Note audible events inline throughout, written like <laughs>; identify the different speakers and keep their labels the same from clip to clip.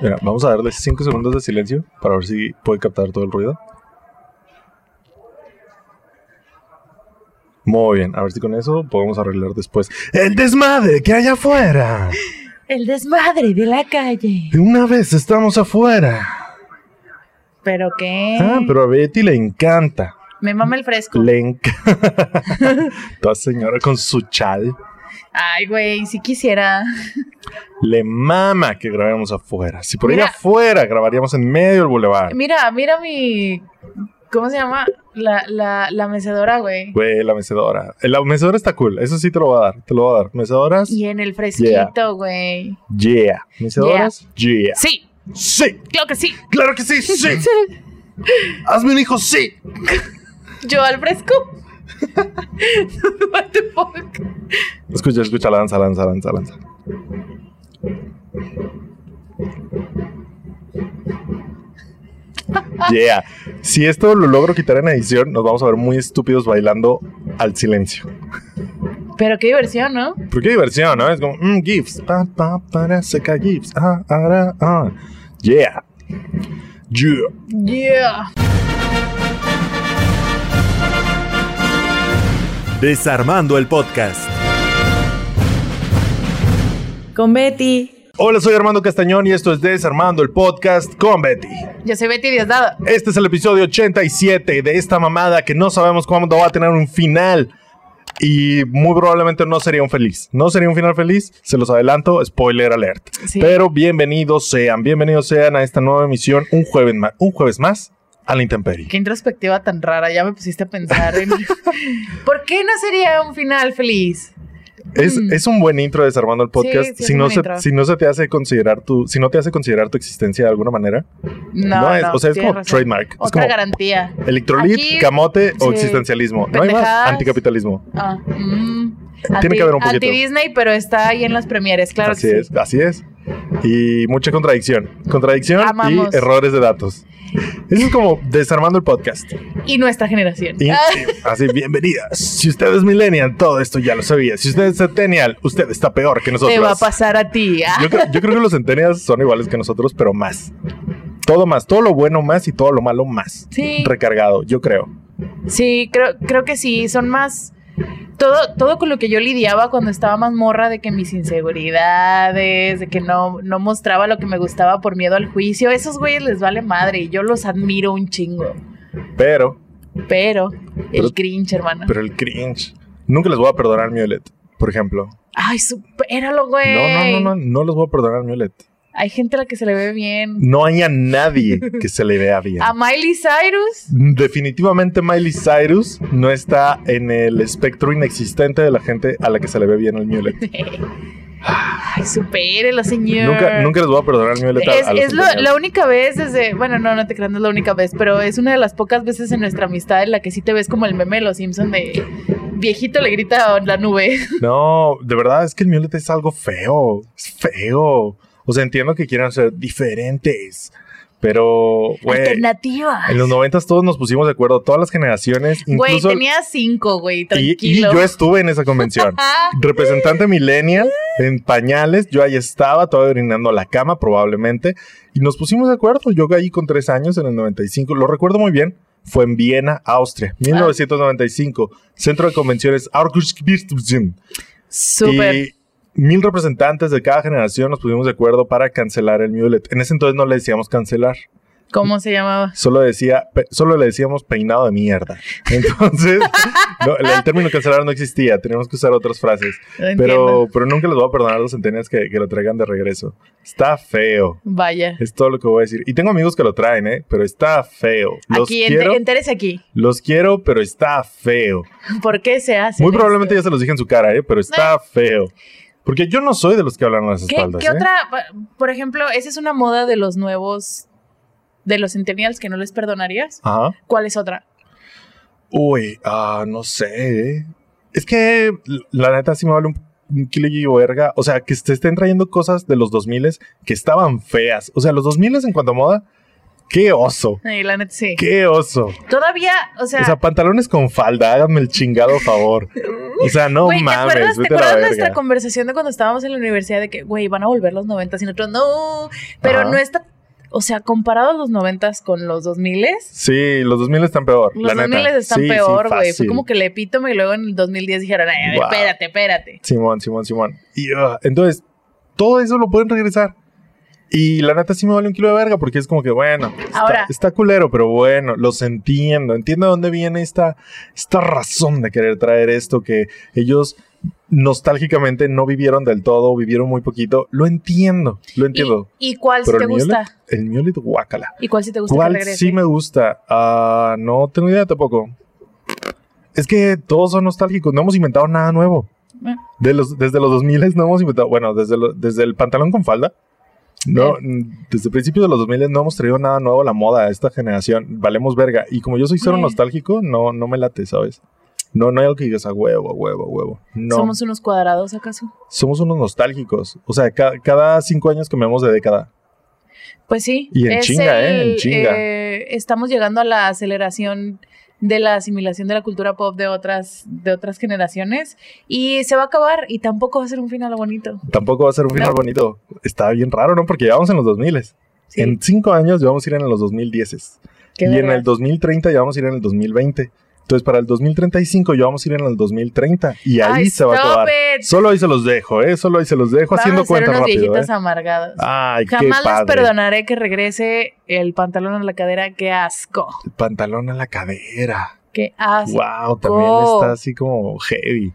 Speaker 1: Mira, vamos a darle 5 segundos de silencio para ver si puede captar todo el ruido. Muy bien, a ver si con eso podemos arreglar después. ¡El desmadre que hay afuera! <laughs>
Speaker 2: El desmadre de la calle.
Speaker 1: Una vez estamos afuera.
Speaker 2: ¿Pero qué?
Speaker 1: Ah, pero a Betty le encanta.
Speaker 2: Me mama el fresco.
Speaker 1: Le encanta. <laughs> <laughs> Toda señora con su chal.
Speaker 2: Ay, güey, si quisiera.
Speaker 1: Le mama que grabemos afuera. Si por ahí
Speaker 2: Mira.
Speaker 1: afuera grabaríamos en medio del bulevar.
Speaker 2: Mira, mira mi. ¿Cómo se llama? La, la, la mecedora, güey.
Speaker 1: Güey, la mecedora. Eh, La mecedora está cool. Eso sí te lo voy a dar. Te lo voy a dar. Mecedoras.
Speaker 2: Y en el fresquito, güey.
Speaker 1: Yeah. Mecedoras. Yeah.
Speaker 2: Sí,
Speaker 1: Sí.
Speaker 2: claro que sí.
Speaker 1: Claro que sí. Sí. <laughs> Hazme un hijo. Sí.
Speaker 2: Yo al fresco. What the fuck?
Speaker 1: Escucha, escucha. Lanza, lanza, lanza, lanza. Yeah. Si esto lo logro quitar en edición, nos vamos a ver muy estúpidos bailando al silencio.
Speaker 2: Pero qué diversión, ¿no?
Speaker 1: Pero qué diversión, ¿no? Es como, mm, GIFs. Pa, pa, para, seca GIFs. Ah, ah, ah. Yeah. Yeah.
Speaker 2: Yeah.
Speaker 3: Desarmando el podcast.
Speaker 2: Con Betty.
Speaker 1: Hola, soy Armando Castañón y esto es Desarmando el Podcast con Betty.
Speaker 2: Yo soy Betty Diosdado.
Speaker 1: Este es el episodio 87 de esta mamada que no sabemos cuándo va a tener un final. Y muy probablemente no sería un feliz. No sería un final feliz, se los adelanto, spoiler alert.
Speaker 2: Sí.
Speaker 1: Pero bienvenidos sean, bienvenidos sean a esta nueva emisión, un jueves más, un jueves más a la intemperie.
Speaker 2: Qué introspectiva tan rara. Ya me pusiste a pensar en. <laughs> ¿Por qué no sería un final feliz?
Speaker 1: Es, es un buen intro desarmando el podcast.
Speaker 2: Mm. Sí, sí, es
Speaker 1: si, no se,
Speaker 2: intro.
Speaker 1: si no se te hace considerar tu, si no te hace considerar tu existencia de alguna manera,
Speaker 2: No,
Speaker 1: No es-
Speaker 2: no,
Speaker 1: o sea, es como
Speaker 2: razón.
Speaker 1: trademark. Es
Speaker 2: Otra
Speaker 1: como-
Speaker 2: garantía.
Speaker 1: electrolit,
Speaker 2: Aquí,
Speaker 1: camote o existencialismo. No hay más. Anticapitalismo.
Speaker 2: Ah, mm.
Speaker 1: Tiene que haber un poquito.
Speaker 2: Anti-Disney, pero está ahí en los premieres, claro
Speaker 1: así
Speaker 2: que
Speaker 1: es,
Speaker 2: sí.
Speaker 1: así es. Y mucha contradicción. Contradicción
Speaker 2: Amamos.
Speaker 1: y errores de datos. Eso es como desarmando el podcast.
Speaker 2: Y nuestra generación.
Speaker 1: Y-
Speaker 2: Ah,
Speaker 1: así, bienvenidas. Si usted es millennial, todo esto ya lo sabía. Si usted es centennial, usted está peor que nosotros.
Speaker 2: te va a pasar a ti. Ah.
Speaker 1: Yo creo, yo creo que los centennials son iguales que nosotros, pero más. Todo más. Todo lo bueno más y todo lo malo más.
Speaker 2: Sí.
Speaker 1: Recargado, yo creo.
Speaker 2: Sí, creo, creo que sí. Son más. Todo, todo con lo que yo lidiaba cuando estaba más morra de que mis inseguridades, de que no, no mostraba lo que me gustaba por miedo al juicio. Esos güeyes les vale madre y yo los admiro un chingo.
Speaker 1: Pero,
Speaker 2: Pero,
Speaker 1: Pero-
Speaker 2: el cringe, hermano.
Speaker 1: pero el cringe. Nunca les voy a perdonar Miolet, por ejemplo.
Speaker 2: Ay, supéralo, güey.
Speaker 1: No, no, no, no, no les voy a perdonar Miolet.
Speaker 2: Hay gente a la que se le ve bien.
Speaker 1: No hay a nadie que se le vea bien.
Speaker 2: A Miley Cyrus.
Speaker 1: Definitivamente Miley Cyrus no está en el espectro inexistente de la gente a la que se le ve bien el Miolet. <laughs>
Speaker 2: Ay, supérelo, señor.
Speaker 1: Nunca, nunca les voy a perdonar al Miolet. a-
Speaker 2: Es,
Speaker 1: a los
Speaker 2: es lo-
Speaker 1: centennials.
Speaker 2: la única vez desde, bueno, no, no te creas, no es la única vez, pero es una de las pocas veces en nuestra amistad en la que sí te ves como el meme de los Simpson de viejito le grita a la nube.
Speaker 1: No, de verdad es que el Miolet es algo feo. Es feo. O sea, entiendo que quieran ser diferentes. Pero, güey,
Speaker 2: Alternativa.
Speaker 1: en los noventas todos nos pusimos de acuerdo, todas las generaciones,
Speaker 2: Güey, tenía cinco, güey,
Speaker 1: y, yo estuve en esa convención. <laughs> Representante millennial, en pañales, yo ahí estaba, todavía orinando la cama probablemente, y nos pusimos de acuerdo. Yo caí con tres años en el 95, lo recuerdo muy bien. Fue en Viena, Austria, 1995, Centro de Convenciones Augustbirthmuseum.
Speaker 2: Súper.
Speaker 1: Y mil representantes de cada generación nos pusimos de acuerdo para cancelar el Mulet. En ese entonces no le decíamos cancelar,
Speaker 2: ¿Cómo se llamaba?
Speaker 1: solo, decía, solo le decíamos peinado de mierda. <laughs> Entonces, no, el, término cancelar no existía, teníamos que usar otras frases. Pero, pero nunca les voy a perdonar a los centenias que, que lo traigan de regreso. Está feo.
Speaker 2: Vaya.
Speaker 1: Es todo lo que voy a decir. Y tengo amigos que lo traen, ¿eh? Pero está feo. Los
Speaker 2: Aquí,
Speaker 1: quiero,
Speaker 2: entérese aquí.
Speaker 1: los quiero, pero está feo.
Speaker 2: ¿Por qué se hace?
Speaker 1: Muy probablemente ya se los dije en su cara, ¿eh? Pero está feo. Porque yo no soy de los que hablan a las
Speaker 2: ¿Qué,
Speaker 1: espaldas.
Speaker 2: qué
Speaker 1: ¿eh?
Speaker 2: otra? Por ejemplo, esa es una moda de los nuevos, de los centennials que no les perdonarías.
Speaker 1: Ajá.
Speaker 2: ¿Cuál es otra?
Speaker 1: Uy, ah, no sé. ¿eh? Es que la neta sí me vale un, un kilo y verga. O sea, que te estén trayendo cosas de los 2000 que estaban feas. O sea, los 2000 en cuanto a moda, qué oso.
Speaker 2: Ay, la neta, sí.
Speaker 1: Qué oso.
Speaker 2: Todavía, o sea,
Speaker 1: O sea, pantalones con falda, háganme el chingado favor. <laughs> O sea, no
Speaker 2: Güey, ¿te
Speaker 1: mames.
Speaker 2: acuerdas, ¿te acuerdas nuestra
Speaker 1: verga.
Speaker 2: conversación de cuando estábamos en la universidad de que, güey, van a volver los noventas y nosotros no? Pero
Speaker 1: Ajá.
Speaker 2: no está, o sea, comparado los noventas con los dos miles,
Speaker 1: Sí, los 2000 están peor.
Speaker 2: los
Speaker 1: la
Speaker 2: dos
Speaker 1: neta.
Speaker 2: miles están
Speaker 1: Sí,
Speaker 2: peor, güey. Fue como que el epítome y luego en el 2010 dijeron, ay, a ver,
Speaker 1: Wow.
Speaker 2: espérate, espérate.
Speaker 1: Simón, Simón, Simón. Y ah, entonces, todo eso lo pueden regresar. Y la neta sí me vale un kilo de verga porque es como que, bueno, está,
Speaker 2: Ahora-
Speaker 1: está culero, pero bueno, los entiendo. Entiendo de dónde viene esta, esta razón de querer traer esto que ellos nostálgicamente no vivieron del todo, vivieron muy poquito. Lo entiendo, lo entiendo.
Speaker 2: ¿Y, y cuál
Speaker 1: pero
Speaker 2: te gusta?
Speaker 1: Miolet, el Miolet, guácala.
Speaker 2: ¿Y cuál sí te gusta que
Speaker 1: ¿Cuál
Speaker 2: regrese?
Speaker 1: sí me gusta? Ah, no tengo idea tampoco. Es que todos son nostálgicos, no hemos inventado nada nuevo.
Speaker 2: Eh.
Speaker 1: De los, desde los 2000 no hemos inventado, bueno, desde, lo- desde el pantalón con falda. No,
Speaker 2: Eh.
Speaker 1: desde principios de los 2000 no hemos traído nada nuevo a la moda a esta generación. Valemos verga. Y como yo soy cero
Speaker 2: Eh.
Speaker 1: nostálgico, no, no me late, ¿sabes? No, no hay algo que digas a huevo, a huevo, a huevo. No.
Speaker 2: ¿Somos unos cuadrados acaso?
Speaker 1: Somos unos nostálgicos. O sea, ca- cada cinco años cambiamos de década.
Speaker 2: Pues sí.
Speaker 1: Y en chinga, ¿eh? En chinga.
Speaker 2: eh, estamos llegando a la aceleración de la asimilación de la cultura pop de otras, de otras generaciones y se va a acabar y tampoco va a ser un final bonito.
Speaker 1: Tampoco va a ser un final
Speaker 2: No.
Speaker 1: bonito. Está bien raro, ¿no? Porque ya vamos en los 2000.
Speaker 2: Sí,
Speaker 1: En cinco años ya vamos a ir en los 2010.
Speaker 2: qué
Speaker 1: Y en el 2030 ya vamos a ir en el 2020. Entonces, para el 2035 ya vamos a ir en el 2030. Y ahí
Speaker 2: Ay,
Speaker 1: se va a acabar.
Speaker 2: it.
Speaker 1: Solo ahí se los dejo, ¿eh? Solo ahí se los dejo
Speaker 2: Vamos
Speaker 1: haciendo
Speaker 2: a ser
Speaker 1: cuenta
Speaker 2: unos
Speaker 1: rápido,
Speaker 2: viejitos
Speaker 1: ¿eh?
Speaker 2: amargados.
Speaker 1: Ay, qué
Speaker 2: Jamás les
Speaker 1: padre.
Speaker 2: perdonaré que regrese el pantalón a la cadera. Qué asco.
Speaker 1: El pantalón a la cadera.
Speaker 2: Qué asco.
Speaker 1: Wow, también está así como heavy.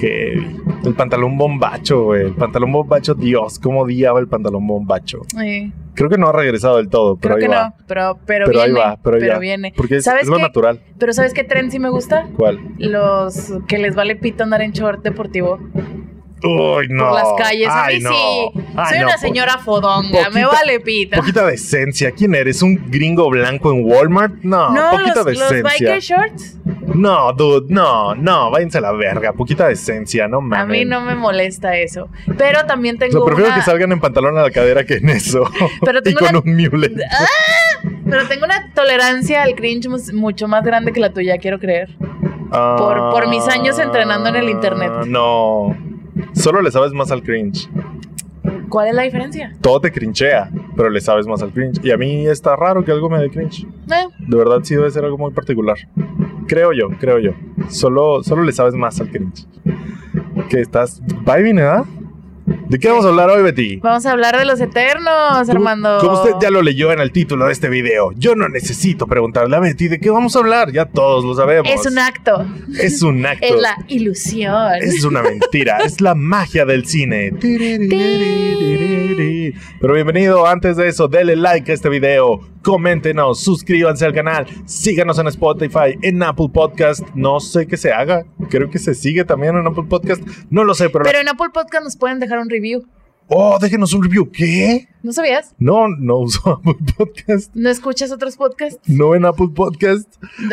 Speaker 1: Heavy. El pantalón bombacho, güey. El pantalón bombacho, Dios, cómo odiaba el pantalón bombacho. Creo que no ha regresado del todo, pero
Speaker 2: creo que
Speaker 1: ahí va.
Speaker 2: no, pero, pero,
Speaker 1: Pero ahí
Speaker 2: viene.
Speaker 1: va, pero ahí va.
Speaker 2: viene.
Speaker 1: Porque es,
Speaker 2: ¿Sabes
Speaker 1: es lo
Speaker 2: qué?
Speaker 1: natural.
Speaker 2: Pero ¿sabes qué tren sí me gusta?
Speaker 1: ¿Cuál?
Speaker 2: Los que les vale pito andar en short deportivo
Speaker 1: Uy, no.
Speaker 2: por las calles. A
Speaker 1: Ay,
Speaker 2: mí
Speaker 1: no.
Speaker 2: sí.
Speaker 1: Ay,
Speaker 2: Soy
Speaker 1: no,
Speaker 2: una señora fodonga. me vale pito.
Speaker 1: Poquita decencia. ¿Quién eres? ¿Un gringo blanco en Walmart? No,
Speaker 2: no,
Speaker 1: poquita
Speaker 2: los, los
Speaker 1: decencia.
Speaker 2: biker shorts.
Speaker 1: No, dude, no, no, váyanse a la verga. Poquita decencia, no mames.
Speaker 2: A mí no me molesta eso. Pero también tengo
Speaker 1: prefiero
Speaker 2: una...
Speaker 1: que salgan en pantalón a la cadera que en eso.
Speaker 2: Pero <laughs>
Speaker 1: y
Speaker 2: tengo
Speaker 1: con
Speaker 2: una-
Speaker 1: un mule.
Speaker 2: Pero tengo una tolerancia al cringe mucho más grande que la tuya, quiero creer. por- por mis años entrenando en el internet.
Speaker 1: Ah, No. Solo le sabes más al cringe.
Speaker 2: ¿Cuál es la diferencia?
Speaker 1: Todo te crinchea, pero le sabes más al cringe. Y a mí está raro que algo me dé cringe.
Speaker 2: Eh,
Speaker 1: De verdad sí debe ser algo muy particular. Creo yo, creo yo. Solo, solo le sabes más al cringe. Que estás vibing, ¿verdad? ¿De qué vamos a hablar hoy, Betty?
Speaker 2: vamos a hablar de los eternos, Armando.
Speaker 1: Como usted ya lo leyó en el título de este video, yo no necesito preguntarle a Betty de qué vamos a hablar, ya todos lo sabemos.
Speaker 2: Es un acto.
Speaker 1: Es un <laughs> acto.
Speaker 2: Es la ilusión.
Speaker 1: Es una mentira, <laughs> es la magia del cine. Pero bienvenido, antes de eso, denle like a este video, coméntenos, suscríbanse al canal, síganos en Spotify, en Apple Podcast, no sé qué se haga, creo que se sigue también en Apple Podcast, no lo sé, pero...
Speaker 2: Pero en Apple Podcast nos pueden dejar un review.
Speaker 1: Oh, déjenos un review, ¿qué?
Speaker 2: ¿No sabías?
Speaker 1: No, no uso <laughs> Apple Podcast.
Speaker 2: ¿No escuchas otros podcasts?
Speaker 1: No en Apple Podcast.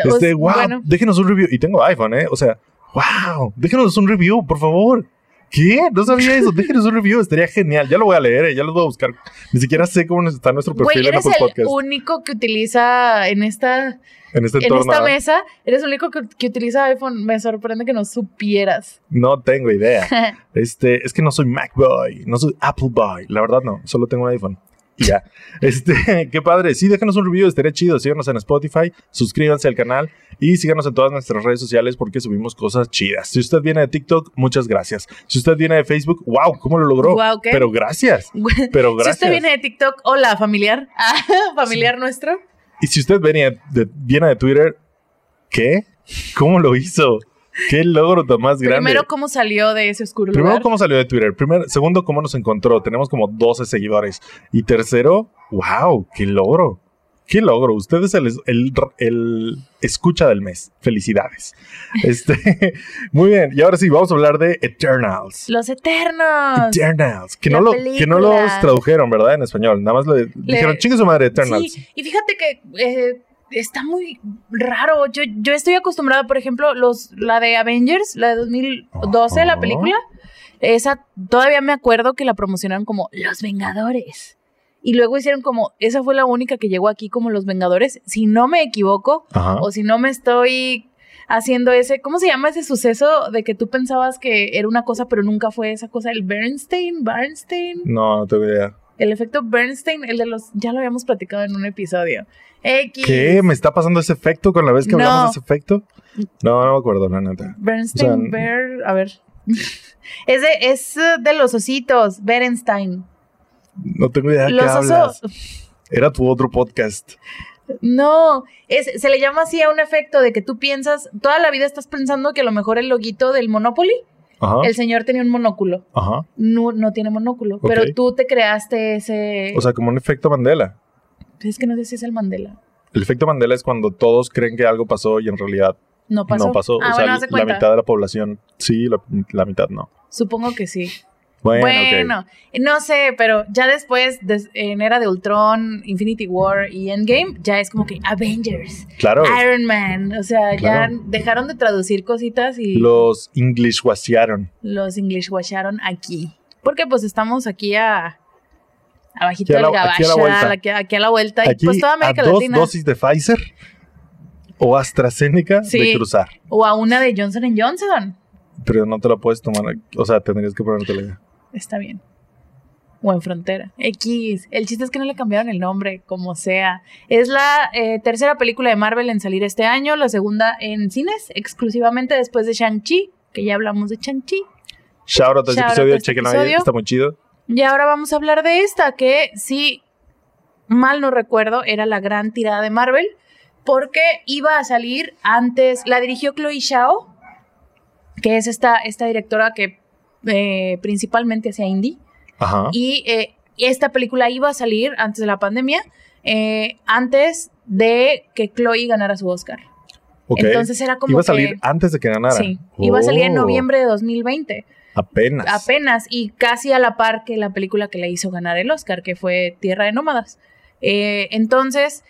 Speaker 2: O-
Speaker 1: Este, wow,
Speaker 2: Bueno,
Speaker 1: déjenos un review. Y tengo iPhone, ¿eh? O sea, wow, déjenos un review, por favor. ¿Qué? No sabía eso. Déjenos un review, estaría genial. Ya lo voy a leer, ¿eh? ya lo voy a buscar. Ni siquiera sé cómo está nuestro
Speaker 2: güey,
Speaker 1: perfil en
Speaker 2: eres
Speaker 1: Apple
Speaker 2: el
Speaker 1: Podcast.
Speaker 2: único que utiliza en esta,
Speaker 1: En este
Speaker 2: en esta
Speaker 1: ¿eh?
Speaker 2: mesa, eres el único que, que utiliza iPhone. Me sorprende que no supieras.
Speaker 1: No tengo idea. <laughs> Este, es que no soy Mac Boy, no soy Apple Boy. La verdad, no. Solo tengo un iPhone. Y ya. <laughs> Este, <laughs> qué padre. Sí, déjenos un review, estaría chido. Síganos en Spotify, suscríbanse al canal y síganos en todas nuestras redes sociales porque subimos cosas chidas. Si usted viene de TikTok, muchas gracias. Si usted viene de Facebook, wow, ¿cómo lo logró?
Speaker 2: Guau, ¿qué?
Speaker 1: Pero gracias. <laughs> Pero gracias.
Speaker 2: Si usted viene de TikTok, hola, familiar. Ah, familiar nuestro.
Speaker 1: Y si usted viene de, viene de Twitter, ¿qué? ¿Cómo lo hizo? ¿Qué logro tan más grande?
Speaker 2: Primero, ¿cómo salió de ese oscuro
Speaker 1: Primero,
Speaker 2: lugar?
Speaker 1: ¿cómo salió de Twitter? Primero, segundo, ¿cómo nos encontró? Tenemos como 12 seguidores. Y tercero, wow, qué logro. Qué logro. Usted es el, el- el escucha del mes. Felicidades. <laughs> Este, <laughs> muy bien. Y ahora sí, vamos a hablar de Eternals.
Speaker 2: Los Eternos.
Speaker 1: Eternals. Que
Speaker 2: La
Speaker 1: no, lo, que no los tradujeron, ¿verdad? En español. Nada más le, dijeron, chingue su madre, Eternals.
Speaker 2: Sí, y fíjate que eh, está muy raro. Yo, yo estoy acostumbrada, por ejemplo, los, la de Avengers, la de 2012, la
Speaker 1: Ajá.
Speaker 2: película. Esa todavía me acuerdo que la promocionaron como Los Vengadores. Y luego hicieron como, esa fue la única que llegó aquí como Los Vengadores. Si no me equivoco,
Speaker 1: Ajá.
Speaker 2: o si no me estoy haciendo ese, ¿cómo se llama ese suceso de que tú pensabas que era una cosa pero nunca fue esa cosa? El Bernstein, Bernstein.
Speaker 1: No, no tengo idea.
Speaker 2: El efecto Bernstein, el de los, ya lo habíamos platicado en un episodio. X.
Speaker 1: ¿Qué? ¿Me está pasando ese efecto con la vez que
Speaker 2: No.
Speaker 1: hablamos de ese efecto? No, no me acuerdo, la neta.
Speaker 2: Bernstein,
Speaker 1: O sea,
Speaker 2: Ber- a ver. <laughs> es, de, es de los ositos, Berenstein.
Speaker 1: No tengo idea de qué
Speaker 2: Los
Speaker 1: hablas.
Speaker 2: osos.
Speaker 1: Era tu otro podcast.
Speaker 2: No, es, se le llama así a un efecto de que tú piensas, toda la vida estás pensando que a lo mejor el loguito del Monopoly,
Speaker 1: Ajá.
Speaker 2: el señor tenía un monóculo.
Speaker 1: Ajá.
Speaker 2: No, no tiene monóculo, pero tú te creaste ese...
Speaker 1: O sea, como un efecto Mandela.
Speaker 2: es que no sé si es el Mandela.
Speaker 1: El efecto Mandela es cuando todos creen que algo pasó y en realidad
Speaker 2: No pasó.
Speaker 1: no pasó.
Speaker 2: Ah,
Speaker 1: o sea,
Speaker 2: bueno,
Speaker 1: la mitad de la población sí, la, la mitad no.
Speaker 2: Supongo que sí.
Speaker 1: Bueno,
Speaker 2: no sé, pero ya después, des- en Era de Ultron, Infinity War y Endgame, ya es como que Avengers,
Speaker 1: Claro,
Speaker 2: Iron Man, o sea,
Speaker 1: Claro.
Speaker 2: ya dejaron de traducir cositas y
Speaker 1: los English washearon.
Speaker 2: los English washaron aquí. Porque pues estamos aquí a abajito
Speaker 1: Aquí a
Speaker 2: del
Speaker 1: la- aquí a la
Speaker 2: gabacha,
Speaker 1: vuelta.
Speaker 2: aquí, aquí a la vuelta, y pues toda
Speaker 1: a
Speaker 2: América
Speaker 1: dos
Speaker 2: Latina.
Speaker 1: dosis de Pfizer o AstraZeneca
Speaker 2: Sí.
Speaker 1: de cruzar.
Speaker 2: O a una de Johnson Johnson.
Speaker 1: Pero no te la puedes tomar. O sea, tendrías que ponértela.
Speaker 2: Está bien. O en frontera. X. El chiste es que no le cambiaron el nombre, como sea. Es la eh, tercera película de Marvel en salir este año, la segunda en cines, exclusivamente después de Shang-Chi, que ya hablamos de Shang-Chi.
Speaker 1: Shout out a
Speaker 2: out
Speaker 1: episodio,
Speaker 2: este
Speaker 1: chequenlo ahí, está muy chido.
Speaker 2: Y ahora vamos a hablar de esta, que si mal no recuerdo, era la gran tirada de Marvel, porque iba a salir antes, la dirigió Chloe Zhao, que es esta, esta directora que eh, principalmente hacía indie.
Speaker 1: Ajá.
Speaker 2: Y eh, esta película iba a salir antes de la pandemia, eh, antes de que Chloe ganara su Oscar.
Speaker 1: ok.
Speaker 2: Entonces era como
Speaker 1: Iba a
Speaker 2: que-
Speaker 1: salir antes de que ganara.
Speaker 2: Sí, iba a salir en
Speaker 1: Oh,
Speaker 2: noviembre de 2020,
Speaker 1: Apenas.
Speaker 2: apenas, y casi a la par que la película que le hizo ganar el Oscar, que fue Tierra de Nómadas. Entonces,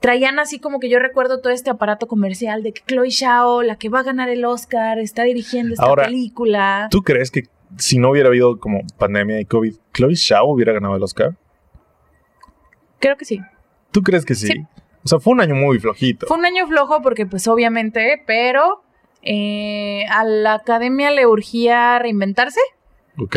Speaker 2: traían así como que yo recuerdo todo este aparato comercial de que Chloe Zhao, la que va a ganar el Oscar, está dirigiendo esta
Speaker 1: Ahora,
Speaker 2: película.
Speaker 1: ¿Tú crees que si no hubiera habido como pandemia y COVID, Chloe Zhao hubiera ganado el Oscar?
Speaker 2: Creo que sí.
Speaker 1: ¿Tú crees que sí?
Speaker 2: Sí.
Speaker 1: O sea, fue un año muy flojito.
Speaker 2: Fue un año flojo porque pues obviamente, pero eh, a la academia le urgía reinventarse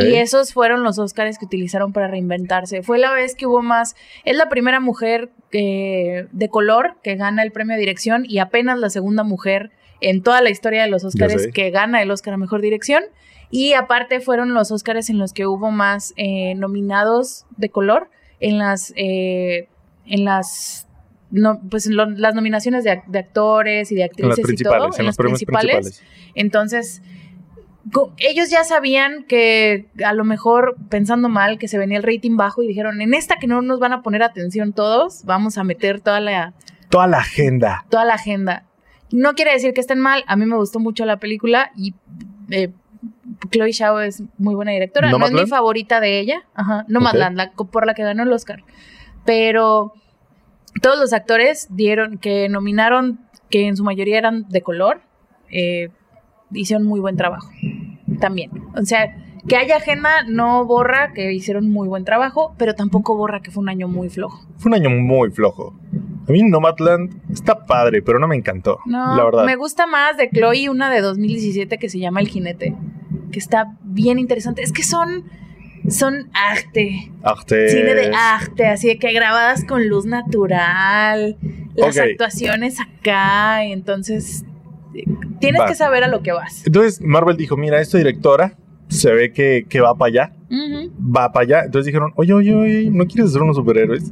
Speaker 2: Y esos fueron los Oscars que utilizaron para reinventarse. Fue la vez que hubo más, es la primera mujer eh, de color que gana el premio de dirección y apenas la segunda mujer en toda la historia de los Oscars
Speaker 1: sé.
Speaker 2: que gana el Oscar a Mejor Dirección. Y aparte fueron los Oscars en los que hubo más eh, nominados de color en las, eh, en las, no, pues lo- las nominaciones de, ac- de actores y de actrices y todo,
Speaker 1: en, los principales.
Speaker 2: entonces, ellos ya sabían que a lo mejor pensando mal que se venía el rating bajo y dijeron, en esta que no nos van a poner atención todos, vamos a meter toda la,
Speaker 1: Toda la agenda.
Speaker 2: toda la agenda. No quiere decir que estén mal, a mí me gustó mucho la película y eh, Chloe Zhao es muy buena directora. No es mi favorita de ella, ajá, Nomadland, la co- por la que ganó el Oscar. Pero todos los actores dieron, que nominaron, que en su mayoría eran de color, eh, hicieron muy buen trabajo. También. O sea, que haya agenda no borra que hicieron muy buen trabajo, pero tampoco borra que fue un año muy flojo.
Speaker 1: Fue un año muy flojo. A mí Nomadland está padre, pero no me encantó.
Speaker 2: No,
Speaker 1: la verdad.
Speaker 2: me gusta más de Chloe una de 2017 que se llama El Jinete, que está bien interesante. Es que son son arte,
Speaker 1: Arte.
Speaker 2: cine de arte, así de que grabadas con luz natural, las actuaciones acá, y entonces tienes
Speaker 1: Va.
Speaker 2: que saber a lo que vas.
Speaker 1: Entonces Marvel dijo, mira, esta directora se ve que, que va para allá. Va para allá. Entonces dijeron, oye, oye, oye, ¿no quieres ser unos superhéroes?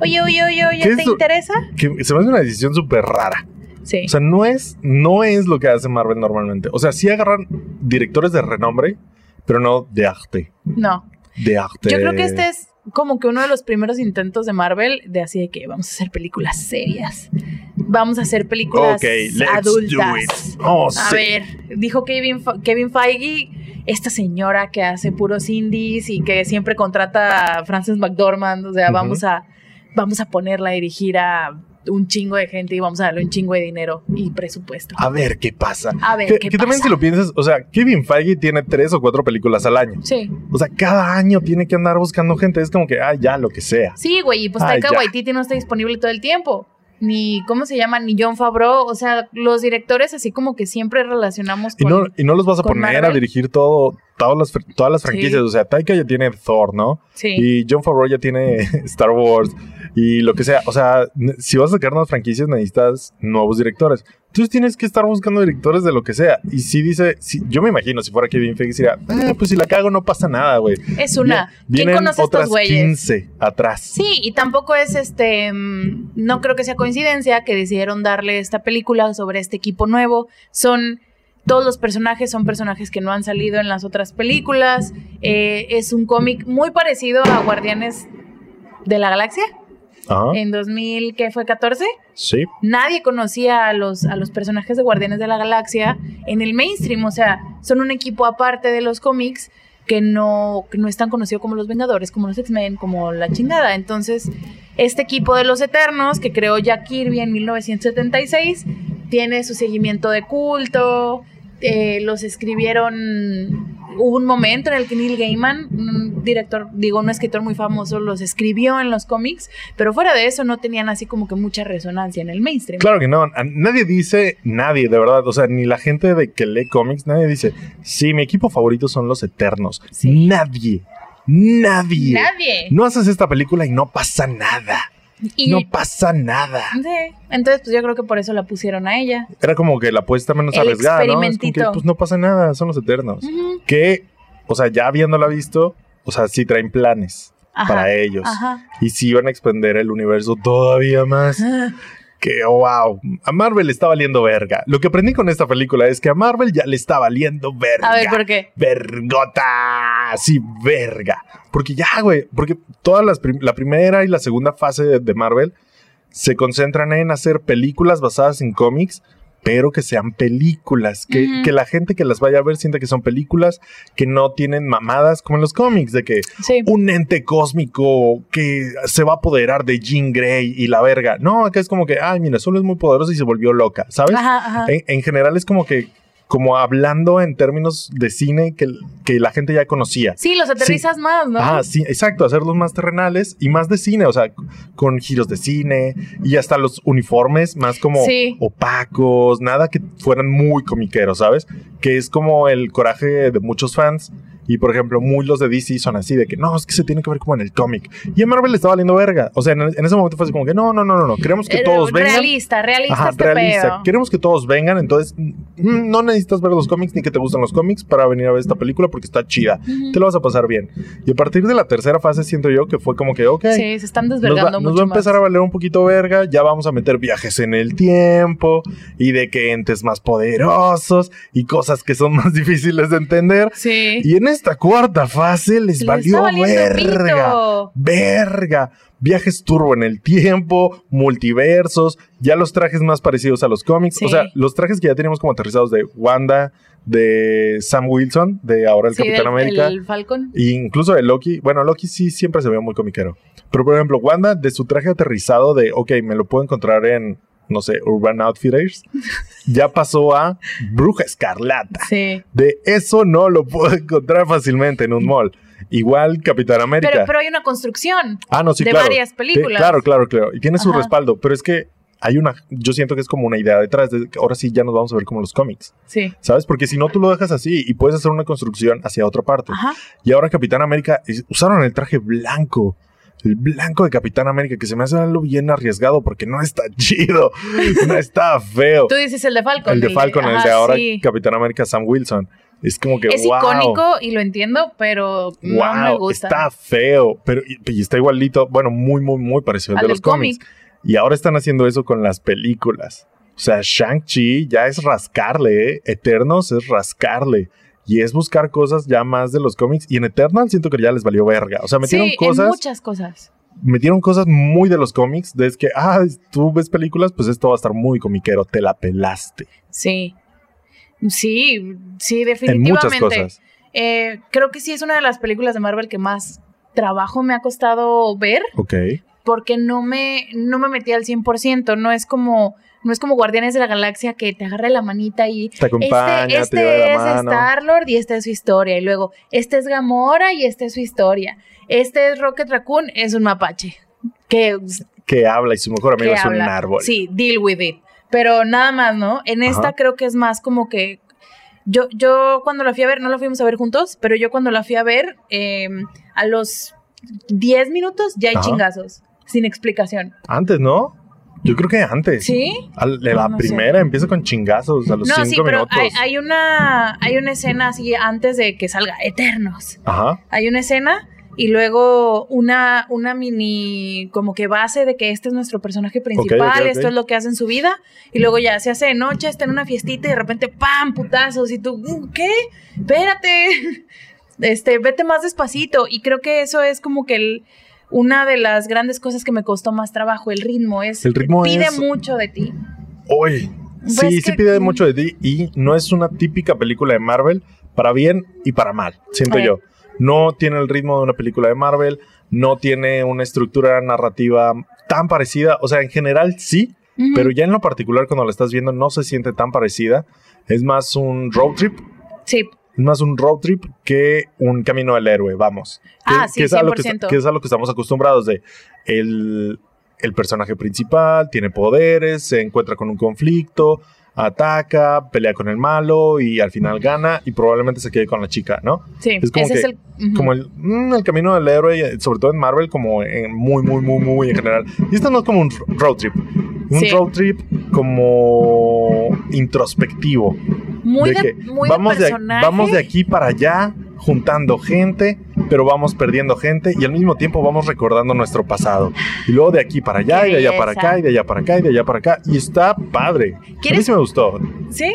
Speaker 2: Oye, oye, oye, oye,
Speaker 1: ¿Qué
Speaker 2: ¿te interesa?
Speaker 1: Que se me hace una decisión súper rara.
Speaker 2: Sí.
Speaker 1: O sea, no es, no es lo que hace Marvel normalmente. O sea, sí agarran directores de renombre, pero no de arte.
Speaker 2: no.
Speaker 1: De arte.
Speaker 2: Yo creo que este es como que uno de los primeros intentos de Marvel de así de que vamos a hacer películas serias. Vamos a hacer películas
Speaker 1: Ok, let's
Speaker 2: adultas.
Speaker 1: do it. Oh,
Speaker 2: A
Speaker 1: sí.
Speaker 2: ver, dijo Kevin, Kevin Feige, esta señora que hace puros indies y que siempre contrata a Frances McDormand, o sea, vamos a vamos a ponerla a dirigir a un chingo de gente y vamos a darle un chingo de dinero y presupuesto.
Speaker 1: A ver qué pasa.
Speaker 2: A ver,
Speaker 1: Que,
Speaker 2: ¿qué
Speaker 1: que también
Speaker 2: pasa?
Speaker 1: si lo piensas, o sea, Kevin Feige tiene tres o cuatro películas al año.
Speaker 2: Sí.
Speaker 1: O sea, cada año tiene que andar buscando gente. Es como que, ah, ya, lo que sea.
Speaker 2: Sí, güey, y pues
Speaker 1: Ah,
Speaker 2: Taika. Waititi no está disponible todo el tiempo. ni ¿cómo se llama? Ni John Favreau, o sea, los directores así como que siempre relacionamos
Speaker 1: Y
Speaker 2: con
Speaker 1: no, y no los vas a poner a dirigir todo, todas las, todas las franquicias.
Speaker 2: Sí.
Speaker 1: O sea, Taika ya tiene Thor, ¿no?
Speaker 2: Sí.
Speaker 1: Y John Favreau ya tiene <laughs> Star Wars y lo que sea. O sea, si vas a sacar nuevas franquicias, necesitas nuevos directores. Entonces tienes que estar buscando directores de lo que sea. Y si dice, si, yo me imagino, si fuera Kevin Feige, diría, "Ah, pues si la cago no pasa nada, güey.
Speaker 2: es una. ¿Quién conoce
Speaker 1: otras
Speaker 2: estos güeyes?
Speaker 1: 15 atrás.
Speaker 2: Sí, y tampoco es este, mm, no creo que sea coincidencia que decidieron darle esta película sobre este equipo nuevo. Son todos los personajes son personajes que no han salido en las otras películas. Eh, es un cómic muy parecido a Guardianes de la Galaxia
Speaker 1: Ajá.
Speaker 2: en 2000, ¿qué fue? 14.
Speaker 1: Sí.
Speaker 2: Nadie conocía a los, a los personajes de Guardianes de la Galaxia en el mainstream, o sea, son un equipo aparte de los cómics que no, que no es tan conocido como los Vengadores, como los X-Men, como la chingada. Entonces, este equipo de los Eternos, que creó Jack Kirby en 1976, tiene su seguimiento de culto, eh, los escribieron... Hubo un momento en el que Neil Gaiman, un director, digo, un escritor muy famoso, los escribió en los cómics, pero fuera de eso no tenían así como que mucha resonancia en el mainstream.
Speaker 1: Claro que no. Nadie dice, nadie, de verdad. O sea, ni la gente de que lee cómics, nadie dice, sí, mi equipo favorito son los Eternos.
Speaker 2: Sí.
Speaker 1: Nadie. Nadie.
Speaker 2: Nadie.
Speaker 1: No haces esta película y no pasa nada.
Speaker 2: Y,
Speaker 1: No pasa nada.
Speaker 2: Sí, Entonces, pues yo creo que por eso la pusieron a ella.
Speaker 1: Era como que la apuesta menos
Speaker 2: El
Speaker 1: arriesgada, ¿no? Es como que, pues no pasa nada, son los Eternos. Que, o sea, ya habiéndola visto, o sea, sí traen planes
Speaker 2: Ajá,
Speaker 1: para ellos.
Speaker 2: Ajá.
Speaker 1: Y sí van a expandir el universo todavía más. <laughs> Que, oh, wow, a Marvel le está valiendo verga. Lo que aprendí con esta película es que a Marvel ya le está valiendo verga.
Speaker 2: A ver, ¿por qué?
Speaker 1: Vergota. Sí, verga. Porque ya, güey, porque todas las prim- la primera y la segunda fase de, de Marvel se concentran en hacer películas basadas en cómics, pero que sean películas, que, que la gente que las vaya a ver sienta que son películas, que no tienen mamadas como en los cómics, de que
Speaker 2: Sí.
Speaker 1: un ente cósmico que se va a apoderar de Jean Grey y la verga. No, acá es como que, ay, mira, solo es muy poderosa y se volvió loca, ¿sabes?
Speaker 2: Ajá, ajá.
Speaker 1: En, en general es como que, como hablando en términos de cine que, que la gente ya conocía.
Speaker 2: Sí, los aterrizas más, ¿no?
Speaker 1: Ah, sí, exacto, hacerlos más terrenales y más de cine, o sea, con giros de cine y hasta los uniformes más como
Speaker 2: Sí.
Speaker 1: opacos, nada que fueran muy comiqueros, ¿sabes? Que es como el coraje de muchos fans y por ejemplo, muy los de DC son así de que no, es que se tiene que ver como en el cómic. Y a Marvel le está valiendo verga. O sea, en, en ese momento fue así como que no, no, no, no, no, queremos que todos vengan.
Speaker 2: Realista, realista
Speaker 1: Ajá,
Speaker 2: este
Speaker 1: realista.
Speaker 2: pedo.
Speaker 1: Queremos que todos vengan, entonces mm, no necesitas ver los cómics ni que te gusten los cómics para venir a ver esta película porque está chida.
Speaker 2: Ujú.
Speaker 1: Te lo vas a pasar bien. Y a partir de la tercera fase siento yo que fue como que, ok,
Speaker 2: Sí, se están
Speaker 1: nos va,
Speaker 2: desvergando
Speaker 1: nos
Speaker 2: mucho
Speaker 1: va a empezar
Speaker 2: más.
Speaker 1: a valer un poquito verga, ya vamos a meter viajes en el tiempo y de que entes más poderosos y cosas que son <laughs> más difíciles de entender.
Speaker 2: Sí.
Speaker 1: Y en esta cuarta fase les
Speaker 2: Les
Speaker 1: valió verga.
Speaker 2: pito.
Speaker 1: Verga. Viajes turbo en el tiempo, multiversos, ya los trajes más parecidos a los cómics.
Speaker 2: Sí.
Speaker 1: O sea, los trajes que ya teníamos como aterrizados de Wanda, de Sam Wilson, de ahora el
Speaker 2: Sí,
Speaker 1: Capitán
Speaker 2: del-
Speaker 1: América.
Speaker 2: el Falcon.
Speaker 1: E incluso de Loki. Bueno, Loki sí siempre se ve muy comiquero. Pero por ejemplo, Wanda, de su traje aterrizado de, ok, me lo puedo encontrar en, no sé, Urban Outfitters, ya pasó a Bruja Escarlata.
Speaker 2: Sí.
Speaker 1: De eso no lo puedo encontrar fácilmente en un mall. Igual Capitán América.
Speaker 2: Pero, pero hay una construcción.
Speaker 1: ah, no, sí,
Speaker 2: de
Speaker 1: claro.
Speaker 2: varias películas.
Speaker 1: Sí, claro, claro, claro. Y tiene su respaldo. Pero es que hay una, yo siento que es como una idea detrás de ahora sí ya nos vamos a ver como los cómics.
Speaker 2: Sí.
Speaker 1: ¿Sabes? Porque si no, tú lo dejas así y puedes hacer una construcción hacia otra parte.
Speaker 2: Ajá.
Speaker 1: Y ahora Capitán América usaron el traje blanco. El blanco de Capitán América, que se me hace algo bien arriesgado porque no está <laughs> chido. No está feo.
Speaker 2: Tú dices el de Falcon.
Speaker 1: el de Falcon, el de ahora
Speaker 2: sí.
Speaker 1: Capitán América Sam Wilson. Es como que
Speaker 2: Es
Speaker 1: wow.
Speaker 2: icónico y lo entiendo, pero no
Speaker 1: wow,
Speaker 2: me gusta.
Speaker 1: está feo, pero y, y está igualito, bueno, muy, muy, muy parecido al de los cómics. Y ahora están haciendo eso con las películas. O sea, Shang-Chi ya es rascarle, ¿eh? Eternos es rascarle. Y es buscar cosas ya más de los cómics. Y en Eternal siento que ya les valió verga. O sea, metieron
Speaker 2: sí,
Speaker 1: cosas
Speaker 2: en muchas cosas.
Speaker 1: metieron cosas muy de los cómics, de es que, ah, tú ves películas, pues esto va a estar muy comiquero, te la pelaste.
Speaker 2: Sí. Sí, sí,
Speaker 1: En
Speaker 2: definitivamente.
Speaker 1: muchas cosas.
Speaker 2: Eh, creo que sí es una de las películas de Marvel que más trabajo me ha costado ver
Speaker 1: Ok.
Speaker 2: porque no me, no me metí al 100%. No es como, no es como Guardianes de la Galaxia que te agarra la manita y
Speaker 1: Te acompaña,
Speaker 2: este, este
Speaker 1: te
Speaker 2: es. Star-Lord y esta es su historia. Y luego, este es Gamora y esta es su historia. Este es Rocket Raccoon, es un mapache. Que,
Speaker 1: que habla y su mejor amigo es un árbol.
Speaker 2: Sí, deal with it. Pero nada más, ¿no? En esta
Speaker 1: Ajá.
Speaker 2: creo que es más como que. Yo, yo cuando la fui a ver, no la fuimos a ver juntos, pero yo cuando la fui a ver, eh, a los 10 minutos ya hay
Speaker 1: Ajá.
Speaker 2: chingazos, sin explicación.
Speaker 1: Antes, ¿no? Yo creo que antes.
Speaker 2: ¿Sí?
Speaker 1: Al- de la
Speaker 2: No, no sé.
Speaker 1: primera empieza con chingazos a los
Speaker 2: No,
Speaker 1: cinco
Speaker 2: sí, pero
Speaker 1: minutos.
Speaker 2: hay, hay una, hay una escena así antes de que salga Eternos.
Speaker 1: Ajá.
Speaker 2: Hay una escena y luego una, una mini como que base de que este es nuestro personaje principal, esto es lo que hace en su vida, y luego ya se hace de noche, está en una fiestita y de repente ¡pam! putazos, y tú, "Mm, ¿qué? Espérate, <laughs> este, vete más despacito. Y creo que eso es como que el- una de las grandes cosas que me costó más trabajo, el ritmo, es
Speaker 1: El ritmo
Speaker 2: pide
Speaker 1: es-
Speaker 2: mucho de ti.
Speaker 1: Oye,
Speaker 2: Pues
Speaker 1: sí,
Speaker 2: es
Speaker 1: sí
Speaker 2: que-
Speaker 1: pide mucho de ti y no es una típica película de Marvel para bien y para mal, siento
Speaker 2: Eh.
Speaker 1: yo. No tiene el ritmo de una película de Marvel, no tiene una estructura narrativa tan parecida, o sea, en general sí, pero ya en lo particular cuando la estás viendo no se siente tan parecida. Es más un road trip,
Speaker 2: Sí,
Speaker 1: es más un road trip que un camino del héroe, vamos. Que,
Speaker 2: Ah, sí,
Speaker 1: que es a lo que,
Speaker 2: 100%.
Speaker 1: que es a lo que estamos acostumbrados de el, el personaje principal tiene poderes, se encuentra con un conflicto, ataca, pelea con el malo y al final gana y probablemente se quede con la chica, ¿no?
Speaker 2: sí,
Speaker 1: Es como
Speaker 2: ese es
Speaker 1: que-
Speaker 2: el... ujú.
Speaker 1: Como el, mm, el camino del héroe, sobre todo en Marvel, como en muy, muy, muy, muy en general. Y esto no es como un road trip. Un
Speaker 2: Sí.
Speaker 1: road trip como introspectivo
Speaker 2: muy
Speaker 1: de
Speaker 2: de,
Speaker 1: que
Speaker 2: muy
Speaker 1: vamos,
Speaker 2: de
Speaker 1: vamos aquí para allá juntando gente, pero vamos perdiendo gente y al mismo tiempo vamos recordando nuestro pasado. Y luego de aquí para allá
Speaker 2: Qué
Speaker 1: y de allá para acá y de allá para acá y de allá para acá. Y está padre. A mí
Speaker 2: ¿Quieres-
Speaker 1: sí me gustó.
Speaker 2: ¿Sí?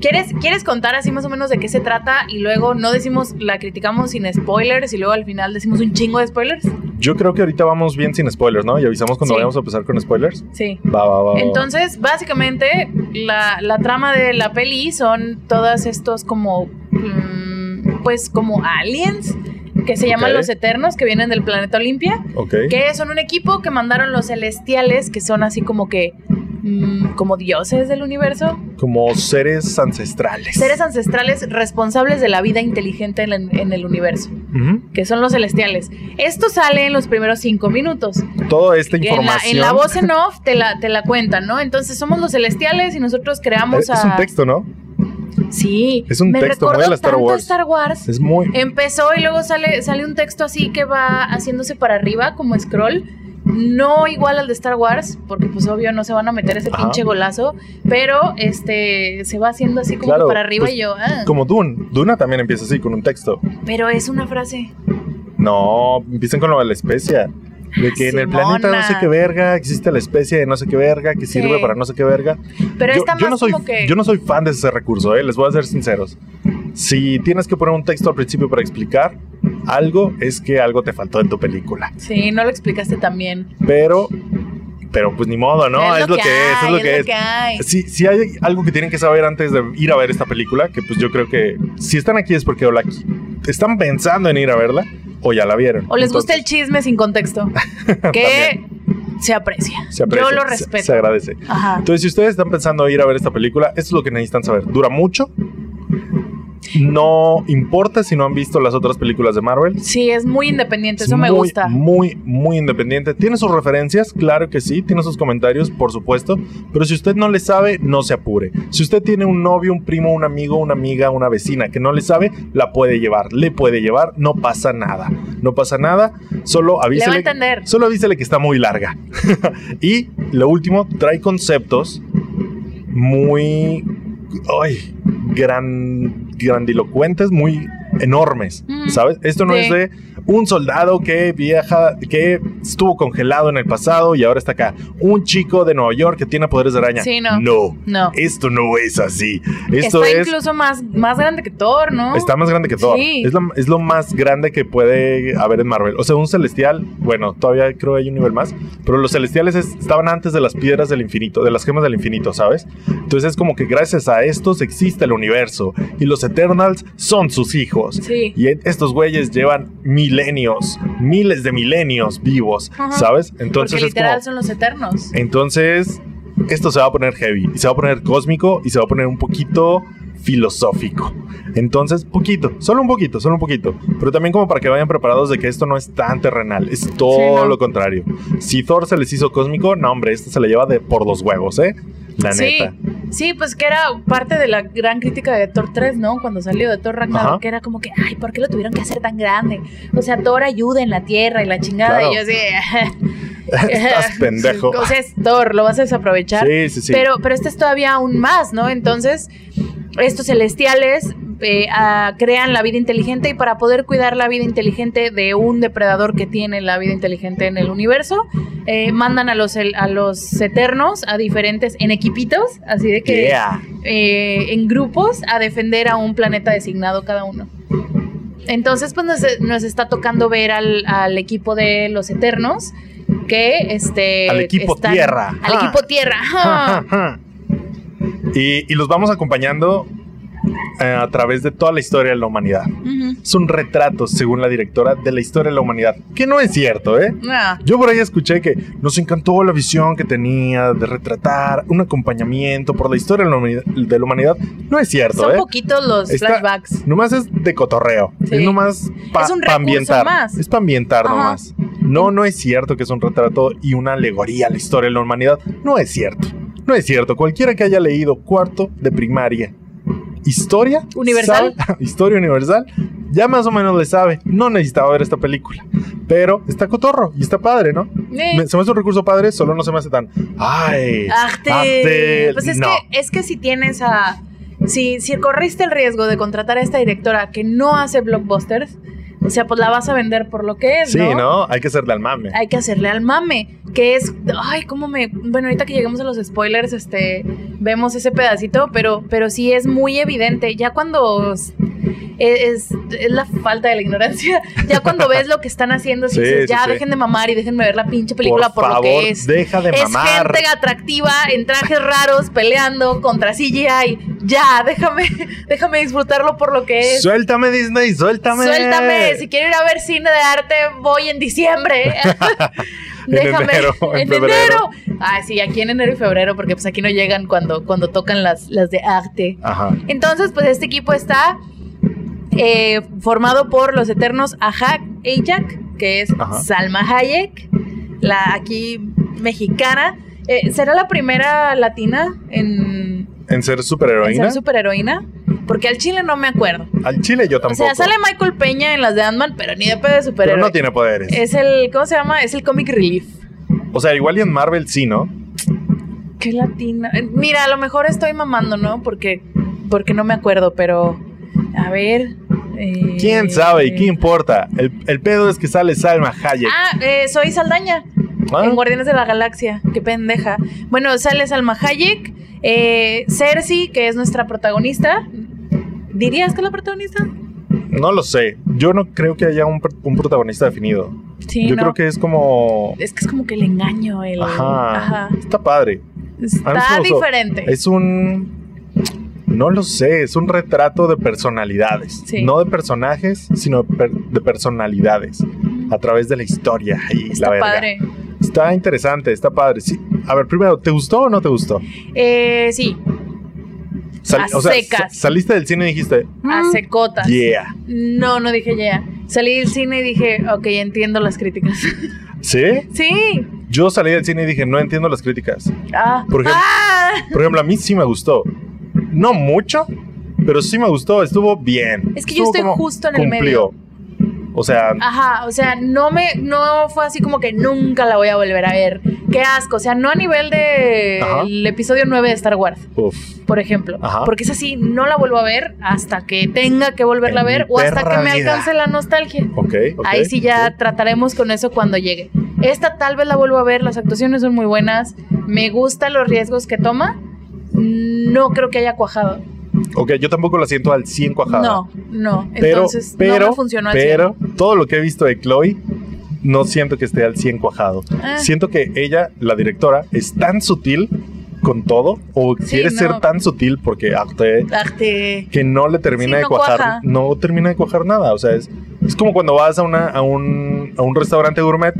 Speaker 2: ¿Quieres, ¿Quieres contar así más o menos de qué se trata y luego no decimos, la criticamos sin spoilers y luego al final decimos un chingo de spoilers?
Speaker 1: Yo creo que ahorita vamos bien sin spoilers, ¿no? Y avisamos cuando
Speaker 2: Sí.
Speaker 1: vayamos a empezar con spoilers.
Speaker 2: Sí.
Speaker 1: Va, va, va. va.
Speaker 2: Entonces, básicamente, la, la trama de la peli son todos estos como, mm, pues como aliens que se llaman los Eternos, que vienen del planeta Olimpia,
Speaker 1: Ok.
Speaker 2: que son un equipo que mandaron los celestiales, que son así como que, como dioses del universo,
Speaker 1: Como seres ancestrales.
Speaker 2: seres ancestrales responsables de la vida inteligente en, el- en el universo, que son los celestiales. Esto sale en los primeros cinco minutos.
Speaker 1: Toda esta
Speaker 2: En la,
Speaker 1: información.
Speaker 2: en la voz en off te la, te la cuentan, ¿no? Entonces somos los celestiales y nosotros creamos
Speaker 1: es, es
Speaker 2: a...
Speaker 1: un texto, ¿no?
Speaker 2: Sí.
Speaker 1: Es un
Speaker 2: me
Speaker 1: texto muy a la Star
Speaker 2: tanto
Speaker 1: Wars.
Speaker 2: Star Wars.
Speaker 1: Es muy.
Speaker 2: Empezó y luego sale, sale un texto así que va haciéndose para arriba como scroll. No igual al de Star Wars, porque pues obvio no se van a meter ese
Speaker 1: Ajá.
Speaker 2: pinche golazo, pero este se va haciendo así como
Speaker 1: Claro,
Speaker 2: para arriba
Speaker 1: pues,
Speaker 2: y yo, ah,
Speaker 1: Como Dune. Duna también empieza así, con un texto.
Speaker 2: pero es una frase.
Speaker 1: No, empiezan con lo de la especia. De que en el planeta no sé
Speaker 2: Simona.
Speaker 1: qué verga existe la especie de no sé qué verga que sirve
Speaker 2: Sí.
Speaker 1: para no sé qué verga.
Speaker 2: Pero
Speaker 1: yo,
Speaker 2: está
Speaker 1: yo
Speaker 2: más
Speaker 1: no soy,
Speaker 2: como que
Speaker 1: yo no soy fan de ese recurso, eh, les voy a ser sinceros. Si tienes que poner un texto al principio para explicar algo, es que algo te faltó en tu película.
Speaker 2: Sí, no lo explicaste tan bien.
Speaker 1: Pero, pero pues ni modo, ¿no? Es, lo que, es, es lo que es.
Speaker 2: hay.
Speaker 1: Si, si hay algo que tienen que saber antes de ir a ver esta película, que pues yo creo que si están aquí es porque hola, están pensando en ir a verla o ya la vieron.
Speaker 2: O les gusta el chisme sin contexto. <laughs> que se aprecia.
Speaker 1: se aprecia,
Speaker 2: Yo lo
Speaker 1: se-
Speaker 2: respeto.
Speaker 1: se agradece.
Speaker 2: Ajá.
Speaker 1: Entonces, si ustedes están pensando ir a ver esta película, esto es lo que necesitan saber. Dura mucho. No importa si no han visto las otras películas de Marvel.
Speaker 2: Sí, es muy independiente,
Speaker 1: Es
Speaker 2: eso me
Speaker 1: muy,
Speaker 2: gusta.
Speaker 1: Muy, muy independiente. Tiene sus referencias, claro que sí. Tiene sus comentarios, por supuesto. Pero si usted no le sabe, no se apure. Si usted tiene un novio, un primo, un amigo, una amiga, una vecina que no le sabe, la puede llevar. Le puede llevar. No pasa nada. No pasa nada. Solo
Speaker 2: Le va a
Speaker 1: avísele.
Speaker 2: entender.
Speaker 1: Solo avísele que está muy larga. <laughs> y lo último, trae conceptos muy. Ay, gran, grandilocuentes, muy enormes.
Speaker 2: Mm,
Speaker 1: ¿Sabes? Esto no
Speaker 2: sí.
Speaker 1: es de un soldado que viaja, que estuvo congelado en el pasado y ahora está acá. Un chico de Nueva York que tiene poderes de araña.
Speaker 2: Sí, no.
Speaker 1: No.
Speaker 2: No.
Speaker 1: Esto no es así. Esto
Speaker 2: Está
Speaker 1: es.
Speaker 2: incluso más, más grande que Thor, ¿no?
Speaker 1: Está más grande que Thor.
Speaker 2: Sí.
Speaker 1: Es, lo, es lo más grande que puede haber en Marvel. O sea, un celestial, bueno, todavía creo que hay un nivel más, pero los celestiales es- estaban antes de las piedras del infinito, de las gemas del infinito, ¿sabes? Entonces es como que gracias a estos existe el universo y los Eternals son sus hijos.
Speaker 2: Sí.
Speaker 1: Y estos güeyes llevan milenios, miles de milenios vivos,
Speaker 2: Ajá.
Speaker 1: ¿sabes? Entonces
Speaker 2: Porque
Speaker 1: es
Speaker 2: literal
Speaker 1: como...
Speaker 2: son los eternos.
Speaker 1: Entonces, esto se va a poner heavy y se va a poner cósmico y se va a poner un poquito filosófico. Entonces, poquito, solo un poquito, solo un poquito. Pero también como para que vayan preparados de que esto no es tan terrenal, es todo
Speaker 2: Sí, no.
Speaker 1: lo contrario. Si Thor se les hizo cósmico, no hombre, esto se le lleva de por los huevos, ¿eh? La
Speaker 2: Sí,
Speaker 1: neta.
Speaker 2: Sí, pues que era parte de la gran crítica de Thor 3, ¿no? Cuando salió de Thor Ragnarok,
Speaker 1: Ajá.
Speaker 2: que era como que, ay, ¿por qué lo tuvieron que hacer tan grande? O sea, Thor ayuda en la tierra y la chingada.
Speaker 1: Claro.
Speaker 2: Y yo así, <laughs>
Speaker 1: Estás <laughs> pendejo.
Speaker 2: O sea, es Thor, lo vas a desaprovechar.
Speaker 1: Sí, sí, sí.
Speaker 2: Pero, pero este es todavía aún más, ¿no? Entonces, estos celestiales eh, ah, crean la vida inteligente y para poder cuidar la vida inteligente de un depredador que tiene la vida inteligente en el universo, eh, mandan a los, el- a los eternos a diferentes, en equipitos, así de que
Speaker 1: Yeah.
Speaker 2: eh, en grupos a defender a un planeta designado cada uno. Entonces, pues nos, nos está tocando ver al, al equipo de los Eternos que este
Speaker 1: Al equipo
Speaker 2: están-
Speaker 1: Tierra.
Speaker 2: Al equipo Tierra. ja. <laughs>
Speaker 1: y, y los vamos acompañando a través de toda la historia de la humanidad.
Speaker 2: Ujú.
Speaker 1: Son retratos, según la directora, de la historia de la humanidad. Que no es cierto, ¿eh? Yo por ahí escuché que nos encantó la visión que tenía de retratar un acompañamiento por la historia de la humanidad. de la humanidad. No es cierto,
Speaker 2: son
Speaker 1: ¿eh?
Speaker 2: poquitos los
Speaker 1: Está-
Speaker 2: flashbacks.
Speaker 1: Nomás es de cotorreo.
Speaker 2: Sí.
Speaker 1: Es nomás para
Speaker 2: Es un
Speaker 1: ambientar.
Speaker 2: más.
Speaker 1: Es para ambientar
Speaker 2: Ajá.
Speaker 1: nomás. No, no es cierto que es un retrato y una alegoría a la historia de la humanidad. No es cierto. No es cierto. Cualquiera que haya leído cuarto de primaria, historia
Speaker 2: Universal.
Speaker 1: sabe- <laughs> historia universal, ya más o menos le sabe. No necesitaba ver esta película. Pero está cotorro y está padre, ¿no?
Speaker 2: Eh,
Speaker 1: Me- se me hace un recurso padre, solo no se me hace tan. ¡Ay!
Speaker 2: arte.
Speaker 1: arte".
Speaker 2: Pues es
Speaker 1: no.
Speaker 2: que es que si tienes a si si corriste el riesgo de contratar a esta directora que no hace blockbusters, o sea, pues la vas a vender por lo que es,
Speaker 1: Sí,
Speaker 2: ¿no?
Speaker 1: ¿no? Hay que hacerle al mame.
Speaker 2: Hay que hacerle al mame, que es, ay, cómo me, bueno, ahorita que lleguemos a los spoilers, este, vemos ese pedacito, pero, pero sí es muy evidente, ya cuando es, es, la falta de la ignorancia, <laughs> ya cuando ves lo que están haciendo, si
Speaker 1: Sí,
Speaker 2: dices, ya
Speaker 1: sí.
Speaker 2: dejen de mamar y déjenme ver la pinche película por,
Speaker 1: favor,
Speaker 2: lo que es.
Speaker 1: deja de
Speaker 2: Es gente atractiva en trajes raros peleando contra CGI. Ya, déjame, <laughs> déjame disfrutarlo por lo que es.
Speaker 1: Suéltame Disney, suéltame.
Speaker 2: Suéltame, si quiero ir a ver cine de arte, voy en diciembre. <laughs>
Speaker 1: En enero, en
Speaker 2: en
Speaker 1: febrero.
Speaker 2: enero. Ah, sí, aquí en enero y febrero, porque pues aquí no llegan cuando, cuando tocan las, las de arte.
Speaker 1: Ajá.
Speaker 2: Entonces, pues este equipo está eh, formado por los eternos Ajak Ajak, que es
Speaker 1: Ajá.
Speaker 2: Salma Hayek, la aquí mexicana. Eh, ¿Será la primera latina en,
Speaker 1: En ser
Speaker 2: en
Speaker 1: superheroína.
Speaker 2: ser superheroína? Porque al chile no me acuerdo.
Speaker 1: Al chile yo
Speaker 2: O
Speaker 1: tampoco.
Speaker 2: sea, sale Michael Peña en las de Ant-Man, pero ni de pedo de
Speaker 1: pero
Speaker 2: superhéroe.
Speaker 1: no tiene poderes.
Speaker 2: Es el, ¿cómo se llama? Es el comic relief.
Speaker 1: O sea, igual y en Marvel sí, ¿no?
Speaker 2: Qué latina. Eh, Mira, a lo mejor estoy mamando, ¿no? Porque, porque no me acuerdo, pero a ver. Eh,
Speaker 1: ¿Quién sabe y qué importa? El, el pedo es que sale Salma Hayek.
Speaker 2: Ah, eh, soy Saldaña.
Speaker 1: ¿Ah?
Speaker 2: En Guardianes de la Galaxia. Qué pendeja. Bueno, sale Salma Hayek. Eh, Cersei, que es nuestra protagonista. ¿Dirías que es la protagonista?
Speaker 1: No lo sé. Yo no creo que haya un, pr- un protagonista definido.
Speaker 2: Sí,
Speaker 1: yo
Speaker 2: no.
Speaker 1: creo que es como.
Speaker 2: Es que es como que el engaño. El,
Speaker 1: Ajá.
Speaker 2: Ajá.
Speaker 1: Está padre.
Speaker 2: Está diferente.
Speaker 1: Es un. No lo sé, es un retrato de personalidades.
Speaker 2: Sí.
Speaker 1: No de personajes, sino de per- de personalidades. A través de la historia y
Speaker 2: Está
Speaker 1: la verga.
Speaker 2: padre.
Speaker 1: Está interesante, está padre. Sí. A ver, primero, ¿te gustó o no te gustó?
Speaker 2: Eh, sí,
Speaker 1: Sal-
Speaker 2: A
Speaker 1: o sea,
Speaker 2: secas.
Speaker 1: sa- saliste del cine y dijiste,
Speaker 2: a
Speaker 1: "Mm,
Speaker 2: secotas.
Speaker 1: yeah.
Speaker 2: No, no dije ya. Salí del cine y dije, ok, entiendo las críticas. <laughs>
Speaker 1: ¿Sí?
Speaker 2: sí.
Speaker 1: Yo salí del cine y dije, no entiendo las críticas.
Speaker 2: Ah.
Speaker 1: Por ejemplo-
Speaker 2: Ah.
Speaker 1: Por ejemplo, a mí sí me gustó. No mucho, pero sí me gustó. Estuvo bien.
Speaker 2: Es que yo estoy justo en el
Speaker 1: cumplió. O sea,
Speaker 2: Ajá, o sea, no me, no fue así como que nunca la voy a volver a ver. Qué asco, o sea, no a nivel de
Speaker 1: Ajá.
Speaker 2: el episodio 9 de Star Wars,
Speaker 1: uf.
Speaker 2: por ejemplo.
Speaker 1: Ajá.
Speaker 2: Porque es así, no la vuelvo a ver hasta que tenga que volverla
Speaker 1: En
Speaker 2: a ver o hasta que me
Speaker 1: vida.
Speaker 2: alcance la nostalgia.
Speaker 1: Ok, ok.
Speaker 2: Ahí sí ya trataremos con eso cuando llegue. Esta tal vez la vuelvo a ver, las actuaciones son muy buenas, me gustan los riesgos que toma. No creo que haya cuajado.
Speaker 1: Ok, yo tampoco la siento al 100 cuajada.
Speaker 2: No, no.
Speaker 1: Pero,
Speaker 2: Entonces
Speaker 1: pero,
Speaker 2: no me funcionó al
Speaker 1: pero todo lo que he visto de Chloe, no siento que esté al 100 cuajado.
Speaker 2: 100. Ah,
Speaker 1: Siento que ella, la directora, es tan sutil con todo, o
Speaker 2: Sí,
Speaker 1: quiere
Speaker 2: no.
Speaker 1: ser tan sutil porque arte
Speaker 2: arte.
Speaker 1: que no le termina
Speaker 2: Sí,
Speaker 1: de
Speaker 2: no
Speaker 1: cuajar,
Speaker 2: cuaja.
Speaker 1: no termina de cuajar nada. O sea, es, es como cuando vas a, una, a, un, a un restaurante gourmet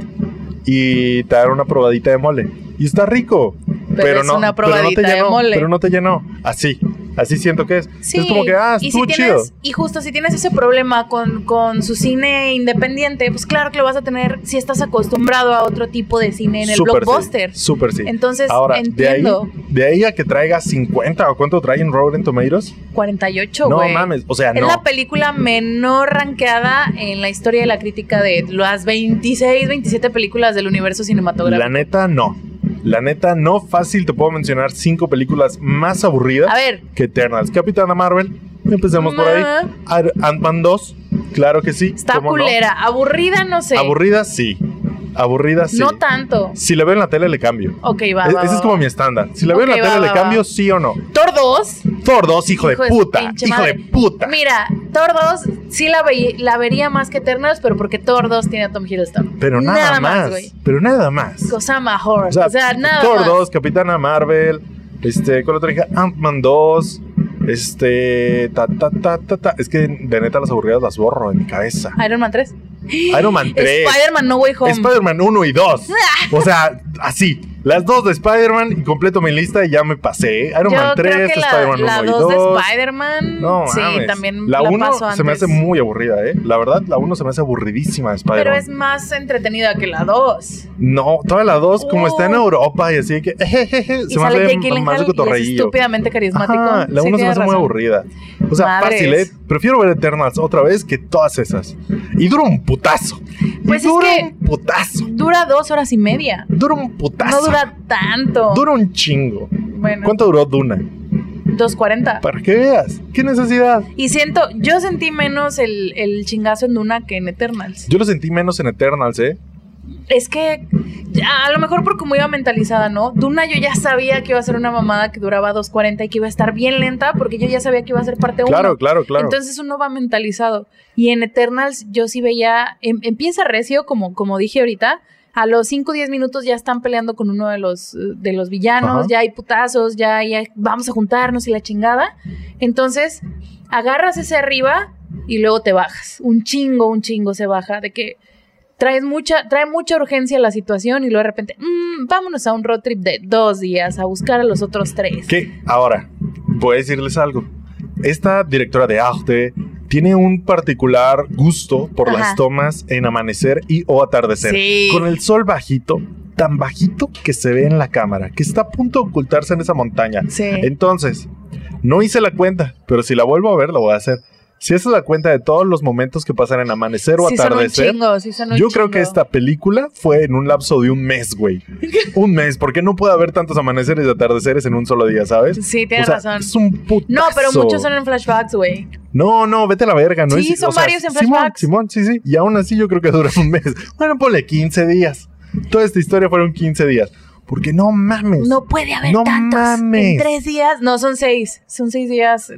Speaker 1: y te dan una probadita de mole. Y está rico.
Speaker 2: Pero es
Speaker 1: no,
Speaker 2: una
Speaker 1: pero no te
Speaker 2: probadita de
Speaker 1: llenó,
Speaker 2: mole.
Speaker 1: Pero no te llenó. Así, Así siento que es.
Speaker 2: Sí,
Speaker 1: es como que, ah,
Speaker 2: y si
Speaker 1: chido.
Speaker 2: tienes, y justo si tienes ese problema con, con su cine independiente, pues claro que lo vas a tener si estás acostumbrado a otro tipo de cine en el
Speaker 1: Súper sí,
Speaker 2: blockbuster.
Speaker 1: Súper sí.
Speaker 2: Entonces,
Speaker 1: Ahora,
Speaker 2: entiendo.
Speaker 1: De ahí, de ahí a que traiga 50 o cuánto trae en Rotten Tomatoes.
Speaker 2: 48,
Speaker 1: No
Speaker 2: güey.
Speaker 1: mames, o sea,
Speaker 2: Es
Speaker 1: no.
Speaker 2: la película menor rankeada en la historia de la crítica de las 26, 27 películas del universo cinematográfico.
Speaker 1: La neta, no. La neta, no fácil te puedo mencionar cinco películas más aburridas
Speaker 2: A ver,
Speaker 1: que Eternals. Capitana Marvel, empecemos por ahí. Ant-Man 2, claro que sí.
Speaker 2: está culera. Aburrida, no sé.
Speaker 1: Aburrida, sí. Aburrida, sí.
Speaker 2: No tanto.
Speaker 1: Si la veo en la tele, le cambio.
Speaker 2: Ok, va.
Speaker 1: E-
Speaker 2: va,
Speaker 1: Ese
Speaker 2: va,
Speaker 1: es como
Speaker 2: va.
Speaker 1: mi estándar. Si la veo en la tele, le cambio, sí o no.
Speaker 2: Thor 2.
Speaker 1: Thor 2, hijo, de puta. Hijo
Speaker 2: madre.
Speaker 1: de puta.
Speaker 2: Mira, Thor 2 sí la, veí- la vería más que Eternals, pero porque Thor 2 tiene a Tom Hiddleston.
Speaker 1: Pero nada, más.
Speaker 2: güey.
Speaker 1: pero nada más.
Speaker 2: Cosa mejor.
Speaker 1: O sea,
Speaker 2: O sea, nada
Speaker 1: Thor
Speaker 2: más.
Speaker 1: 2, Capitana Marvel, este, ¿cuál otra hija? Ant-Man 2, este, ta, ta, ta, ta, ta. Es que de neta las aburridas las borro en mi cabeza.
Speaker 2: Iron Man 3.
Speaker 1: Iron Man 3.
Speaker 2: Spider-Man No Way Home.
Speaker 1: Spider-Man 1 y 2. <laughs> O sea, así. Las dos de Spider-Man y completo mi lista y ya me pasé. Iron
Speaker 2: Yo
Speaker 1: Man 3,
Speaker 2: creo que la,
Speaker 1: Spider-Man 1
Speaker 2: la
Speaker 1: y
Speaker 2: 2
Speaker 1: 2.
Speaker 2: de Spider-Man.
Speaker 1: No,
Speaker 2: sí,
Speaker 1: mames.
Speaker 2: también
Speaker 1: la
Speaker 2: la,
Speaker 1: 1
Speaker 2: paso antes.
Speaker 1: se me hace muy aburrida, ¿eh? La verdad, la 1 se me hace aburridísima de Spider-Man.
Speaker 2: Pero es más entretenida que la 2.
Speaker 1: No, toda la 2, como está en
Speaker 2: Uh.
Speaker 1: Europa y así que. <laughs> jejeje,
Speaker 2: Y
Speaker 1: se me
Speaker 2: sale
Speaker 1: hace
Speaker 2: Jake
Speaker 1: más de
Speaker 2: es estúpidamente carismático.
Speaker 1: Ajá, la
Speaker 2: Sí,
Speaker 1: 1 se me hace muy aburrida. O sea,
Speaker 2: Madres.
Speaker 1: fácil, ¿eh? Prefiero ver Eternals otra vez que todas esas. Y dura un putazo.
Speaker 2: Pues
Speaker 1: y
Speaker 2: es
Speaker 1: dura
Speaker 2: que-
Speaker 1: un putazo.
Speaker 2: Dura dos horas y media.
Speaker 1: Dura un putazo.
Speaker 2: No dura <laughs> tanto.
Speaker 1: Dura un chingo.
Speaker 2: Bueno,
Speaker 1: ¿Cuánto duró Duna?
Speaker 2: 2.40.
Speaker 1: Para que veas. ¿Qué necesidad?
Speaker 2: Y siento, yo sentí menos el, el chingazo en Duna que en Eternals.
Speaker 1: Yo lo sentí menos en Eternals, ¿eh?
Speaker 2: Es que a lo mejor por como iba mentalizada, ¿no? Duna yo ya sabía que iba a ser una mamada que duraba 2.40 y que iba a estar bien lenta porque yo ya sabía que iba a ser parte 1.
Speaker 1: Claro, claro, claro.
Speaker 2: Entonces uno va mentalizado. Y en Eternals yo sí veía, em- empieza recio, como, como dije ahorita. A los 5 o 10 minutos ya están peleando con uno de los, eh, de los villanos,
Speaker 1: Ajá.
Speaker 2: ya hay putazos, ya, ya vamos a juntarnos y la chingada. Entonces, agarras ese arriba y luego te bajas. Un chingo, un chingo se baja. De que traes mucha, trae mucha urgencia la situación y luego de repente, "Mm, vámonos a un road trip de dos días a buscar a los otros tres.
Speaker 1: Que ahora, voy a decirles algo. Esta directora de arte tiene un particular gusto por
Speaker 2: Ajá.
Speaker 1: las tomas en amanecer y o atardecer.
Speaker 2: Sí.
Speaker 1: Con el sol bajito, tan bajito que se ve en la cámara, que está a punto de ocultarse en esa montaña.
Speaker 2: Sí.
Speaker 1: Entonces, no hice la cuenta, pero si la vuelvo a ver, lo voy a hacer. Si esa es la cuenta de todos los momentos que pasan en amanecer o
Speaker 2: Sí son un
Speaker 1: atardecer,
Speaker 2: chingo, sí son un
Speaker 1: yo creo que
Speaker 2: chingo.
Speaker 1: esta película fue en un lapso de un mes, güey. <laughs> un mes, porque no puede haber tantos amaneceres y atardeceres en un solo día, ¿sabes?
Speaker 2: Sí, tienes
Speaker 1: O sea,
Speaker 2: razón.
Speaker 1: Es un putazo.
Speaker 2: No, pero muchos son en flashbacks, güey.
Speaker 1: No, no, vete a la verga, ¿no?
Speaker 2: Sí,
Speaker 1: es-
Speaker 2: son varios en flashbacks.
Speaker 1: Simón, sí, sí. Y aún así yo creo que <laughs> dura un mes. Bueno, ponle 15 días. Toda esta historia fueron 15 días. Porque no mames.
Speaker 2: No puede haber
Speaker 1: No
Speaker 2: tantos.
Speaker 1: mames.
Speaker 2: En tres días. No, son seis. Son seis días,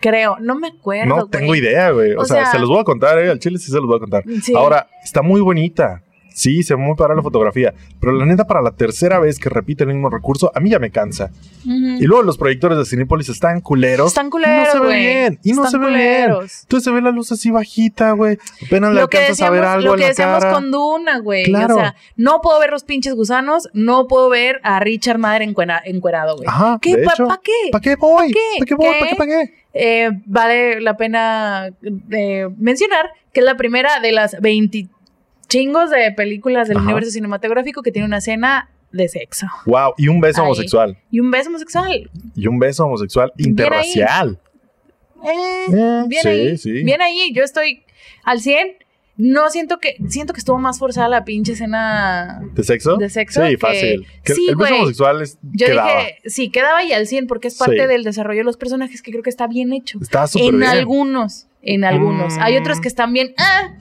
Speaker 2: creo. No me acuerdo.
Speaker 1: No
Speaker 2: güey.
Speaker 1: tengo idea, güey. O,
Speaker 2: O
Speaker 1: sea,
Speaker 2: sea-
Speaker 1: se los voy a contar, ¿eh? Al chile sí se los voy a contar.
Speaker 2: Sí.
Speaker 1: Ahora, está muy bonita. Sí, se ve muy para la fotografía. Pero la neta, para la tercera vez que repite el mismo recurso, a mí ya me cansa. Y luego los proyectores de Cinépolis están culeros.
Speaker 2: Están
Speaker 1: y
Speaker 2: culeros,
Speaker 1: no se ve bien. Y no
Speaker 2: Están
Speaker 1: se ve bien. Entonces se ve la luz así bajita, güey. Apenas le
Speaker 2: Lo
Speaker 1: alcanzas a ver algo
Speaker 2: lo
Speaker 1: en
Speaker 2: que
Speaker 1: la
Speaker 2: decíamos
Speaker 1: cara.
Speaker 2: con Duna, güey.
Speaker 1: Claro.
Speaker 2: O sea, no puedo ver los pinches gusanos, no puedo ver a Richard Madre encuera- encuerado, güey.
Speaker 1: Ajá,
Speaker 2: ¿Qué?
Speaker 1: de
Speaker 2: ¿Pa-
Speaker 1: hecho.
Speaker 2: pa' qué?
Speaker 1: ¿Para qué voy?
Speaker 2: qué?
Speaker 1: ¿Para qué voy? ¿Para qué? ¿Para qué?
Speaker 2: Eh, vale la pena eh, mencionar que es la primera de las 20 chingos de películas del
Speaker 1: Ajá.
Speaker 2: universo cinematográfico que tiene una escena de sexo.
Speaker 1: Wow, y un beso
Speaker 2: Ahí.
Speaker 1: homosexual.
Speaker 2: Y un beso homosexual.
Speaker 1: Y un beso homosexual
Speaker 2: Bien
Speaker 1: interracial.
Speaker 2: Eh,
Speaker 1: Eh,
Speaker 2: bien
Speaker 1: sí,
Speaker 2: ahí.
Speaker 1: sí.
Speaker 2: Bien ahí. Yo estoy al 100. No siento que siento que estuvo más forzada la pinche escena.
Speaker 1: ¿De sexo?
Speaker 2: ¿De sexo?
Speaker 1: Sí,
Speaker 2: Que-
Speaker 1: fácil. Que
Speaker 2: Sí,
Speaker 1: el beso homosexual es,
Speaker 2: Yo
Speaker 1: quedaba.
Speaker 2: dije, sí, quedaba ahí al 100 porque es parte
Speaker 1: Sí.
Speaker 2: del desarrollo de los personajes que creo que está bien hecho.
Speaker 1: Estaba súper
Speaker 2: En
Speaker 1: bien.
Speaker 2: algunos, en algunos.
Speaker 1: Mm.
Speaker 2: Hay otros que están bien. Ah,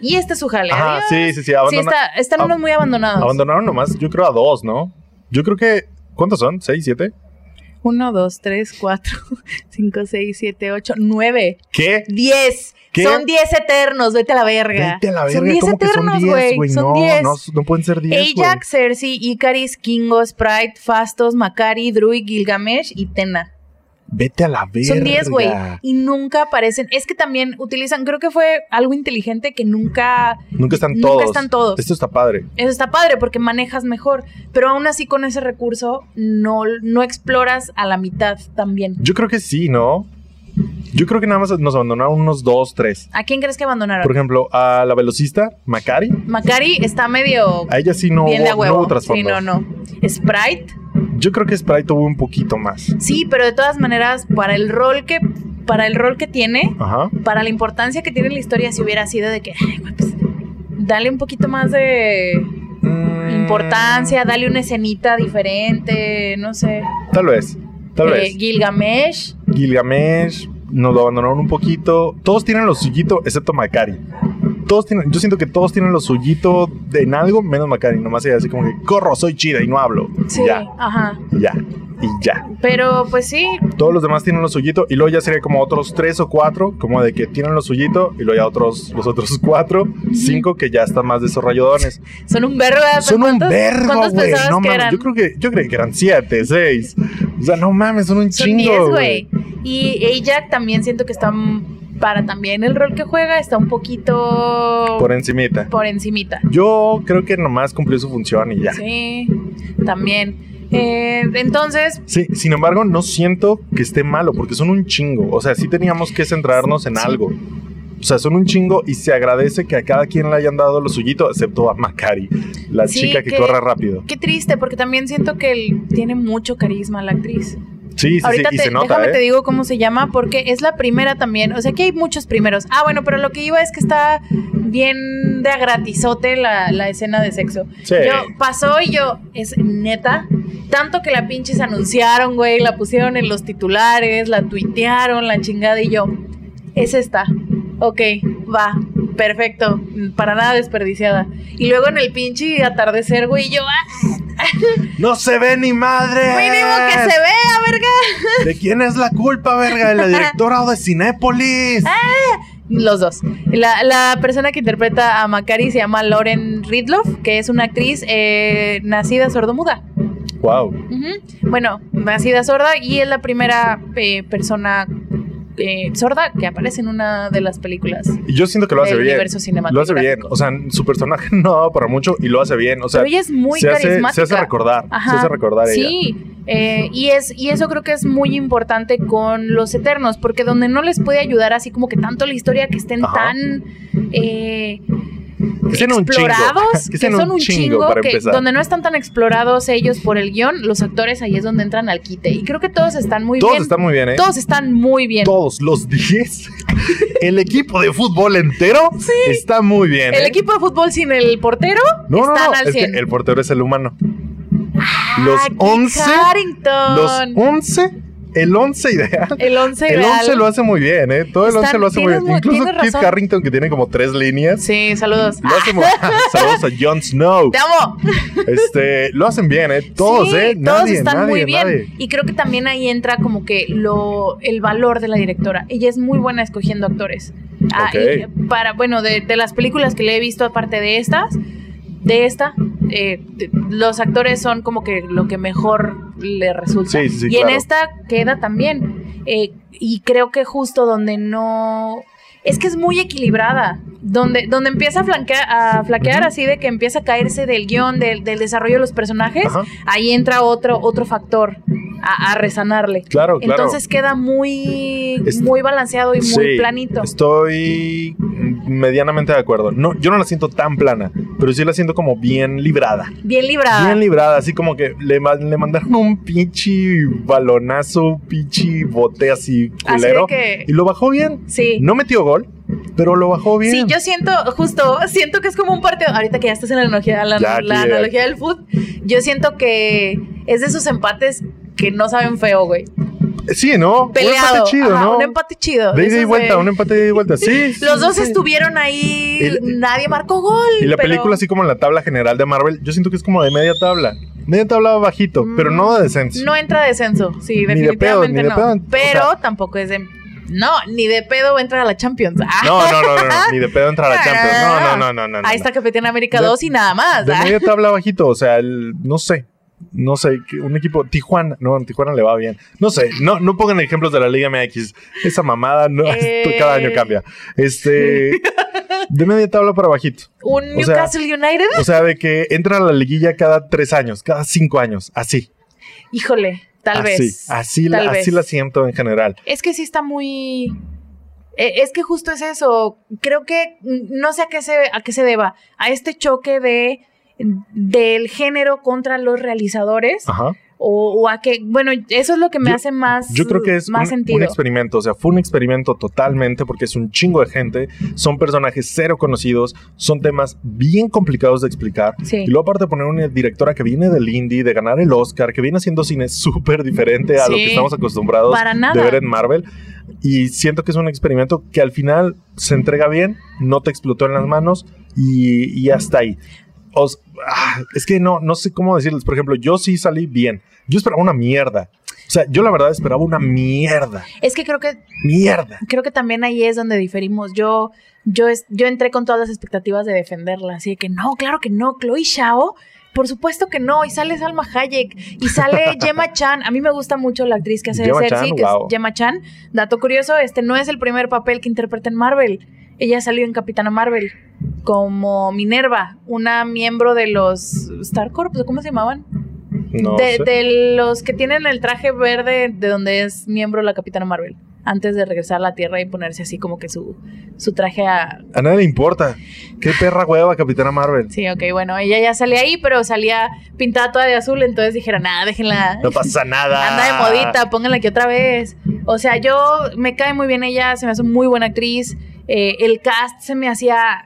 Speaker 2: y este es su jale. Adiós.
Speaker 1: sí, sí, sí.
Speaker 2: Está, están unos muy abandonados.
Speaker 1: Abandonaron nomás, yo creo a dos, ¿no? Yo creo que. ¿Cuántos son? ¿Seis, siete?
Speaker 2: Uno, dos, tres, cuatro, <laughs> cinco, seis, siete, ocho, nueve,
Speaker 1: ¿Qué?
Speaker 2: diez.
Speaker 1: ¿Qué?
Speaker 2: Son diez eternos, vete a la verga.
Speaker 1: Vete a la verga.
Speaker 2: Son diez
Speaker 1: ¿Cómo que
Speaker 2: eternos, güey. Son
Speaker 1: No,
Speaker 2: diez.
Speaker 1: no, no pueden ser diez.
Speaker 2: Ajax, Cersei, Icaris, Kingo, Sprite, Fastos, Macari, Druid, Gilgamesh y Tena.
Speaker 1: Vete a la verga.
Speaker 2: Son 10, güey. Y nunca aparecen. Es que también utilizan, creo que fue algo inteligente que nunca.
Speaker 1: Nunca están
Speaker 2: Nunca
Speaker 1: todos.
Speaker 2: están todos.
Speaker 1: Esto está padre.
Speaker 2: Eso está padre porque manejas mejor. Pero aún así, con ese recurso, no, no exploras a la mitad también.
Speaker 1: Yo creo que sí, ¿no? Yo creo que nada más nos abandonaron unos dos, tres.
Speaker 2: ¿A quién crees que abandonaron?
Speaker 1: Por ejemplo, a la velocista, Macari.
Speaker 2: Macari está medio.
Speaker 1: A ella sí no,
Speaker 2: bien de
Speaker 1: hubo, no
Speaker 2: huevo.
Speaker 1: hubo
Speaker 2: sí, no, no. Sprite.
Speaker 1: Yo creo que Sprite tuvo un poquito más.
Speaker 2: Sí, pero de todas maneras, para el rol que. Para el rol que tiene,
Speaker 1: Ajá.
Speaker 2: para la importancia que tiene la historia, si hubiera sido de que, pues, dale un poquito más de
Speaker 1: Mm,
Speaker 2: importancia, dale una escenita diferente, no sé.
Speaker 1: Tal vez. Tal
Speaker 2: Eh,
Speaker 1: vez.
Speaker 2: Gilgamesh,
Speaker 1: Gilgamesh, nos lo abandonaron un poquito. Todos tienen lo suyito, excepto Macari. Todos tienen, yo siento que todos tienen lo suyito de- en algo, menos Macari. Nomás ella así como que, corro, soy chida y no hablo.
Speaker 2: sí,
Speaker 1: Ya,
Speaker 2: ajá.
Speaker 1: y ya, y ya.
Speaker 2: Pero pues sí,
Speaker 1: Todos los demás tienen lo suyito y luego ya sería como otros tres o cuatro, como de que tienen lo suyito y luego ya otros, los otros <laughs> cuatro, cinco que ya están más desarrolladones.
Speaker 2: son un. ¿verdad?
Speaker 1: Son un
Speaker 2: ¿Cuántos-
Speaker 1: vergo,
Speaker 2: ¿Cuántos
Speaker 1: güey. No mames,
Speaker 2: eran?
Speaker 1: yo creo que, yo creí que eran siete, seis. O sea, no mames, son un
Speaker 2: Son
Speaker 1: chingo.
Speaker 2: 10, güey. Y Ajax también siento que está para también el rol que juega está un poquito
Speaker 1: Por encimita.
Speaker 2: por encimita.
Speaker 1: Yo creo que nomás cumplió su función y ya.
Speaker 2: Sí, también. Eh, entonces,
Speaker 1: Sí, sin embargo, no siento que esté malo porque son un chingo. O sea, sí teníamos que centrarnos en
Speaker 2: Sí.
Speaker 1: algo. O sea, son un chingo y se agradece que a cada quien le hayan dado lo suyito, excepto a Macari, la
Speaker 2: Sí,
Speaker 1: chica que,
Speaker 2: que-
Speaker 1: corre rápido.
Speaker 2: qué triste, porque también siento que él tiene mucho carisma la actriz.
Speaker 1: Sí, sí,
Speaker 2: Ahorita
Speaker 1: sí, y
Speaker 2: te,
Speaker 1: se nota,
Speaker 2: déjame
Speaker 1: ¿eh?
Speaker 2: te digo cómo se llama, porque es la primera también. O sea, que hay muchos primeros. Ah, bueno, pero lo que iba es que está bien de a gratizote la, la escena de sexo.
Speaker 1: Sí.
Speaker 2: Yo pasó y yo, es neta. Tanto que la pinches anunciaron, güey, la pusieron en los titulares, la tuitearon, la chingada, y yo, es esta. Ok, va, perfecto, para nada desperdiciada. Y luego en el pinche atardecer, güey, yo, ah, <laughs>
Speaker 1: ¡No se ve ni madre!
Speaker 2: mínimo que se vea, verga. <laughs>
Speaker 1: ¿De quién es la culpa, verga? ¿De la <laughs> directora o de Cinépolis?
Speaker 2: Ah. Los dos. La, la persona que interpreta a Macari se llama Lauren Ridloff, que es una actriz eh, nacida sordomuda.
Speaker 1: Wow.
Speaker 2: Ujú. Bueno, nacida sorda y es la primera eh, persona eh, sorda que aparece en una de las películas.
Speaker 1: Yo siento que lo hace
Speaker 2: del
Speaker 1: bien.
Speaker 2: universo
Speaker 1: Lo hace bien. O sea, su personaje <laughs> no daba para mucho y lo hace bien. O sea,
Speaker 2: Pero ella es muy
Speaker 1: se, hace,
Speaker 2: carismática.
Speaker 1: se hace recordar.
Speaker 2: Ajá.
Speaker 1: Se hace recordar ella.
Speaker 2: Sí, eh, y, es, y eso creo que es muy importante con los Eternos, porque donde no les puede ayudar así como que tanto la historia que estén
Speaker 1: Ajá.
Speaker 2: tan eh,
Speaker 1: Que sean un chingo.
Speaker 2: explorados,
Speaker 1: Que
Speaker 2: son
Speaker 1: un chingo,
Speaker 2: chingo,
Speaker 1: para
Speaker 2: que
Speaker 1: empezar.
Speaker 2: donde no están tan explorados ellos por el guion, los actores ahí es donde entran al quite. Y creo que todos están muy
Speaker 1: Todos
Speaker 2: bien.
Speaker 1: están muy bien, ¿eh?
Speaker 2: Todos están muy bien.
Speaker 1: Todos los 10. <laughs> el equipo de fútbol entero está muy bien.
Speaker 2: El
Speaker 1: ¿eh?
Speaker 2: equipo de fútbol sin el portero
Speaker 1: no, no,
Speaker 2: están
Speaker 1: no,
Speaker 2: al
Speaker 1: es que
Speaker 2: 100.
Speaker 1: el portero es el humano. Los
Speaker 2: Ah, Kit
Speaker 1: 11.
Speaker 2: Harington.
Speaker 1: Los 11. El 11 ideal.
Speaker 2: el 11
Speaker 1: El
Speaker 2: ideal.
Speaker 1: 11 lo hace muy bien, ¿eh? Todo el 11
Speaker 2: Están-
Speaker 1: lo hace muy bien. Incluso Kit
Speaker 2: razón.
Speaker 1: Harrington, que tiene como tres líneas.
Speaker 2: Sí, saludos.
Speaker 1: Lo hace muy <laughs> Saludos a Jon Snow.
Speaker 2: Te amo.
Speaker 1: Este, lo hacen bien, ¿eh? Todos,
Speaker 2: Sí,
Speaker 1: ¿eh?
Speaker 2: todos están
Speaker 1: nadie,
Speaker 2: muy bien.
Speaker 1: nadie.
Speaker 2: Y creo que también ahí entra como que lo el valor de la directora. Ella es muy buena escogiendo actores. Ah,
Speaker 1: Ok.
Speaker 2: y para, bueno, de, de las películas que le he visto aparte de estas, de esta, eh, los actores son como que lo que mejor le resulta.
Speaker 1: Sí, sí,
Speaker 2: y en esta queda también. Eh, y creo que justo donde no... Es que es muy equilibrada. Donde, donde empieza a, flanquear, a flaquear así de que empieza a caerse del guion, del, del desarrollo de los personajes,
Speaker 1: Ajá.
Speaker 2: ahí entra otro, otro factor a, a resanarle.
Speaker 1: Claro, claro.
Speaker 2: Entonces queda muy,
Speaker 1: Es-
Speaker 2: muy balanceado y muy planito.
Speaker 1: Estoy medianamente de acuerdo. No, yo no la siento tan plana, pero sí la siento como bien librada.
Speaker 2: Bien librada.
Speaker 1: Bien librada, así como que le, le mandaron un pinche balonazo, pinche bote así
Speaker 2: Así
Speaker 1: culero.
Speaker 2: de que-
Speaker 1: Y lo bajó bien.
Speaker 2: Sí.
Speaker 1: No metió gol, pero lo bajó bien.
Speaker 2: Sí, yo siento, justo, siento que es como un partido. Ahorita que ya estás en la analogía, la, analogía del fútbol, yo siento que es de esos empates que no saben feo, güey.
Speaker 1: Sí, ¿no?
Speaker 2: Peleado.
Speaker 1: Un empate chido,
Speaker 2: Ajá,
Speaker 1: ¿no?
Speaker 2: Un empate chido.
Speaker 1: De ida y vuelta,
Speaker 2: de-
Speaker 1: un empate de ida y vuelta. Sí. <laughs> sí,
Speaker 2: Los dos
Speaker 1: sí.
Speaker 2: estuvieron ahí, nadie marcó gol.
Speaker 1: Y la
Speaker 2: pero-
Speaker 1: película, así como en la tabla general de Marvel, yo siento que es como de media tabla. Media tabla bajito,
Speaker 2: Mm,
Speaker 1: pero no de descenso.
Speaker 2: No entra de descenso, sí,
Speaker 1: Ni de pedo,
Speaker 2: definitivamente
Speaker 1: ni de
Speaker 2: no.
Speaker 1: o
Speaker 2: Pero
Speaker 1: sea-
Speaker 2: tampoco es de. No, ni de pedo va a la Champions. <laughs>
Speaker 1: No, no, no, no, no, ni de pedo entrar a la <laughs> Champions. No, no, no, no, no.
Speaker 2: Ahí está Capitán América
Speaker 1: De-
Speaker 2: 2 y nada más.
Speaker 1: De
Speaker 2: ah.
Speaker 1: media tabla bajito, o sea, el, no sé. no sé, un equipo, Tijuana, no, en Tijuana le va bien. No sé, no, no pongan ejemplos de la Liga MX. Esa mamada no, <laughs>
Speaker 2: Eh.
Speaker 1: cada año cambia. Este, de media tabla para bajito.
Speaker 2: Un
Speaker 1: O sea-
Speaker 2: Newcastle United.
Speaker 1: O sea, de que entra a la liguilla cada tres años, cada cinco años, así.
Speaker 2: Híjole, tal
Speaker 1: así,
Speaker 2: vez.
Speaker 1: Así,
Speaker 2: tal
Speaker 1: la,
Speaker 2: vez.
Speaker 1: así la siento en general.
Speaker 2: Es que sí está muy. eh, Es que justo es eso. Creo que no sé a qué se a qué se deba. A este choque de del género contra los realizadores
Speaker 1: Ajá.
Speaker 2: O, o a que bueno eso es lo que me
Speaker 1: Yo-
Speaker 2: hace más
Speaker 1: Yo creo que es
Speaker 2: más
Speaker 1: un,
Speaker 2: sentido
Speaker 1: un experimento, o sea, fue un experimento totalmente porque es un chingo de gente, son personajes cero conocidos, son temas bien complicados de explicar.
Speaker 2: Sí.
Speaker 1: Y luego aparte poner una directora que viene del indie, de ganar el Oscar, que viene haciendo cine súper diferente a lo que estamos acostumbrados de ver en Marvel. Y siento que es un experimento que al final se entrega bien, no te explotó en las manos y, y hasta ahí. Os- ah, es que no, no sé cómo decirles. Por ejemplo, yo sí salí bien. Yo esperaba una mierda. O sea, yo la verdad esperaba una mierda.
Speaker 2: es que creo que
Speaker 1: Mierda.
Speaker 2: creo que también ahí es donde diferimos yo yo es- yo entré con todas las expectativas de defenderla así de que no claro que no Chloe Shao por supuesto que no, y sale Salma Hayek, y sale <laughs> Gemma Chan. A mí me gusta mucho la actriz que hace
Speaker 1: Gemma
Speaker 2: Cersei,
Speaker 1: Chan,
Speaker 2: que
Speaker 1: wow.
Speaker 2: es Gemma Chan. Dato curioso, este no es el primer papel que interpreta en Marvel. Ella salió en Capitana Marvel como Minerva, una miembro de los Star Corps, ¿cómo se llamaban?
Speaker 1: No
Speaker 2: de,
Speaker 1: sé.
Speaker 2: de los que tienen el traje verde de donde es miembro la Capitana Marvel. Antes de regresar a la Tierra y ponerse así como que su, su traje a...
Speaker 1: A nadie le importa. Qué perra hueva, Capitana Marvel.
Speaker 2: Sí, ok, bueno, ella ya salía ahí, pero salía pintada toda de azul, entonces dijeron, nada, déjenla.
Speaker 1: No pasa nada. <laughs>
Speaker 2: Anda de modita, pónganla aquí otra vez. O sea, yo me cae muy bien ella, se me hace muy buena actriz. Eh, el cast se me hacía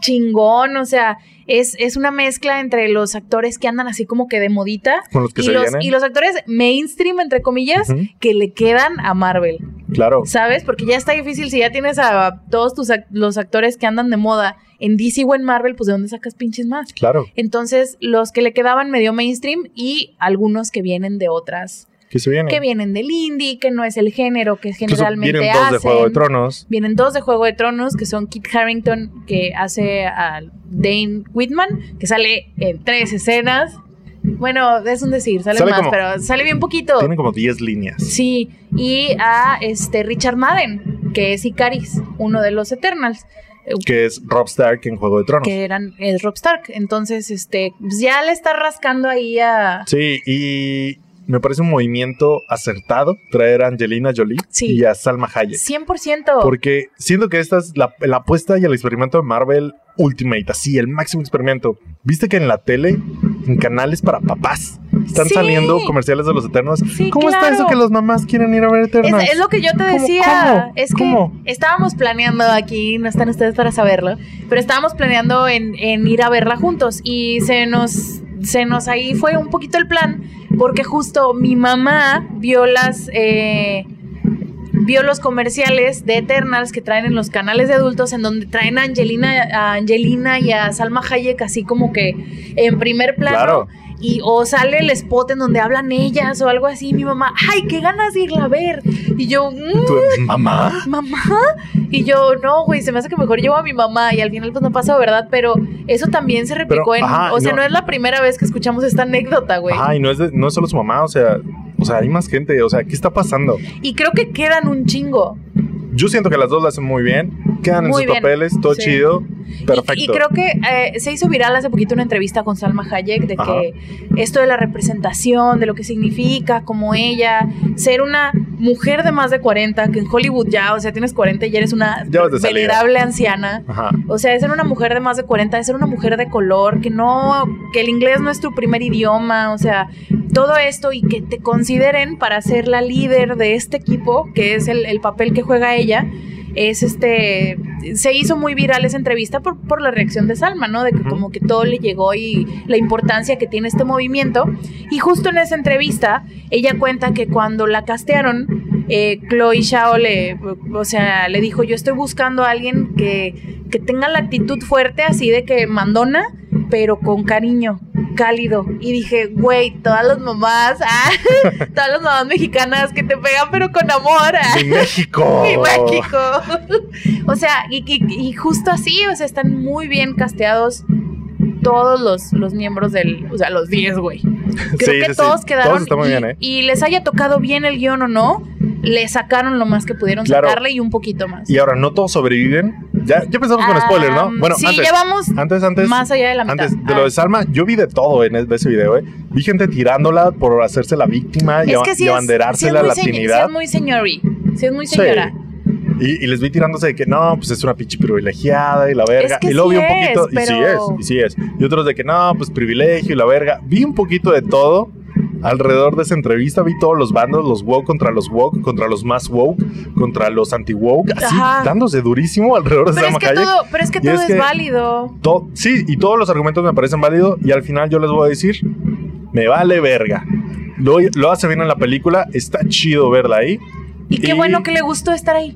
Speaker 2: chingón, o sea, es, es una mezcla entre los actores que andan así como que de modita
Speaker 1: Con los que
Speaker 2: y
Speaker 1: se
Speaker 2: los,
Speaker 1: vienen.
Speaker 2: y los actores mainstream, entre comillas, que le quedan a Marvel,
Speaker 1: Claro.
Speaker 2: ¿sabes? Porque ya está difícil, si ya tienes a todos tus los actores que andan de moda en DC o en Marvel, pues ¿de dónde sacas pinches más?
Speaker 1: Claro.
Speaker 2: Entonces, los que le quedaban medio mainstream y algunos que vienen de otras
Speaker 1: Que se viene.
Speaker 2: que vienen del indie, que no es el género que generalmente
Speaker 1: vienen dos
Speaker 2: hacen.
Speaker 1: de Juego de Tronos.
Speaker 2: Vienen dos de Juego de Tronos, que son Kit Harrington, que hace a Dane Whitman, que sale en tres escenas. Bueno, es un decir, sale,
Speaker 1: Sale
Speaker 2: más,
Speaker 1: como-
Speaker 2: pero sale bien poquito.
Speaker 1: Tienen como 10 líneas.
Speaker 2: Sí, y a este Richard Madden, que es Icaris, uno de los Eternals,
Speaker 1: Que es Rob Stark en Juego de Tronos.
Speaker 2: que eran es Rob Stark. Entonces, este, pues ya le está rascando ahí a
Speaker 1: Sí, y me parece un movimiento acertado traer a Angelina Jolie
Speaker 2: Sí.
Speaker 1: y a Salma Hayek.
Speaker 2: 100%.
Speaker 1: Porque siento que esta es la, la apuesta y el experimento de Marvel Ultimate, así, el máximo experimento. Viste que en la tele, en canales para papás, están
Speaker 2: Sí.
Speaker 1: saliendo comerciales de los Eternos.
Speaker 2: Sí,
Speaker 1: ¿Cómo está eso que las mamás quieren ir a ver Eternos?
Speaker 2: Es, es lo que yo te
Speaker 1: ¿Cómo?
Speaker 2: decía.
Speaker 1: ¿Cómo?
Speaker 2: Es que
Speaker 1: ¿Cómo?
Speaker 2: estábamos planeando aquí, no están ustedes para saberlo, pero estábamos planeando en, en ir a verla juntos y se nos, se nos ahí fue un poquito el plan porque justo mi mamá vio las... eh, vio los comerciales de Eternals que traen en los canales de adultos en donde traen a Angelina, a Angelina y a Salma Hayek así como que en primer plano
Speaker 1: Claro.
Speaker 2: Y o sale el spot en donde hablan ellas o algo así, mi mamá, ay, qué ganas de irla a ver. Y yo, "Mm,
Speaker 1: ¿Mamá?
Speaker 2: mamá. Y yo, no, güey, se me hace que mejor llevo a mi mamá y al final pues no pasó, ¿verdad? Pero eso también se replicó
Speaker 1: Pero,
Speaker 2: en,
Speaker 1: ajá,
Speaker 2: o sea, no.
Speaker 1: no.
Speaker 2: es la primera vez que escuchamos esta anécdota, güey.
Speaker 1: Ajá, y no es, de- no es solo su mamá, o sea, o sea, hay más gente, o sea, ¿qué está pasando?
Speaker 2: Y creo que quedan un chingo.
Speaker 1: Yo siento que las dos lo hacen muy bien, quedan en
Speaker 2: Muy
Speaker 1: sus
Speaker 2: bien,
Speaker 1: papeles, todo
Speaker 2: sí.
Speaker 1: chido,
Speaker 2: Y-
Speaker 1: perfecto.
Speaker 2: Y, creo que eh, se hizo viral hace poquito una entrevista con Salma Hayek de
Speaker 1: Ajá.
Speaker 2: que esto de la representación, de lo que significa, como ella, ser una mujer de más de 40, que en Hollywood ya, o sea, tienes 40 y ya eres una
Speaker 1: Ya
Speaker 2: venerable anciana.
Speaker 1: Ajá.
Speaker 2: O sea, ser una mujer de más de 40, es ser una mujer de color, que no, que el inglés no es tu primer idioma, o sea, todo esto y que te consideren para ser la líder de este equipo, que es el, el papel que juega ella, es este, se hizo muy viral esa entrevista por, por la reacción de Salma, ¿no? De que como que todo le llegó y la importancia que tiene este movimiento. Y justo en esa entrevista, ella cuenta que cuando la castearon, eh, Chloe Shao le, o sea, le dijo, yo estoy buscando a alguien que, que tenga la actitud fuerte, así de que mandona, pero con cariño, cálido. Y dije, güey, todas las mamás, <laughs> ah, todas las mamás mexicanas que te pegan, pero con amor. ah.
Speaker 1: ¡Mi México! <laughs>
Speaker 2: Mi México. <laughs> o sea, y, y- y justo así, o sea, están muy bien casteados todos los, los miembros del, o sea, los 10, güey. Creo
Speaker 1: Sí,
Speaker 2: que
Speaker 1: sí, sí.
Speaker 2: todos quedaron
Speaker 1: Todos
Speaker 2: y,
Speaker 1: bien, ¿eh?
Speaker 2: y les haya tocado bien el guion o no, le sacaron lo más que pudieron
Speaker 1: Claro.
Speaker 2: sacarle y un poquito más.
Speaker 1: Y ahora, no todos sobreviven. Ya, ya empezamos con
Speaker 2: Ah,
Speaker 1: spoilers, ¿no? Bueno,
Speaker 2: sí,
Speaker 1: antes,
Speaker 2: ya vamos
Speaker 1: antes, antes,
Speaker 2: más allá de la mitad.
Speaker 1: antes de
Speaker 2: Ah.
Speaker 1: lo de Salma, yo vi de todo en ese video, ¿eh? Vi gente tirándola por hacerse la víctima y,
Speaker 2: es que
Speaker 1: y
Speaker 2: sí es, sí
Speaker 1: la
Speaker 2: señ- sí
Speaker 1: latinidad.
Speaker 2: es muy señori. Sí es muy
Speaker 1: Sí.
Speaker 2: señora.
Speaker 1: Y, y les vi tirándose de que no, pues es una pinche privilegiada y la verga.
Speaker 2: Es que
Speaker 1: y luego
Speaker 2: sí
Speaker 1: vi un poquito,
Speaker 2: es,
Speaker 1: y sí es, y sí es. Y otros de que no, pues privilegio y la verga. Vi un poquito de todo alrededor de esa entrevista. Vi todos los bandos, los woke contra los woke, contra los más woke, contra los anti-woke, así
Speaker 2: Ajá.
Speaker 1: dándose durísimo alrededor de
Speaker 2: Pero es que
Speaker 1: Hayek.
Speaker 2: todo, pero es que
Speaker 1: Y
Speaker 2: todo
Speaker 1: es
Speaker 2: es, válido.
Speaker 1: To- sí, y todos los argumentos me parecen válidos. Y al final yo les voy a decir, me vale verga. Lo, lo hace bien en la película, está chido verla ahí.
Speaker 2: Y qué
Speaker 1: y-
Speaker 2: bueno que le gustó estar ahí.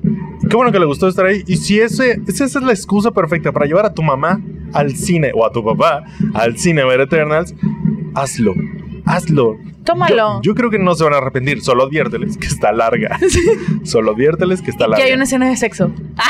Speaker 1: Qué bueno que le gustó estar ahí. Y si ese, esa es la excusa perfecta para llevar a tu mamá al cine o a tu papá al cine a ver Eternals, hazlo. Hazlo.
Speaker 2: Tómalo.
Speaker 1: Yo, yo creo que no se van a arrepentir. Solo adviérteles que está larga. <laughs> Solo adviérteles que está
Speaker 2: que
Speaker 1: larga.
Speaker 2: hay una escena de sexo.
Speaker 1: Ah,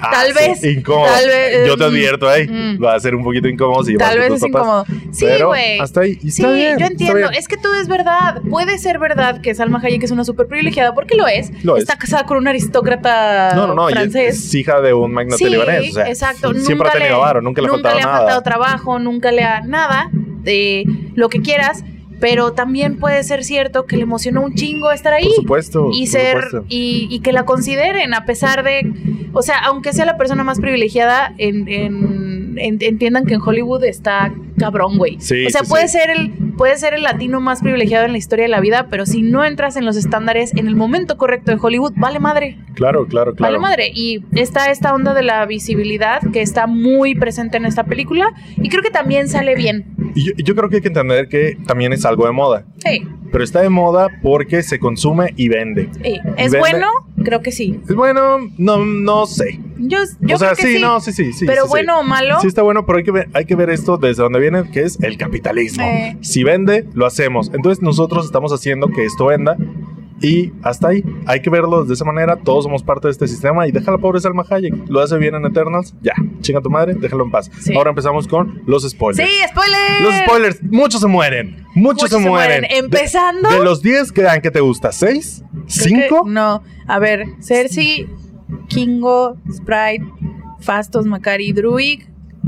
Speaker 1: <laughs>
Speaker 2: tal
Speaker 1: sí,
Speaker 2: vez,
Speaker 1: Incómodo.
Speaker 2: tal vez,
Speaker 1: Yo te
Speaker 2: mm,
Speaker 1: advierto ahí.
Speaker 2: mm.
Speaker 1: Va a ser un poquito incómodo si
Speaker 2: Tal vez es incómodo. Sí, güey.
Speaker 1: hasta ahí. Y
Speaker 2: Sí,
Speaker 1: bien,
Speaker 2: yo entiendo. Es que todo es verdad. Puede ser verdad que Salma Hayek es una súper privilegiada, porque lo es.
Speaker 1: Lo es.
Speaker 2: Está casada con un aristócrata
Speaker 1: No, no, no.
Speaker 2: francés.
Speaker 1: es hija de un magnate
Speaker 2: Sí,
Speaker 1: libanés. O sea,
Speaker 2: exacto.
Speaker 1: Siempre
Speaker 2: Nunca
Speaker 1: ha tenido
Speaker 2: le-
Speaker 1: varo, nunca le ha
Speaker 2: nunca
Speaker 1: faltado
Speaker 2: le ha
Speaker 1: nada.
Speaker 2: faltado trabajo, nunca le ha nada de lo que quieras. Pero también puede ser cierto que le emocionó un chingo estar ahí.
Speaker 1: Por supuesto.
Speaker 2: y
Speaker 1: por
Speaker 2: ser
Speaker 1: supuesto.
Speaker 2: y, y que la consideren a pesar de o sea aunque sea la persona más privilegiada en, en- en- entiendan que en Hollywood está cabrón güey
Speaker 1: Sí,
Speaker 2: o sea
Speaker 1: sí,
Speaker 2: puede
Speaker 1: sí.
Speaker 2: ser el puede ser el latino más privilegiado en la historia de la vida pero si no entras en los estándares en el momento correcto de Hollywood vale madre
Speaker 1: Claro, claro, claro.
Speaker 2: vale madre y está esta onda de la visibilidad que está muy presente en esta película y creo que también sale bien
Speaker 1: Y yo, yo creo que hay que entender que también es algo de moda.
Speaker 2: sí,
Speaker 1: Pero está de moda porque se consume y vende.
Speaker 2: sí. es
Speaker 1: Vende-
Speaker 2: bueno creo que sí
Speaker 1: bueno, no, no sé.
Speaker 2: yo, yo
Speaker 1: o sea,
Speaker 2: creo que
Speaker 1: sí,
Speaker 2: sí,
Speaker 1: no, sí, sí, sí.
Speaker 2: pero
Speaker 1: sí,
Speaker 2: bueno o malo
Speaker 1: Sí está bueno, pero hay que, ver, hay que ver esto desde donde viene, que es el capitalismo.
Speaker 2: Eh.
Speaker 1: Si vende, lo hacemos. Entonces nosotros estamos haciendo que esto venda y hasta ahí. Hay que verlo de esa manera. Todos somos parte de este sistema y deja a la pobre Salma Hayek. Lo hace bien en Eternals. Ya, chinga tu madre, déjalo en paz.
Speaker 2: Sí.
Speaker 1: Ahora empezamos con los spoilers.
Speaker 2: Sí, spoiler.
Speaker 1: Los spoilers, muchos se mueren. Muchos, se, mueren. De-
Speaker 2: Empezando.
Speaker 1: De, los 10 quedan, ¿qué te gusta? ¿6?
Speaker 2: Que-
Speaker 1: ¿5?
Speaker 2: No. A ver, Cersei, Kingo, Sprite, Fastos, Macari, Druid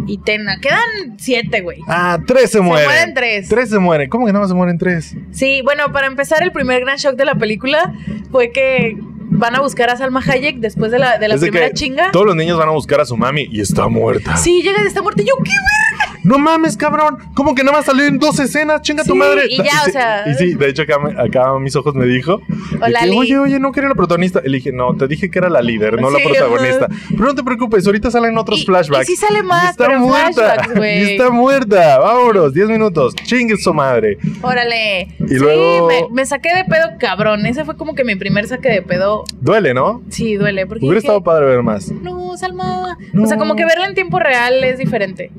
Speaker 2: y Tena. Quedan siete, güey.
Speaker 1: Ah, 3 se, mueren.
Speaker 2: mueren tres.
Speaker 1: 3 se mueren. ¿Cómo que nada más se mueren 3?
Speaker 2: Sí, bueno, para empezar, el primer gran shock de la película fue que van a buscar a Salma Hayek después de la, de la
Speaker 1: Es
Speaker 2: primera chinga.
Speaker 1: Todos los niños van a buscar a su mami y está muerta.
Speaker 2: Sí, llega de esta muerte. Yo, ¿qué, güey?
Speaker 1: No mames, cabrón. ¿Cómo que nada más salió en dos escenas? Chinga tu madre.
Speaker 2: y ya,
Speaker 1: sí,
Speaker 2: o sea-
Speaker 1: Y sí, de hecho, acá, acá a mis ojos me dijo:
Speaker 2: Hola,
Speaker 1: que. Oye, oye, no que era la protagonista. Y le dije: No, te dije que era la líder, no la protagonista. Pero no te preocupes, ahorita salen otros
Speaker 2: Y-
Speaker 1: flashbacks.
Speaker 2: y sí sale más,
Speaker 1: Y está
Speaker 2: pero
Speaker 1: muerta.
Speaker 2: flashbacks, <laughs> güey.
Speaker 1: Y está muerta. Vámonos, 10 minutos. Chingue su madre.
Speaker 2: Órale.
Speaker 1: Y
Speaker 2: sí,
Speaker 1: luego-
Speaker 2: me, me saqué de pedo cabrón. Ese fue como que mi primer saque de pedo.
Speaker 1: Duele, ¿no?
Speaker 2: Sí, duele. Porque
Speaker 1: Hubiera
Speaker 2: dije,
Speaker 1: estado padre ver más.
Speaker 2: No, Salma.
Speaker 1: No.
Speaker 2: O sea, como que verla en tiempo real es diferente.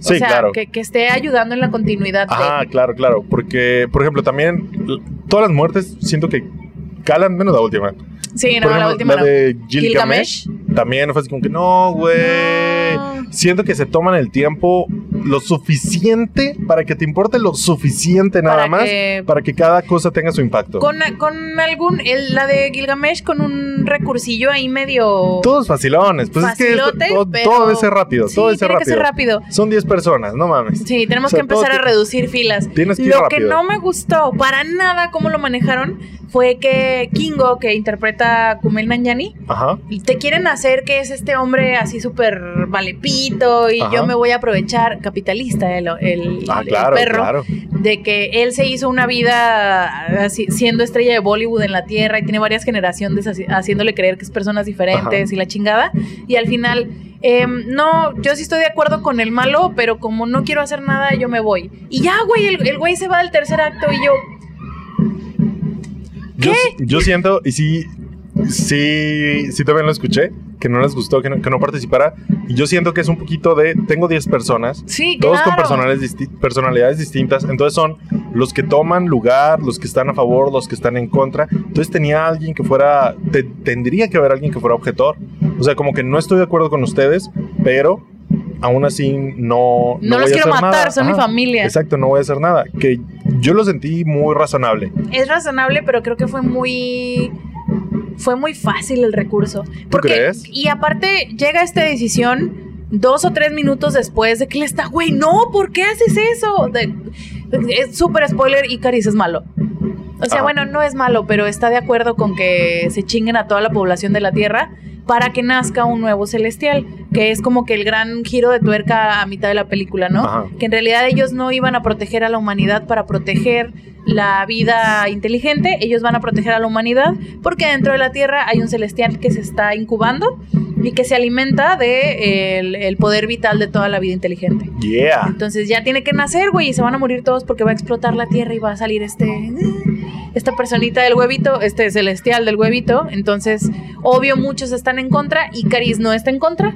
Speaker 1: Sí,
Speaker 2: o sea,
Speaker 1: claro.
Speaker 2: que, que esté ayudando en la continuidad
Speaker 1: Ah,
Speaker 2: de.
Speaker 1: claro, claro. Porque, por ejemplo, también todas las muertes siento que calan menos la última.
Speaker 2: Sí, no,
Speaker 1: por
Speaker 2: la última
Speaker 1: la
Speaker 2: no.
Speaker 1: de Gilgamesh, también fue así como que no, güey.
Speaker 2: No.
Speaker 1: Siento que se toman el tiempo lo suficiente para que te importe lo suficiente nada
Speaker 2: Para
Speaker 1: más
Speaker 2: que-
Speaker 1: para que cada cosa tenga su impacto.
Speaker 2: Con, con algún. el- la de Gilgamesh con un recursillo ahí medio.
Speaker 1: Todos facilones. Pues
Speaker 2: facilote,
Speaker 1: es que todo,
Speaker 2: pero-
Speaker 1: todo debe ser rápido.
Speaker 2: Sí,
Speaker 1: todo debe ser
Speaker 2: tiene que ser
Speaker 1: rápido.
Speaker 2: rápido.
Speaker 1: Son 10 personas, no mames.
Speaker 2: Sí, tenemos
Speaker 1: O sea,
Speaker 2: que empezar a reducir filas.
Speaker 1: Tienes que ir
Speaker 2: Lo
Speaker 1: rápido.
Speaker 2: que no me gustó para nada cómo lo manejaron fue que Kingo, que interpreta a Kumail Nanjiani,
Speaker 1: Ajá.
Speaker 2: te quieren hacer que es este hombre así súper valepito y
Speaker 1: Ajá.
Speaker 2: yo me voy a aprovechar, capitalista el, el-
Speaker 1: Ah,
Speaker 2: el
Speaker 1: claro,
Speaker 2: perro,
Speaker 1: claro.
Speaker 2: de que él se hizo una vida así, siendo estrella de Bollywood en la tierra y tiene varias generaciones así- haciéndole creer que es personas diferentes y la chingada. Y al final, em, no, yo sí estoy de acuerdo con el malo, pero como no quiero hacer nada, yo me voy. Y ya, güey, el, el güey se va al tercer acto y yo,
Speaker 1: Yo, yo siento, y sí, sí, sí también lo escuché, que no les gustó, que no, que no participara. Y yo siento que es un poquito de, tengo 10 personas,
Speaker 2: sí,
Speaker 1: todos con
Speaker 2: claro.
Speaker 1: personales disti- personalidades distintas. Entonces son los que toman lugar, los que están a favor, los que están en contra. Entonces tenía alguien que fuera, te- tendría que haber alguien que fuera objetor. O sea, como que no estoy de acuerdo con ustedes, pero aún así no...
Speaker 2: No,
Speaker 1: voy
Speaker 2: los quiero
Speaker 1: hacer
Speaker 2: matar,
Speaker 1: nada.
Speaker 2: son mi familia.
Speaker 1: Exacto, no voy a hacer nada. Que yo lo sentí muy razonable.
Speaker 2: Es razonable, pero creo que fue muy. Fue muy fácil el recurso. Porque,
Speaker 1: crees?
Speaker 2: Y aparte, llega esta decisión dos o tres minutos después de que él está, güey, no, ¿por qué haces eso? De- es súper spoiler, Icaris es malo. O sea,
Speaker 1: Ajá.
Speaker 2: bueno, no es malo, pero está de acuerdo con que se chinguen a toda la población de la Tierra para que nazca un nuevo celestial, que es como que el gran giro de tuerca a mitad de la película, ¿no?
Speaker 1: Ajá.
Speaker 2: Que en realidad ellos no iban a proteger a la humanidad para proteger la vida inteligente, ellos van a proteger a la humanidad porque dentro de la Tierra hay un celestial que se está incubando y que se alimenta de el, el poder vital de toda la vida inteligente.
Speaker 1: Yeah.
Speaker 2: Entonces ya tiene que nacer, güey, y se van a morir todos porque va a explotar la Tierra y va a salir este esta personita del huevito, este celestial del huevito. Entonces, obvio muchos están en contra y Caris no está en contra.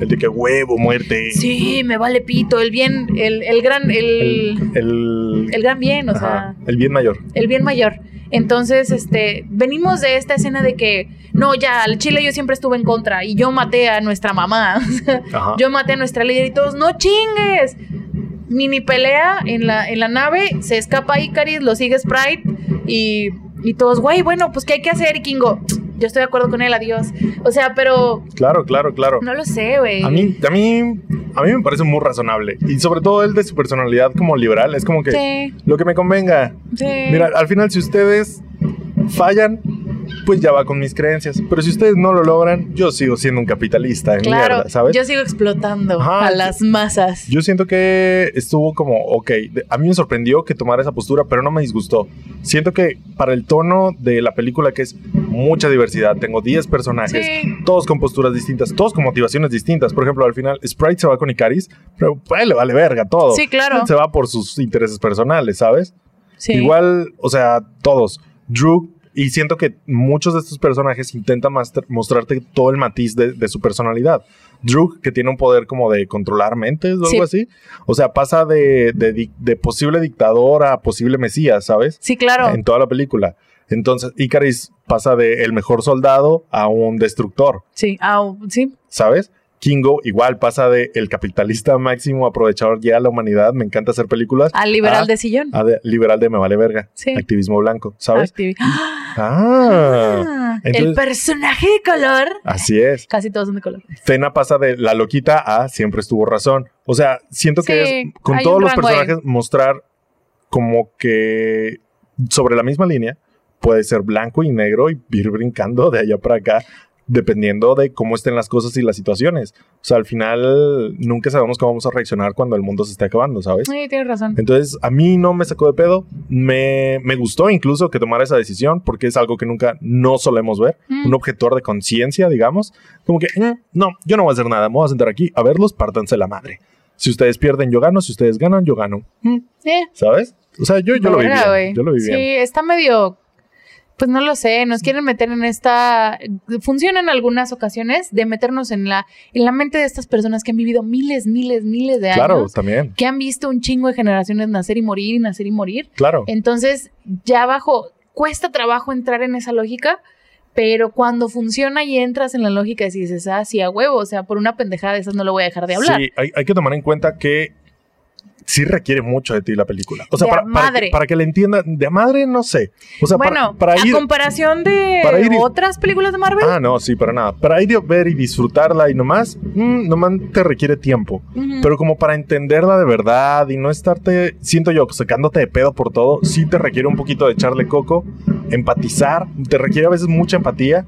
Speaker 1: El de que huevo, muerte.
Speaker 2: Sí, me vale pito, el bien, el, el gran, el,
Speaker 1: El, el,
Speaker 2: gran bien, o sea,
Speaker 1: el bien mayor.
Speaker 2: el bien mayor. Entonces, este, venimos de esta escena de que, no, ya, al Chile yo siempre estuve en contra y yo maté a nuestra mamá. <laughs>
Speaker 1: Ajá.
Speaker 2: yo maté a nuestra líder y todos, no chingues. Mini pelea en la, en la nave, se escapa Icaris, lo sigue Sprite y, y todos, güey, bueno, pues ¿qué hay que hacer? Y Kingo, yo estoy de acuerdo con él, adiós. O sea, pero
Speaker 1: Claro, claro, claro.
Speaker 2: no lo sé, güey.
Speaker 1: A mí, a mí, a mí me parece muy razonable. Y sobre todo el de su personalidad como liberal. Es como que
Speaker 2: Sí,
Speaker 1: lo que me convenga.
Speaker 2: sí.
Speaker 1: Mira, al final, si ustedes fallan, pues ya va con mis creencias. Pero si ustedes no lo logran, yo sigo siendo un capitalista de
Speaker 2: claro,
Speaker 1: mierda, ¿sabes?
Speaker 2: yo sigo explotando
Speaker 1: Ajá,
Speaker 2: a las masas.
Speaker 1: Yo siento que estuvo como, ok, a mí me sorprendió que tomara esa postura, pero no me disgustó. Siento que para el tono de la película, que es mucha diversidad, tengo 10 personajes,
Speaker 2: Sí.
Speaker 1: todos con posturas distintas, todos con motivaciones distintas. Por ejemplo, al final, Sprite se va con Icaris, pero pues, le vale verga todo.
Speaker 2: Sí, claro.
Speaker 1: Se va por sus intereses personales, ¿sabes?
Speaker 2: Sí.
Speaker 1: Igual, o sea, todos. Drew, y siento que muchos de estos personajes intentan mostrarte todo el matiz de, de su personalidad. Drew, que tiene un poder como de controlar mentes o
Speaker 2: Sí.
Speaker 1: algo así. O sea, pasa de, de de posible dictador a posible mesías, ¿sabes?
Speaker 2: Sí, claro.
Speaker 1: En toda la película. Entonces, Icaris pasa de el mejor soldado a un destructor,
Speaker 2: Sí, ah, sí.
Speaker 1: ¿sabes? Kingo igual pasa de el capitalista máximo aprovechador ya de la humanidad, me encanta hacer películas,
Speaker 2: Al liberal
Speaker 1: Ah,
Speaker 2: de sillón.
Speaker 1: a de liberal de me vale verga,
Speaker 2: Sí.
Speaker 1: activismo blanco, ¿sabes?
Speaker 2: Activi-
Speaker 1: Ah,
Speaker 2: Ah,
Speaker 1: entonces-
Speaker 2: el personaje de color.
Speaker 1: así es.
Speaker 2: Casi todos son de color.
Speaker 1: Cena pasa de la loquita a siempre estuvo razón. O sea, siento que es con todos los
Speaker 2: ahí.
Speaker 1: personajes mostrar como que sobre la misma línea puede ser blanco y negro y ir brincando de allá para acá dependiendo de cómo estén las cosas y las situaciones. O sea, al final nunca sabemos cómo vamos a reaccionar cuando el mundo se esté acabando, ¿sabes?
Speaker 2: Sí, tienes razón.
Speaker 1: Entonces, a mí no me sacó de pedo. Me, me gustó incluso que tomara esa decisión porque es algo que nunca no solemos ver.
Speaker 2: Mm.
Speaker 1: Un objetor de conciencia, digamos. Como que, "Mm, no, yo no voy a hacer nada. Me voy a sentar aquí a verlos, pártanse la madre. Si ustedes pierden, yo gano. Si ustedes ganan, yo gano. Mm,
Speaker 2: Eh,
Speaker 1: ¿Sabes? O sea, yo, yo lo vi bien. Yo lo vi
Speaker 2: sí,
Speaker 1: bien.
Speaker 2: está medio. Pues no lo sé, nos quieren meter en esta. Funciona en algunas ocasiones de meternos en la, en la mente de estas personas que han vivido miles, miles, miles de
Speaker 1: Claro,
Speaker 2: años.
Speaker 1: también.
Speaker 2: Que han visto un chingo de generaciones nacer y morir y nacer y morir.
Speaker 1: Claro.
Speaker 2: Entonces, ya abajo, cuesta trabajo entrar en esa lógica, pero cuando funciona y entras en la lógica y dices, ah, sí, a huevo, o sea, por una pendejada de esas no lo voy a dejar de hablar.
Speaker 1: Sí, hay, hay que tomar en cuenta que sí requiere mucho de ti la película. O sea,
Speaker 2: De
Speaker 1: para,
Speaker 2: madre.
Speaker 1: que, para que la entienda, de a madre no sé. O sea, para-
Speaker 2: bueno,
Speaker 1: para,
Speaker 2: a
Speaker 1: ir...
Speaker 2: comparación de
Speaker 1: para ir y-
Speaker 2: otras películas de Marvel,
Speaker 1: Ah, no, sí, para nada. Para ir a ver y disfrutarla y nomás, mm, nomás te requiere tiempo. Pero como para entenderla de verdad y no estarte, siento yo, sacándote de pedo por todo, sí te requiere un poquito de echarle coco, empatizar, te requiere a veces mucha empatía,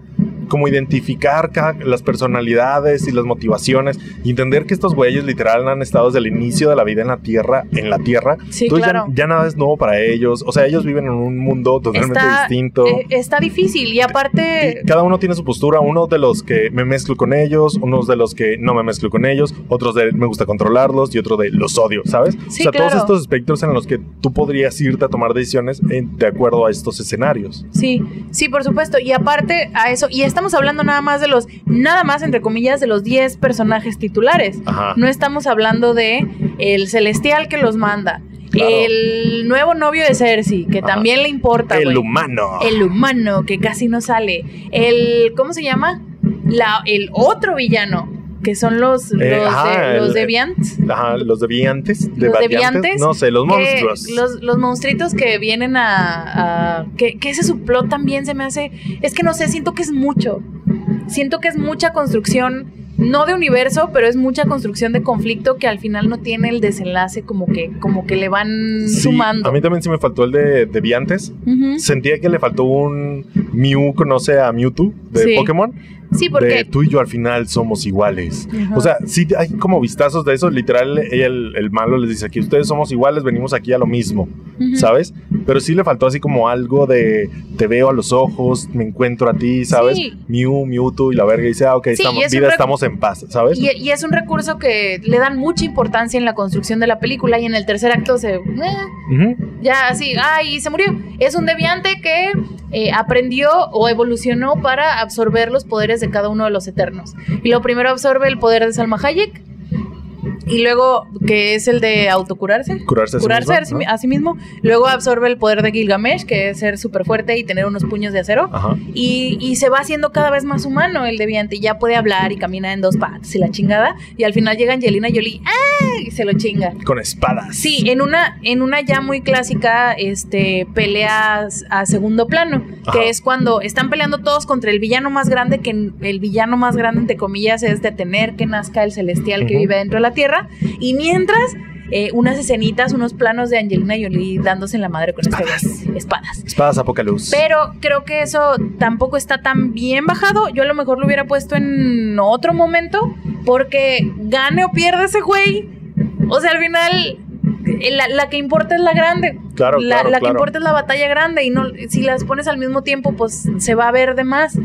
Speaker 1: como identificar cada- las personalidades y las motivaciones y entender que estos güeyes literal han estado desde el inicio de la vida en la Tierra, en la Tierra.
Speaker 2: sí,
Speaker 1: Entonces
Speaker 2: claro.
Speaker 1: ya, ya nada es nuevo para ellos. O sea, ellos viven en un mundo totalmente
Speaker 2: Está-
Speaker 1: distinto.
Speaker 2: Eh, está difícil y aparte,
Speaker 1: cada uno tiene su postura, uno de los que me mezclo con ellos, unos de los que no me mezclo con ellos, otros de me gusta controlarlos y otro de los odio, ¿sabes?
Speaker 2: Sí,
Speaker 1: o sea, todos estos espectros en los que tú podrías irte a tomar decisiones en- de acuerdo a estos escenarios.
Speaker 2: sí, sí, por supuesto. Y aparte a eso, y estamos hablando nada más de los, nada más entre comillas, de los 10 personajes titulares.
Speaker 1: Ajá.
Speaker 2: No estamos hablando de el celestial que los manda.
Speaker 1: Claro.
Speaker 2: El nuevo novio de Cersei, que
Speaker 1: Ajá.
Speaker 2: también le importa.
Speaker 1: El humano.
Speaker 2: El humano, que casi no sale. El. ¿Cómo se llama? La, el otro villano. Que son los,
Speaker 1: Eh,
Speaker 2: los,
Speaker 1: ajá,
Speaker 2: de, los deviants.
Speaker 1: Ajá, los deviantes.
Speaker 2: Los
Speaker 1: deviantes,
Speaker 2: deviantes,
Speaker 1: No sé, los monstruos.
Speaker 2: Los, los monstruitos que vienen a. a- que, que ese subplot también se me hace. Es que no sé, siento que es mucho. Siento que es mucha construcción. No de universo, pero es mucha construcción de conflicto que al final no tiene el desenlace como que, como que le van
Speaker 1: Sí,
Speaker 2: sumando.
Speaker 1: a mí también sí me faltó el de deviantes. Sentía que le faltó un Mew conoce a Mewtwo de
Speaker 2: Sí.
Speaker 1: Pokémon.
Speaker 2: Sí,
Speaker 1: De
Speaker 2: porque.
Speaker 1: tú y yo al final somos iguales.
Speaker 2: Ajá.
Speaker 1: O sea, sí hay como vistazos de eso. Literal, el, el malo les dice que ustedes somos iguales, venimos aquí a lo mismo,
Speaker 2: Ujú.
Speaker 1: ¿sabes? Pero sí le faltó así como algo de te veo a los ojos, me encuentro a ti, ¿sabes?
Speaker 2: Sí.
Speaker 1: Mew, Mewtwo y la verga y dice, ah, ok,
Speaker 2: Sí,
Speaker 1: estamos, vida, estamos en paz, ¿sabes?
Speaker 2: Y, y es un recurso que le dan mucha importancia en la construcción de la película y en el tercer acto se... eh, ya así, ay, se murió. Es un deviante que eh, aprendió o evolucionó para absorber los poderes de cada uno de los eternos. Y lo primero absorbe el poder de Salma Hayek. Y luego, que es el de autocurarse.
Speaker 1: Curarse a sí mismo,
Speaker 2: a sí-
Speaker 1: ¿no?
Speaker 2: a sí mismo. Luego absorbe el poder de Gilgamesh, que es ser súper fuerte y tener unos puños de acero.
Speaker 1: Ajá.
Speaker 2: Y, y se va haciendo cada vez más humano el deviante. Y ya puede hablar y camina en dos patas y la chingada. Y al final llega Angelina Jolie ¡ah! y se lo chinga.
Speaker 1: Con espadas.
Speaker 2: Sí, en una, en una ya muy clásica este, peleas a segundo plano,
Speaker 1: Ajá.
Speaker 2: que es cuando están peleando todos contra el villano más grande, que el villano más grande, entre comillas, es detener que nazca el celestial que vive dentro de la Tierra. Y mientras, eh, unas escenitas, unos planos de Angelina Jolie dándose en la madre con este güey. espadas.
Speaker 1: Espadas Apocalipsis.
Speaker 2: Pero creo que eso tampoco está tan bien bajado. Yo a lo mejor lo hubiera puesto en otro momento. Porque gane o pierda ese güey. O sea, al final. eh, La, la que importa es la grande.
Speaker 1: Claro,
Speaker 2: la,
Speaker 1: claro,
Speaker 2: la que
Speaker 1: claro.
Speaker 2: importa es la batalla grande. Y no, si las pones al mismo tiempo, pues se va a ver de más.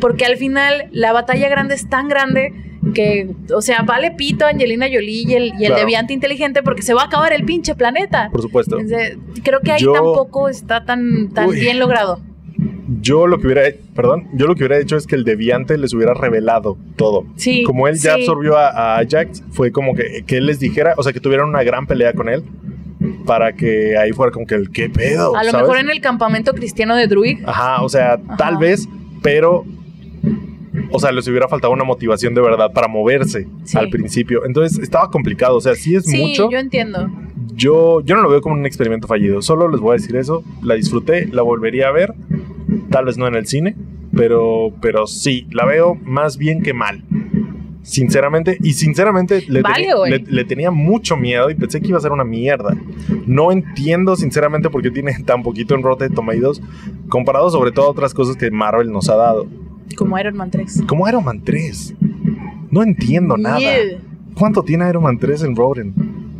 Speaker 2: Porque al final la batalla grande es tan grande que, o sea, vale pito Angelina Jolie y el, y el
Speaker 1: Claro.
Speaker 2: deviante inteligente porque se va a acabar el pinche planeta.
Speaker 1: Por supuesto.
Speaker 2: Entonces, creo que ahí
Speaker 1: Yo-
Speaker 2: tampoco está tan, tan
Speaker 1: Uy.
Speaker 2: bien logrado.
Speaker 1: Yo lo que hubiera perdón, yo lo que hubiera hecho es que el deviante les hubiera revelado todo.
Speaker 2: Sí.
Speaker 1: Como él ya
Speaker 2: sí.
Speaker 1: absorbió a, a Ajax, fue como que, que él les dijera, o sea, que tuvieran una gran pelea con él para que ahí fuera como que el qué pedo.
Speaker 2: A lo
Speaker 1: ¿sabes?
Speaker 2: mejor en el campamento cristiano de Druid.
Speaker 1: Ajá, o sea, tal vez, pero. O sea, les hubiera faltado una motivación de verdad para moverse
Speaker 2: Sí.
Speaker 1: al principio. Entonces estaba complicado. O sea, sí es
Speaker 2: Sí,
Speaker 1: mucho.
Speaker 2: yo entiendo.
Speaker 1: Yo, yo no lo veo como un experimento fallido. Solo les voy a decir eso. La disfruté, la volvería a ver. Tal vez no en el cine, pero, pero sí, la veo más bien que mal. Sinceramente, y sinceramente le,
Speaker 2: Vale,
Speaker 1: tenía,
Speaker 2: güey.
Speaker 1: le- le tenía mucho miedo y pensé que iba a ser una mierda. No entiendo sinceramente por qué tiene <laughs> tan poquito en Rotten Tomatoes comparado sobre todo a otras cosas que Marvel nos ha dado.
Speaker 2: Como Iron Man 3.
Speaker 1: Como Iron Man 3. No entiendo nada.
Speaker 2: Yeah.
Speaker 1: ¿Cuánto tiene Iron Man 3 en Rotten?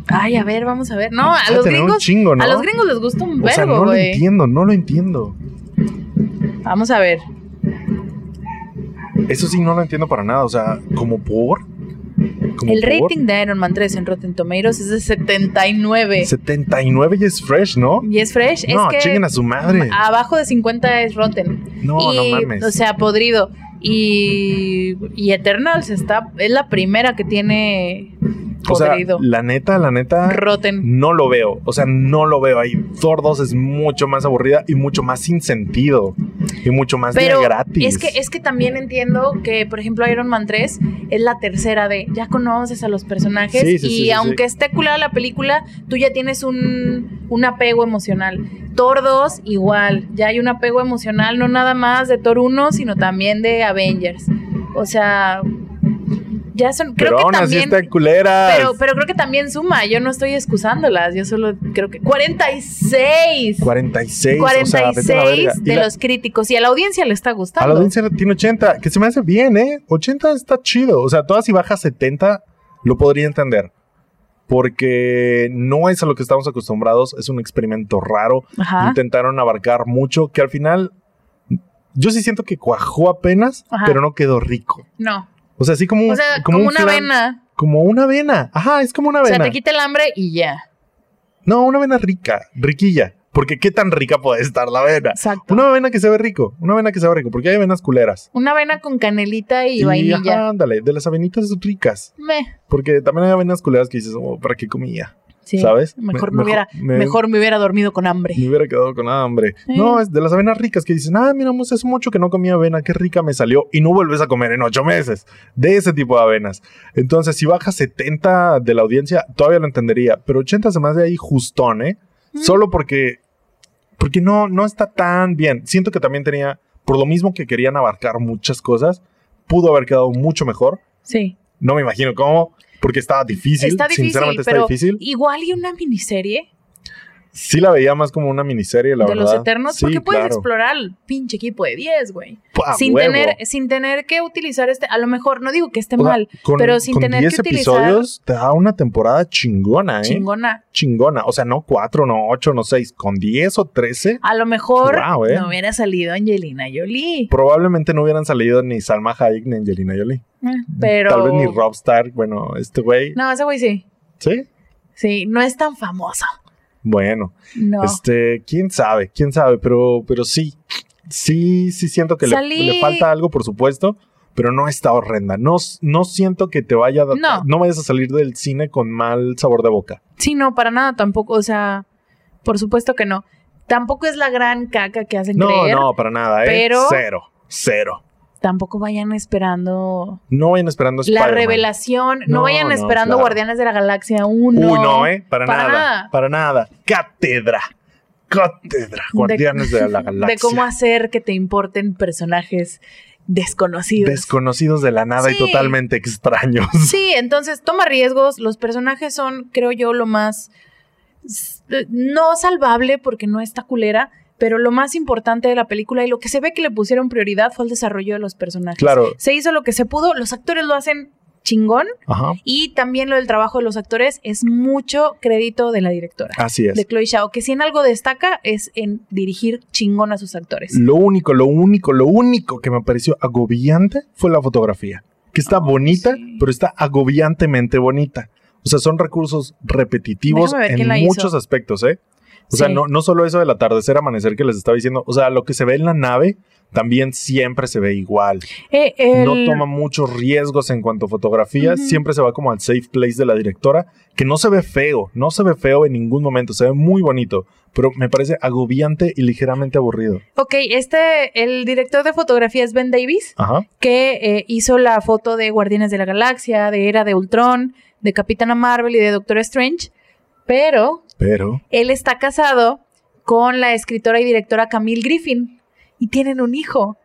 Speaker 2: Ay, a ver, vamos a ver. No, a los gringos.
Speaker 1: chingo, ¿no?
Speaker 2: A los gringos les gusta un
Speaker 1: O sea,
Speaker 2: verbo,
Speaker 1: no lo entiendo, no lo entiendo.
Speaker 2: Vamos a ver.
Speaker 1: Eso sí, no lo entiendo para nada. O sea, como por.
Speaker 2: El rating de Iron Man 3 en Rotten Tomatoes es de 79.
Speaker 1: 79 y es fresh, ¿no?
Speaker 2: Y es fresh.
Speaker 1: no,
Speaker 2: es que
Speaker 1: a su madre.
Speaker 2: abajo de 50 es Rotten.
Speaker 1: No,
Speaker 2: y,
Speaker 1: no mames.
Speaker 2: O sea, podrido. Y, y Eternals está, es la primera que tiene
Speaker 1: o sea, la neta, la neta.
Speaker 2: Rotten.
Speaker 1: No lo veo, o sea, no lo veo ahí. Thor 2 es mucho más aburrida y mucho más sin sentido. Y mucho más
Speaker 2: Pero
Speaker 1: de gratis.
Speaker 2: es que, es que también entiendo que, por ejemplo, Iron Man 3 es la tercera de ya conoces a los personajes
Speaker 1: Sí, sí,
Speaker 2: y
Speaker 1: sí,
Speaker 2: aunque esté culada la película, tú ya tienes un, un apego emocional. Thor 2 igual, ya hay un apego emocional no nada más de Thor 1, sino también de Avengers. O sea, ya son, creo
Speaker 1: Pero
Speaker 2: que
Speaker 1: aún así
Speaker 2: también...
Speaker 1: están culeras.
Speaker 2: Pero, pero creo que también suma, yo no estoy excusándolas, yo solo creo que 46.
Speaker 1: 46. o sea, vete a la
Speaker 2: 46
Speaker 1: verga. Y
Speaker 2: de
Speaker 1: la-
Speaker 2: los críticos y a la audiencia le está gustando.
Speaker 1: A la audiencia tiene 80, que se me hace bien, ¿eh? 80 está chido. O sea, todas si baja 70, lo podría entender. Porque no es a lo que estamos acostumbrados, es un experimento raro.
Speaker 2: Ajá.
Speaker 1: Intentaron abarcar mucho, que al final yo sí siento que cuajó apenas,
Speaker 2: Ajá.
Speaker 1: pero no quedó rico.
Speaker 2: No.
Speaker 1: O sea, así como,
Speaker 2: O sea, como,
Speaker 1: un
Speaker 2: una
Speaker 1: flan-
Speaker 2: avena.
Speaker 1: Como una avena. Ajá, es como una
Speaker 2: O sea,
Speaker 1: avena.
Speaker 2: te quita el hambre y ya.
Speaker 1: No, una avena rica, riquilla. Porque qué tan rica puede estar la avena.
Speaker 2: Exacto.
Speaker 1: Una avena que se ve rico, una avena que se ve rico, porque hay avenas culeras.
Speaker 2: Una avena con canelita y, vainilla.
Speaker 1: ajá, ándale, de las avenitas ricas.
Speaker 2: Meh.
Speaker 1: Porque también hay avenas culeras que dices, oh, ¿para qué comía?
Speaker 2: Sí,
Speaker 1: ¿Sabes?
Speaker 2: Mejor
Speaker 1: Me-
Speaker 2: me, hubiera,
Speaker 1: me-
Speaker 2: mejor me hubiera dormido con hambre.
Speaker 1: Me hubiera quedado con hambre. No, es de las avenas ricas que dicen, ah, mira, hace mucho que no comía avena, qué rica me salió. Y no vuelves a comer en ocho meses. De ese tipo de avenas. Entonces, si baja 70 de la audiencia, todavía lo entendería. Pero 80 se me hace ahí justón, ¿eh?
Speaker 2: Mm.
Speaker 1: Solo porque. Porque no, no está tan bien. Siento que también tenía. Por lo mismo que querían abarcar muchas cosas, pudo haber quedado mucho mejor.
Speaker 2: Sí.
Speaker 1: No me imagino cómo. Porque estaba difícil.
Speaker 2: está difícil,
Speaker 1: Sinceramente está difícil.
Speaker 2: igual y una miniserie
Speaker 1: Sí la veía más como una miniserie, la
Speaker 2: de
Speaker 1: verdad.
Speaker 2: los Eternos,
Speaker 1: Sí,
Speaker 2: porque puedes
Speaker 1: claro.
Speaker 2: explorar al pinche equipo de 10, güey.
Speaker 1: ¡Pah,
Speaker 2: Sin
Speaker 1: huevo!
Speaker 2: tener, sin tener que utilizar este, a lo mejor, no digo que esté
Speaker 1: O sea,
Speaker 2: mal,
Speaker 1: con,
Speaker 2: pero sin
Speaker 1: con
Speaker 2: tener
Speaker 1: 10
Speaker 2: que utilizar-
Speaker 1: episodios te da una temporada chingona, ¿eh?
Speaker 2: chingona.
Speaker 1: Chingona. O sea, no 4, no 8, no 6. Con 10 o 13,
Speaker 2: A lo mejor
Speaker 1: Wow, eh.
Speaker 2: no hubiera salido Angelina Jolie.
Speaker 1: probablemente no hubieran salido ni Salma Hayek ni Angelina Jolie.
Speaker 2: Eh, Pero.
Speaker 1: Tal vez ni Rob Stark. Bueno, este güey.
Speaker 2: No, ese güey sí.
Speaker 1: ¿Sí?
Speaker 2: Sí, no es tan famoso.
Speaker 1: Bueno,
Speaker 2: No.
Speaker 1: este, quién sabe, quién sabe, pero, pero sí. Sí, sí siento que le- falta algo, por supuesto, pero no está horrenda. No, no siento que te vaya a
Speaker 2: No.
Speaker 1: no vayas a salir del cine con mal sabor de boca.
Speaker 2: Sí, no, para nada tampoco. O sea, por supuesto que no. Tampoco es la gran caca que hacen
Speaker 1: No,
Speaker 2: creer.
Speaker 1: no, para nada, ¿eh?
Speaker 2: pero-
Speaker 1: Cero, cero.
Speaker 2: Tampoco vayan esperando
Speaker 1: No vayan esperando
Speaker 2: la revelación. No,
Speaker 1: No,
Speaker 2: vayan esperando
Speaker 1: claro.
Speaker 2: Guardianes de la Galaxia 1.
Speaker 1: Uy, no, ¿eh? Para,
Speaker 2: Para
Speaker 1: nada,
Speaker 2: nada.
Speaker 1: Para nada. Cátedra. Cátedra. Guardianes de, la Galaxia. <laughs>
Speaker 2: De cómo hacer que te importen personajes desconocidos.
Speaker 1: Desconocidos de la nada y totalmente extraños.
Speaker 2: Sí, entonces toma riesgos. Los personajes son, creo yo, lo más no salvable porque no está culera, pero lo más importante de la película y lo que se ve que le pusieron prioridad fue el desarrollo de los personajes.
Speaker 1: Claro.
Speaker 2: Se hizo lo que se pudo, los actores lo hacen chingón
Speaker 1: Ajá.
Speaker 2: y también lo del trabajo de los actores es mucho crédito de la directora.
Speaker 1: Así es.
Speaker 2: De Chloe Zhao, que si en algo destaca es en dirigir chingón a sus actores.
Speaker 1: Lo único, lo único, lo único que me pareció agobiante fue la fotografía. Que está bonita,
Speaker 2: sí.
Speaker 1: pero está agobiantemente bonita. O sea, son recursos repetitivos en muchos aspectos, ¿eh? O sea,
Speaker 2: Sí.
Speaker 1: no, no solo eso del atardecer, amanecer que les estaba diciendo. O sea, lo que se ve en la nave también siempre se ve igual.
Speaker 2: Eh, el-
Speaker 1: No toma muchos riesgos en cuanto a fotografía.
Speaker 2: Ujú.
Speaker 1: Siempre se va como al safe place de la directora, que no se ve feo. No se ve feo en ningún momento. Se ve muy bonito. Pero me parece agobiante y ligeramente aburrido.
Speaker 2: Ok, este, el director de fotografía es Ben Davis,
Speaker 1: Ajá.
Speaker 2: que eh, hizo la foto de Guardianes de la Galaxia, de Era de Ultron, de Capitana Marvel y de Doctor Strange, pero
Speaker 1: Pero.
Speaker 2: él está casado con la escritora y directora Camille Griffin y tienen un hijo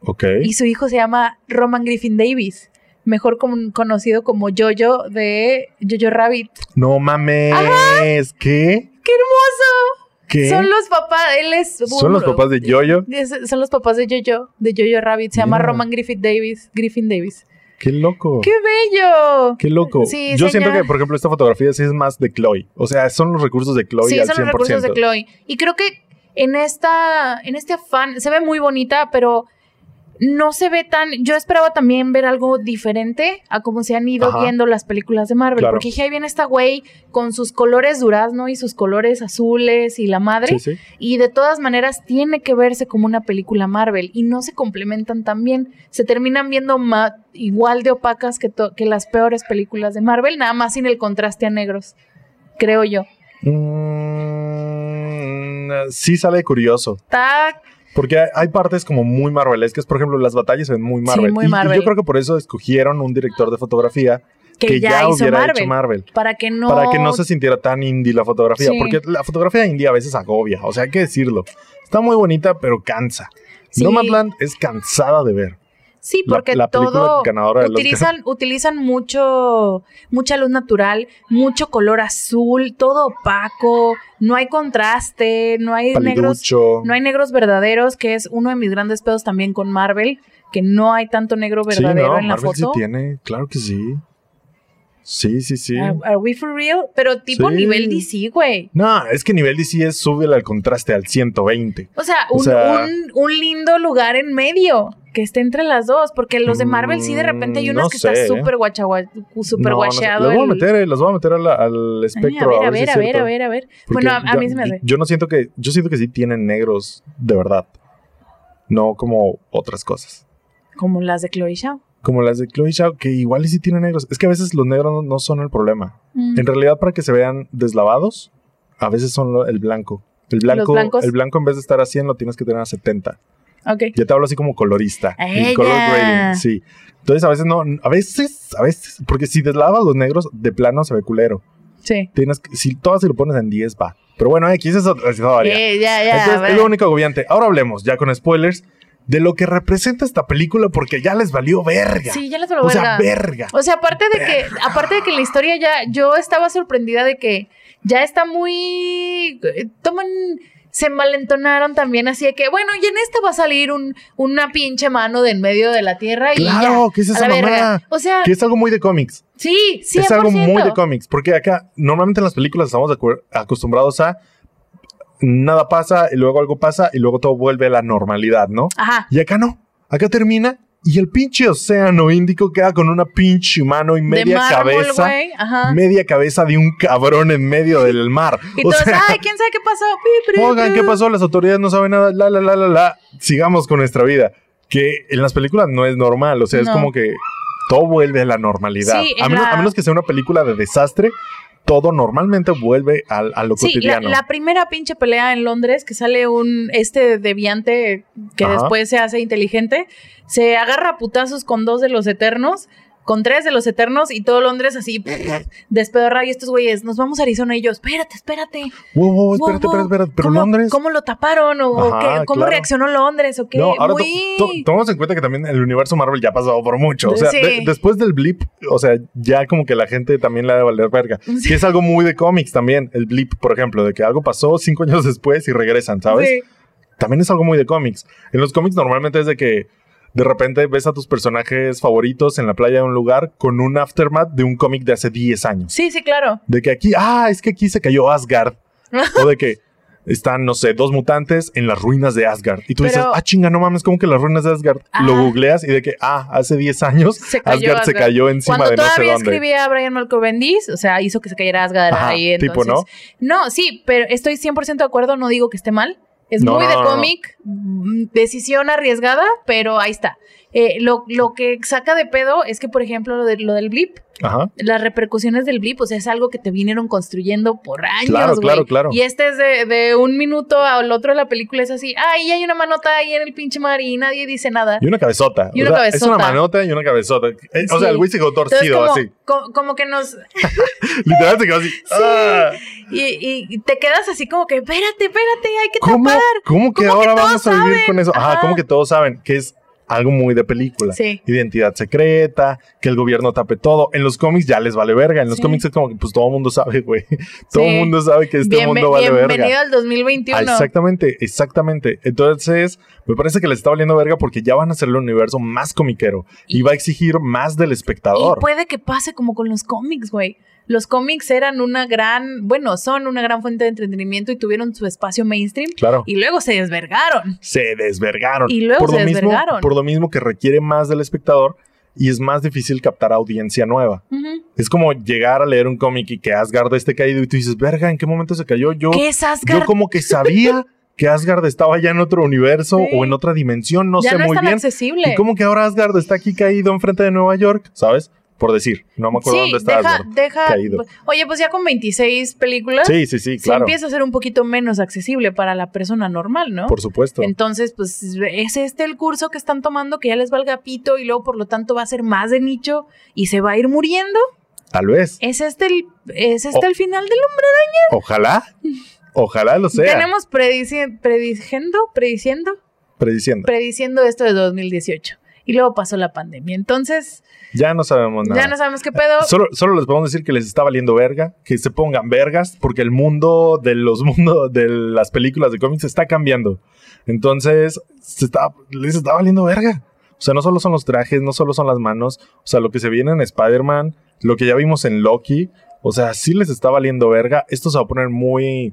Speaker 1: Ok.
Speaker 2: y su hijo se llama Roman Griffin Davis, mejor conocido como Jojo de Jojo Rabbit.
Speaker 1: No mames. ¿Qué?
Speaker 2: ¡Qué hermoso!
Speaker 1: ¿Qué?
Speaker 2: Son los papás, él es...
Speaker 1: Son los papás de Yoyo.
Speaker 2: Es- Son los papás de Jojo, de Jojo Rabbit. Se llama. Roman Griffith Davis. Griffin Davis.
Speaker 1: Qué loco.
Speaker 2: ¡Qué bello!
Speaker 1: Qué loco.
Speaker 2: Sí,
Speaker 1: Yo siento que, por ejemplo, esta fotografía sí es más de Chloe. O sea, son los recursos de Chloe
Speaker 2: sí,
Speaker 1: al
Speaker 2: son
Speaker 1: 100%.
Speaker 2: los recursos de Chloe. Y creo que en esta, en este afán, se ve muy bonita, pero no se ve tan. Yo esperaba también ver algo diferente a cómo se han ido
Speaker 1: Ajá.
Speaker 2: viendo las películas de Marvel.
Speaker 1: Claro.
Speaker 2: Porque dije, ahí viene esta güey con sus colores durazno y sus colores azules y la madre.
Speaker 1: Sí, sí.
Speaker 2: Y de todas maneras tiene que verse como una película Marvel y no se complementan tan bien. Se terminan viendo igual de opacas que las peores películas de Marvel, nada más sin el contraste a negros, creo yo.
Speaker 1: Mm, sí sale curioso.
Speaker 2: Está
Speaker 1: Porque hay, hay partes como muy marvelescas. Por ejemplo, las batallas se ven muy Marvel.
Speaker 2: muy
Speaker 1: Y- yo creo que por eso escogieron un director de fotografía
Speaker 2: que,
Speaker 1: que,
Speaker 2: ya,
Speaker 1: hubiera
Speaker 2: Marvel,
Speaker 1: hecho Marvel.
Speaker 2: Para que no.
Speaker 1: Para que no se sintiera tan indie la fotografía.
Speaker 2: Sí.
Speaker 1: Porque la fotografía indie a veces agobia. O sea, hay que decirlo. Está muy bonita, pero cansa.
Speaker 2: Sí.
Speaker 1: Nomadland es cansada de ver.
Speaker 2: Sí, porque
Speaker 1: la
Speaker 2: todo
Speaker 1: ganadora
Speaker 2: utilizan, utilizan mucho, mucha luz natural, mucho color azul, todo opaco, no hay contraste, no hay negros, no hay negros verdaderos, que es uno de mis grandes pedos también con Marvel, que no hay tanto negro
Speaker 1: Sí,
Speaker 2: verdadero
Speaker 1: no,
Speaker 2: en la
Speaker 1: Marvel
Speaker 2: foto.
Speaker 1: sí tiene. Claro que sí. Sí, sí, sí.
Speaker 2: Are, are we for real? Pero tipo
Speaker 1: Sí.
Speaker 2: nivel DC, güey.
Speaker 1: No, es que nivel DC es súbele al contraste al 120.
Speaker 2: O sea,
Speaker 1: O sea-
Speaker 2: un- un lindo lugar en medio que esté entre las dos, porque los de Marvel sí de repente hay
Speaker 1: Mm,
Speaker 2: unas
Speaker 1: no
Speaker 2: que
Speaker 1: sé,
Speaker 2: está
Speaker 1: ¿eh?
Speaker 2: súper guachagua, súper
Speaker 1: No, no sé.
Speaker 2: guacheado.
Speaker 1: Las voy a meter, eh, las voy a meter al
Speaker 2: Ay,
Speaker 1: espectro.
Speaker 2: a ver, a ver, a ver, a ver, a ver.
Speaker 1: Porque
Speaker 2: Bueno, a, mí se me hace.
Speaker 1: Yo no siento que. Yo siento que sí tienen negros de verdad. No como otras cosas.
Speaker 2: Como las de Chloe Zhao.
Speaker 1: como las de Chloe Zhao, que igual sí tienen negros. Es que a veces los negros no, no son el problema.
Speaker 2: Mm.
Speaker 1: En realidad, para que se vean deslavados, a veces son el blanco. El blanco, el blanco en vez de estar a 100 lo tienes que tener a 70.
Speaker 2: Ok.
Speaker 1: Ya te hablo así como colorista. El color grading, sí. Entonces a veces no, a veces, a veces, porque si deslavas los negros, de plano se ve culero.
Speaker 2: Sí.
Speaker 1: Tienes que, si todas si lo pones en 10 va. Pero bueno, X es otra historia.
Speaker 2: Eh, ya, ya.
Speaker 1: Entonces
Speaker 2: bueno.
Speaker 1: es lo único agobiante. Ahora hablemos, ya con spoilers, de lo que representa esta película porque ya les valió verga.
Speaker 2: Sí, ya les lo
Speaker 1: o sea, verga.
Speaker 2: O sea, aparte de que, aparte de que la historia ya, yo estaba sorprendida de que ya está muy, eh, toman, se malentonaron también, así de que, bueno, y en esta va a salir un, una pinche mano de en medio de la tierra y
Speaker 1: Claro,
Speaker 2: ya.
Speaker 1: ¿qué es esa mamada?
Speaker 2: O sea,
Speaker 1: Que es algo muy de cómics.
Speaker 2: sí, 100%.
Speaker 1: Es algo muy de cómics. Porque acá, normalmente en las películas estamos acostumbrados a nada pasa y luego algo pasa y luego todo vuelve a la normalidad, ¿no?
Speaker 2: Ajá.
Speaker 1: Y acá no. Acá termina y el pinche océano Índico queda con una pinche mano y media
Speaker 2: mármol,
Speaker 1: cabeza.
Speaker 2: Ajá.
Speaker 1: Media cabeza de un cabrón en medio del mar. <laughs>
Speaker 2: Y
Speaker 1: o
Speaker 2: todos,
Speaker 1: sea,
Speaker 2: ay, ¿quién sabe qué pasó?
Speaker 1: Oigan. ¿qué pasó? Las autoridades no saben nada. La, la, la, la, la. Sigamos con nuestra vida. Que en las películas no es normal. O sea, es como que todo vuelve a la normalidad.
Speaker 2: Sí,
Speaker 1: a,
Speaker 2: en
Speaker 1: menos,
Speaker 2: la-
Speaker 1: a menos que sea una película de desastre, todo normalmente vuelve al- a, lo
Speaker 2: Sí, la,
Speaker 1: cotidiano.
Speaker 2: la primera pinche pelea en Londres, que sale un este deviante que
Speaker 1: Ajá.
Speaker 2: después se hace inteligente, se agarra a putazos con dos de los eternos, con tres de los eternos, y todo Londres así despedorra y estos güeyes, nos vamos a Arizona y yo, espérate, espérate.
Speaker 1: Wow, wow,
Speaker 2: wow,
Speaker 1: espérate,
Speaker 2: wow,
Speaker 1: espérate, espérate. Pero
Speaker 2: ¿Cómo,
Speaker 1: Londres.
Speaker 2: ¿Cómo lo taparon? ¿O, o
Speaker 1: Ajá,
Speaker 2: qué? ¿Cómo
Speaker 1: claro.
Speaker 2: reaccionó Londres? ¿O qué?
Speaker 1: No, ahora to-
Speaker 2: Muy...
Speaker 1: to- tomamos en cuenta que también el universo Marvel ya ha pasado por mucho. O sea,
Speaker 2: Sí.
Speaker 1: de- después del blip, o sea, ya como que la gente también le ha de valer verga.
Speaker 2: Sí.
Speaker 1: Que es algo muy de cómics también. El blip, por ejemplo, de que algo pasó cinco <laughs> años después y regresan, ¿sabes?
Speaker 2: Sí.
Speaker 1: También es algo muy de cómics. En los cómics normalmente es de que de repente ves a tus personajes favoritos en la playa de un lugar con un aftermath de un cómic de hace 10 años.
Speaker 2: sí, sí, claro.
Speaker 1: De que aquí, ah, es que aquí se cayó Asgard. <laughs> o de que están, no sé, dos mutantes en las ruinas de Asgard. Y tú
Speaker 2: Pero-
Speaker 1: dices, ah, chinga, no mames, como que las ruinas de Asgard. Lo googleas y de que, ah, hace 10 años
Speaker 2: Se cayó
Speaker 1: Asgard, se cayó encima
Speaker 2: Cuando
Speaker 1: de no sé
Speaker 2: todavía
Speaker 1: dónde.
Speaker 2: escribía Brian Malcolm Bendis, o sea, hizo que se cayera Asgard
Speaker 1: Ajá,
Speaker 2: ahí.
Speaker 1: tipo,
Speaker 2: Entonces, ¿no? sí, pero estoy 100% de acuerdo, no digo que esté mal. Es
Speaker 1: No,
Speaker 2: muy
Speaker 1: no,
Speaker 2: de
Speaker 1: no,
Speaker 2: cómic, mm, decisión arriesgada, pero ahí está. Eh, lo, lo que saca de pedo es que, por ejemplo, lo, de, lo del blip,
Speaker 1: Ajá.
Speaker 2: las repercusiones del blip, o sea, es algo que te vinieron construyendo por años,
Speaker 1: Claro, claro, claro.
Speaker 2: Y este es de, de un minuto al otro de la película, es así, ay, hay una manota ahí en el pinche mar y nadie dice nada.
Speaker 1: Y una cabezota.
Speaker 2: Y
Speaker 1: O
Speaker 2: una
Speaker 1: sea, Es
Speaker 2: cabezota.
Speaker 1: una manota y una cabezota. Eh, O sea, el güey se quedó torcido
Speaker 2: como,
Speaker 1: así.
Speaker 2: co- como que nos, <laughs>
Speaker 1: Literal se quedó así. Ah,
Speaker 2: Y, te quedas así como que, espérate, espérate, hay que
Speaker 1: ¿Cómo,
Speaker 2: tapar.
Speaker 1: ¿Cómo que
Speaker 2: ¿Cómo
Speaker 1: ahora vamos a vivir
Speaker 2: saben?
Speaker 1: con eso? Ajá,
Speaker 2: Ajá.
Speaker 1: como que todos saben que es algo muy de película.
Speaker 2: Sí.
Speaker 1: Identidad secreta, que el gobierno tape todo. En los cómics ya les vale verga. En los
Speaker 2: Sí.
Speaker 1: cómics es como que pues todo el mundo sabe, güey. <laughs> Todo el
Speaker 2: Sí.
Speaker 1: mundo sabe que este mundo vale
Speaker 2: bienvenido
Speaker 1: verga.
Speaker 2: al 2021.
Speaker 1: Ah, exactamente, exactamente. Entonces, me parece que les está valiendo verga porque ya van a hacer el universo más comiquero y,
Speaker 2: Y-
Speaker 1: va a exigir más del
Speaker 2: y
Speaker 1: espectador.
Speaker 2: puede que pase como con los cómics, güey. Los cómics eran una gran, bueno, son una gran fuente de entretenimiento y tuvieron su espacio mainstream
Speaker 1: Claro.
Speaker 2: y luego se desvergaron.
Speaker 1: se desvergaron.
Speaker 2: Y luego
Speaker 1: por
Speaker 2: se
Speaker 1: lo mismo,
Speaker 2: desvergaron.
Speaker 1: Por lo mismo que requiere más del espectador y es más difícil captar audiencia nueva. Es como llegar a leer un cómic y que Asgard esté caído y tú dices, verga, ¿en qué momento se cayó? Yo,
Speaker 2: ¿Qué es
Speaker 1: yo
Speaker 2: Asgard?
Speaker 1: como que sabía <laughs> que Asgard estaba ya en otro universo
Speaker 2: Sí.
Speaker 1: o en otra dimensión, no
Speaker 2: ya
Speaker 1: sé
Speaker 2: no es
Speaker 1: muy
Speaker 2: tan
Speaker 1: bien.
Speaker 2: accesible.
Speaker 1: Y como que ahora Asgard está aquí caído enfrente de Nueva York, ¿sabes? Por decir, no me acuerdo
Speaker 2: sí,
Speaker 1: dónde está
Speaker 2: deja,
Speaker 1: caído.
Speaker 2: Oye, pues ya con 26 películas,
Speaker 1: Sí, sí, sí,
Speaker 2: se
Speaker 1: claro.
Speaker 2: empieza a ser un poquito menos accesible para la persona normal, ¿no?
Speaker 1: Por supuesto.
Speaker 2: Entonces, pues es este el curso que están tomando que ya les valga pito y luego por lo tanto va a ser más de nicho y se va a ir muriendo.
Speaker 1: Tal vez.
Speaker 2: ¿Es este el, es este el final del hombre?
Speaker 1: Ojalá. <laughs> Ojalá lo sea.
Speaker 2: Tenemos predici- prediciendo, prediciendo,
Speaker 1: Prediciendo.
Speaker 2: prediciendo esto de 2018. Y luego pasó la pandemia. Entonces,
Speaker 1: Ya no sabemos nada.
Speaker 2: ya no sabemos qué pedo.
Speaker 1: Solo, solo les podemos decir que les está valiendo verga, que se pongan vergas, porque el mundo de los mundos de las películas de cómics está cambiando. Entonces, se está, les está valiendo verga. O sea, no solo son los trajes, no solo son las manos, o sea, lo que se viene en Spider-Man, lo que ya vimos en Loki, o sea, sí les está valiendo verga. Esto se va a poner muy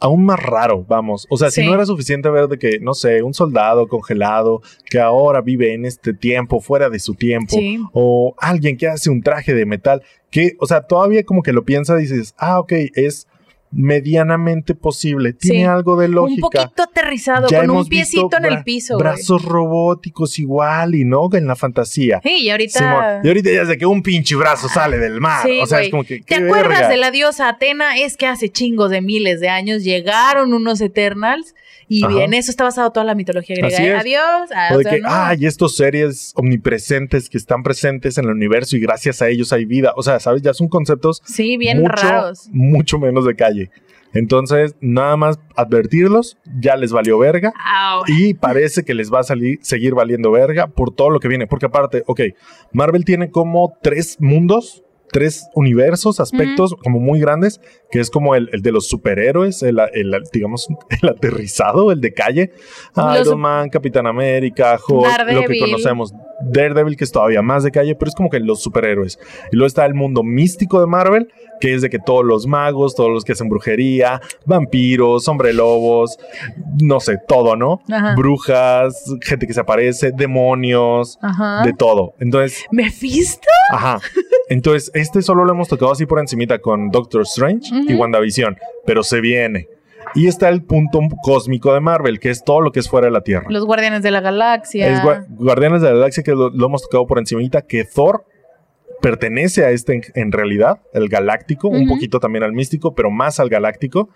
Speaker 1: aún más raro, vamos. O sea, si no era suficiente ver de que, no sé, un soldado congelado que ahora vive en este tiempo, fuera de su tiempo,
Speaker 2: Sí.
Speaker 1: o alguien que hace un traje de metal, que, o sea, todavía como que lo piensas y dices, ah, ok, es medianamente posible, tiene
Speaker 2: Sí.
Speaker 1: algo de
Speaker 2: Un
Speaker 1: lógica.
Speaker 2: poquito aterrizado
Speaker 1: Ya
Speaker 2: con un piecito en el piso.
Speaker 1: Brazos robóticos igual y no en la fantasía.
Speaker 2: Sí, y ahorita.
Speaker 1: Simón. Y ahorita ya es de que un pinche brazo sale del mar.
Speaker 2: Sí,
Speaker 1: o sea, es como que.
Speaker 2: ¿Te acuerdas
Speaker 1: verga.
Speaker 2: de la diosa Atena? Es que hace chingos de miles de años llegaron unos Eternals y
Speaker 1: Ajá.
Speaker 2: en eso está basado toda la mitología griega. ¿eh? Adiós. Ah,
Speaker 1: O de que,
Speaker 2: no.
Speaker 1: ay, estos seres omnipresentes que están presentes en el universo y gracias a ellos hay vida. O sea, ¿sabes? Ya son conceptos
Speaker 2: sí, bien
Speaker 1: mucho,
Speaker 2: raros.
Speaker 1: mucho menos de calle. Entonces, nada más advertirlos, ya les valió verga. Y parece que les va a salir, seguir valiendo verga por todo lo que viene. Porque aparte, ok, Marvel tiene como tres mundos, tres universos, aspectos como muy grandes, que es como el, el de los superhéroes, el, el, digamos, <laughs> el aterrizado, el de calle.
Speaker 2: Los-
Speaker 1: Iron Man, Capitán América, Hulk, lo que conocemos. Daredevil, que es todavía más de calle, pero es como que los superhéroes. Y luego está el mundo místico de Marvel, que es de que todos los magos, todos los que hacen brujería, vampiros, hombre lobos, no sé, todo, ¿no?
Speaker 2: Ajá.
Speaker 1: Brujas, gente que se aparece, demonios,
Speaker 2: Ajá.
Speaker 1: de todo. Entonces,
Speaker 2: ¿Mephisto?
Speaker 1: ajá. Entonces, este solo lo hemos tocado así por encimita con Doctor Strange y
Speaker 2: Ujú.
Speaker 1: WandaVision, pero se viene. Y está el punto cósmico de Marvel, que es todo lo que es fuera de la Tierra.
Speaker 2: Los Guardianes de la Galaxia.
Speaker 1: Es Gua- Guardianes de la Galaxia, que lo, lo hemos tocado por encimita, que Thor pertenece a este en, en realidad, el galáctico, un poquito también al místico, pero más al galáctico,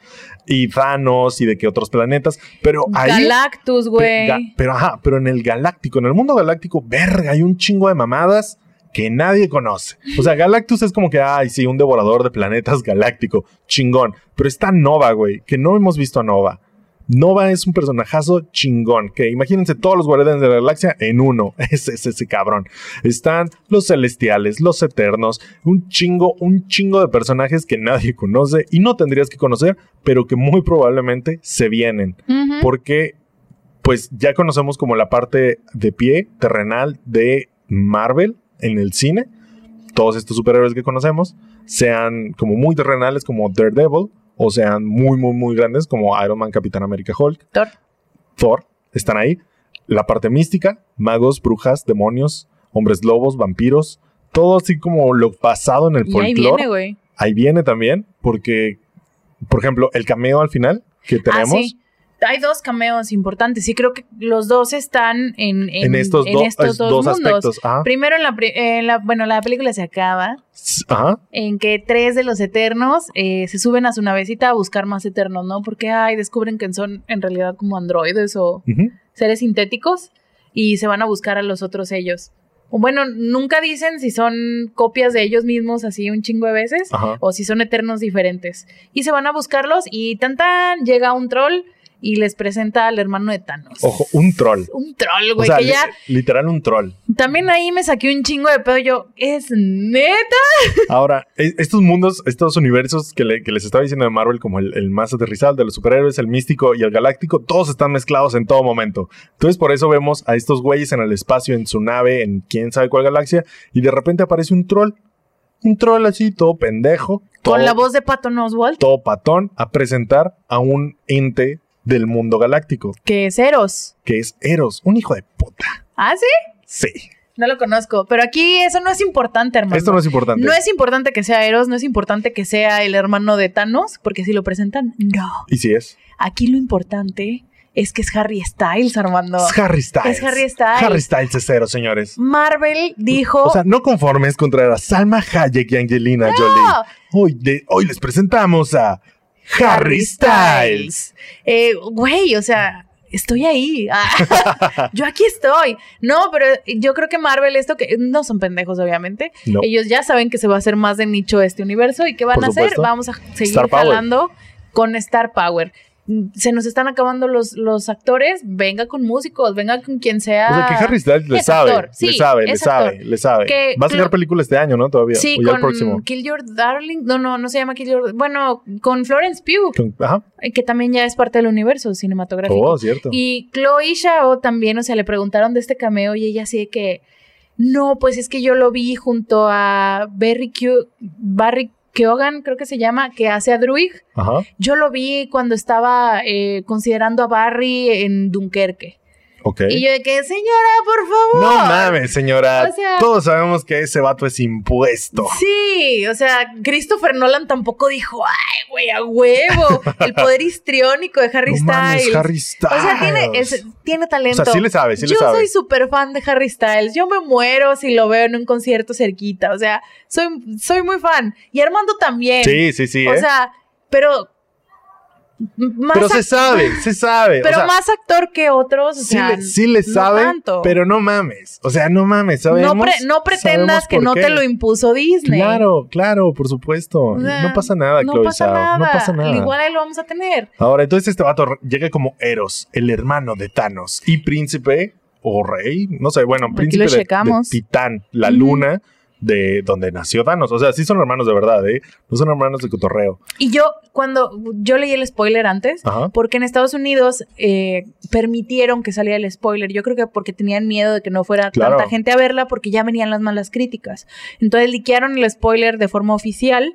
Speaker 1: y Thanos y de que otros planetas, pero ahí...
Speaker 2: Galactus, güey.
Speaker 1: ga- Pero ajá, pero en el galáctico, en el mundo galáctico, verga, hay un chingo de mamadas que nadie conoce. O sea, Galactus es como que, ay, sí, un devorador de planetas galáctico, chingón. Pero está Nova, güey, que no hemos visto a Nova. Nova es un personajazo chingón, que imagínense todos los guardianes de la galaxia en uno. <laughs> Es, es ese cabrón. Están los celestiales, los eternos, un chingo, un chingo de personajes que nadie conoce y no tendrías que conocer, pero que muy probablemente se vienen porque pues ya conocemos como la parte de pie terrenal de Marvel en el cine. Todos estos superhéroes que conocemos sean como muy terrenales como Daredevil o sean muy muy muy grandes como Iron Man, Capitán América, Hulk,
Speaker 2: Thor.
Speaker 1: Thor, están ahí. La parte mística, magos, brujas, demonios, hombres lobos, vampiros, todo así como lo basado en el
Speaker 2: Y ahí
Speaker 1: folclore.
Speaker 2: viene, güey.
Speaker 1: Ahí viene también porque por ejemplo, el cameo al final que tenemos
Speaker 2: Ah, sí. Hay dos cameos importantes y creo que los dos están en, en,
Speaker 1: en estos,
Speaker 2: en
Speaker 1: do-
Speaker 2: estos
Speaker 1: es-
Speaker 2: dos,
Speaker 1: dos
Speaker 2: mundos.
Speaker 1: aspectos. Ajá.
Speaker 2: Primero, en la, en la- bueno, la película se acaba
Speaker 1: Ajá.
Speaker 2: en que tres de los eternos eh, se suben a su navecita a buscar más eternos, ¿no? Porque, ay, descubren que son en realidad como androides o
Speaker 1: Ujú.
Speaker 2: seres sintéticos y se van a buscar a los otros ellos. Bueno, nunca dicen si son copias de ellos mismos así un chingo de veces
Speaker 1: Ajá.
Speaker 2: o si son eternos diferentes. Y se van a buscarlos y tan tan llega un troll y les presenta al hermano de Thanos.
Speaker 1: Ojo, un troll.
Speaker 2: Un troll,
Speaker 1: O
Speaker 2: güey,
Speaker 1: sea,
Speaker 2: que
Speaker 1: li-
Speaker 2: ya
Speaker 1: literal un troll.
Speaker 2: también ahí me saqué un chingo de pedo. Yo, ¿es neta? <laughs>
Speaker 1: Ahora, e- estos mundos, estos universos que, le- que les estaba diciendo de Marvel, como el, el más aterrizado, de los superhéroes, el místico y el galáctico, todos están mezclados en todo momento. Entonces, por eso vemos a estos güeyes en el espacio, en su nave, en quién sabe cuál galaxia, y de repente aparece un troll. Un troll así, todo pendejo. Todo,
Speaker 2: Con la voz de Patton Oswalt,
Speaker 1: Todo patón, a presentar a un ente del mundo galáctico,
Speaker 2: que es Eros.
Speaker 1: que es Eros, un hijo de puta.
Speaker 2: ¿Ah, sí?
Speaker 1: Sí.
Speaker 2: No lo conozco. Pero aquí eso no es importante, hermano.
Speaker 1: Esto no es importante.
Speaker 2: No es importante que sea Eros, no es importante que sea el hermano de Thanos, porque si lo presentan, no.
Speaker 1: Y si es.
Speaker 2: Aquí lo importante es que es Harry Styles, Armando.
Speaker 1: Es Harry Styles.
Speaker 2: Es Harry Styles.
Speaker 1: Harry Styles es cero, señores.
Speaker 2: Marvel dijo.
Speaker 1: O sea, no conformes contra Salma Hayek y Angelina Jolie. Hoy, de- hoy les presentamos a Harry Styles.
Speaker 2: Eh, Güey, o sea, estoy ahí. Ah, <laughs> yo aquí estoy. No, pero yo creo que Marvel, esto que no son pendejos, obviamente.
Speaker 1: No.
Speaker 2: Ellos ya saben que se va a hacer más de nicho este universo y qué van
Speaker 1: Por
Speaker 2: a hacer. Vamos a seguir
Speaker 1: Star Power.
Speaker 2: jalando con Star Power. Se nos están acabando los, los actores, venga con músicos, venga con quien sea.
Speaker 1: O sea, que Harry Styles le sabe,
Speaker 2: sí,
Speaker 1: le sabe, le sabe, le sabe.
Speaker 2: Que
Speaker 1: Va a sacar película este año, ¿no? Todavía.
Speaker 2: Sí,
Speaker 1: o ya el
Speaker 2: con
Speaker 1: próximo.
Speaker 2: Kill Your Darling. No, no, no se llama Kill Your Bueno, con Florence Pugh,
Speaker 1: Con- Ajá.
Speaker 2: eh, que también ya es parte del universo cinematográfico.
Speaker 1: Oh, cierto.
Speaker 2: Y Chloe Zhao también, o sea, le preguntaron de este cameo y ella así de que, no, pues es que yo lo vi junto a Barry, Q, Barry Keoghan, creo que se llama, que hace a Druig.
Speaker 1: Ajá.
Speaker 2: Yo lo vi cuando estaba eh, considerando a Barry en Dunkerque. Y yo de que, señora, por favor.
Speaker 1: No mames, señora.
Speaker 2: O sea-
Speaker 1: Todos sabemos que ese vato es impuesto.
Speaker 2: Sí, o sea, Christopher Nolan tampoco dijo, ay, güey, a huevo, el poder <laughs> histriónico de Harry
Speaker 1: no mames,
Speaker 2: Styles.
Speaker 1: Harry Styles.
Speaker 2: O sea, tiene, es- tiene
Speaker 1: O
Speaker 2: talento.
Speaker 1: sea, sí le sabe, sí le
Speaker 2: Yo
Speaker 1: sabe.
Speaker 2: soy súper fan de Harry Styles. Yo me muero si lo veo en un concierto cerquita. O sea, soy, soy muy fan. Y Armando también.
Speaker 1: Sí, sí, sí.
Speaker 2: O
Speaker 1: ¿eh?
Speaker 2: sea, pero. Más
Speaker 1: pero se sabe, se sabe. o
Speaker 2: Pero
Speaker 1: sea,
Speaker 2: más actor que otros. O
Speaker 1: sí, le, sí le
Speaker 2: no
Speaker 1: sabe, pero no mames. O sea, no mames, sabemos.
Speaker 2: no, pre- no pretendas que no
Speaker 1: qué.
Speaker 2: te lo impuso Disney.
Speaker 1: Claro, claro, por supuesto.
Speaker 2: O sea,
Speaker 1: no pasa nada,
Speaker 2: no
Speaker 1: Chloe
Speaker 2: pasa nada.
Speaker 1: No pasa nada.
Speaker 2: Igual ahí lo vamos a tener.
Speaker 1: Ahora, entonces este vato llega como Eros, el hermano de Thanos y príncipe o rey, no sé, bueno,
Speaker 2: Aquí
Speaker 1: príncipe de. Titán, la luna de donde nació Thanos. O sea, sí son hermanos de verdad, ¿eh? No son hermanos de cotorreo.
Speaker 2: Y yo, cuando yo leí el spoiler antes,
Speaker 1: Ajá.
Speaker 2: porque en Estados Unidos eh, permitieron que saliera el spoiler. Yo creo que porque tenían miedo de que no fuera
Speaker 1: Claro.
Speaker 2: tanta gente a verla, porque ya venían las malas críticas. Entonces liquearon el spoiler de forma oficial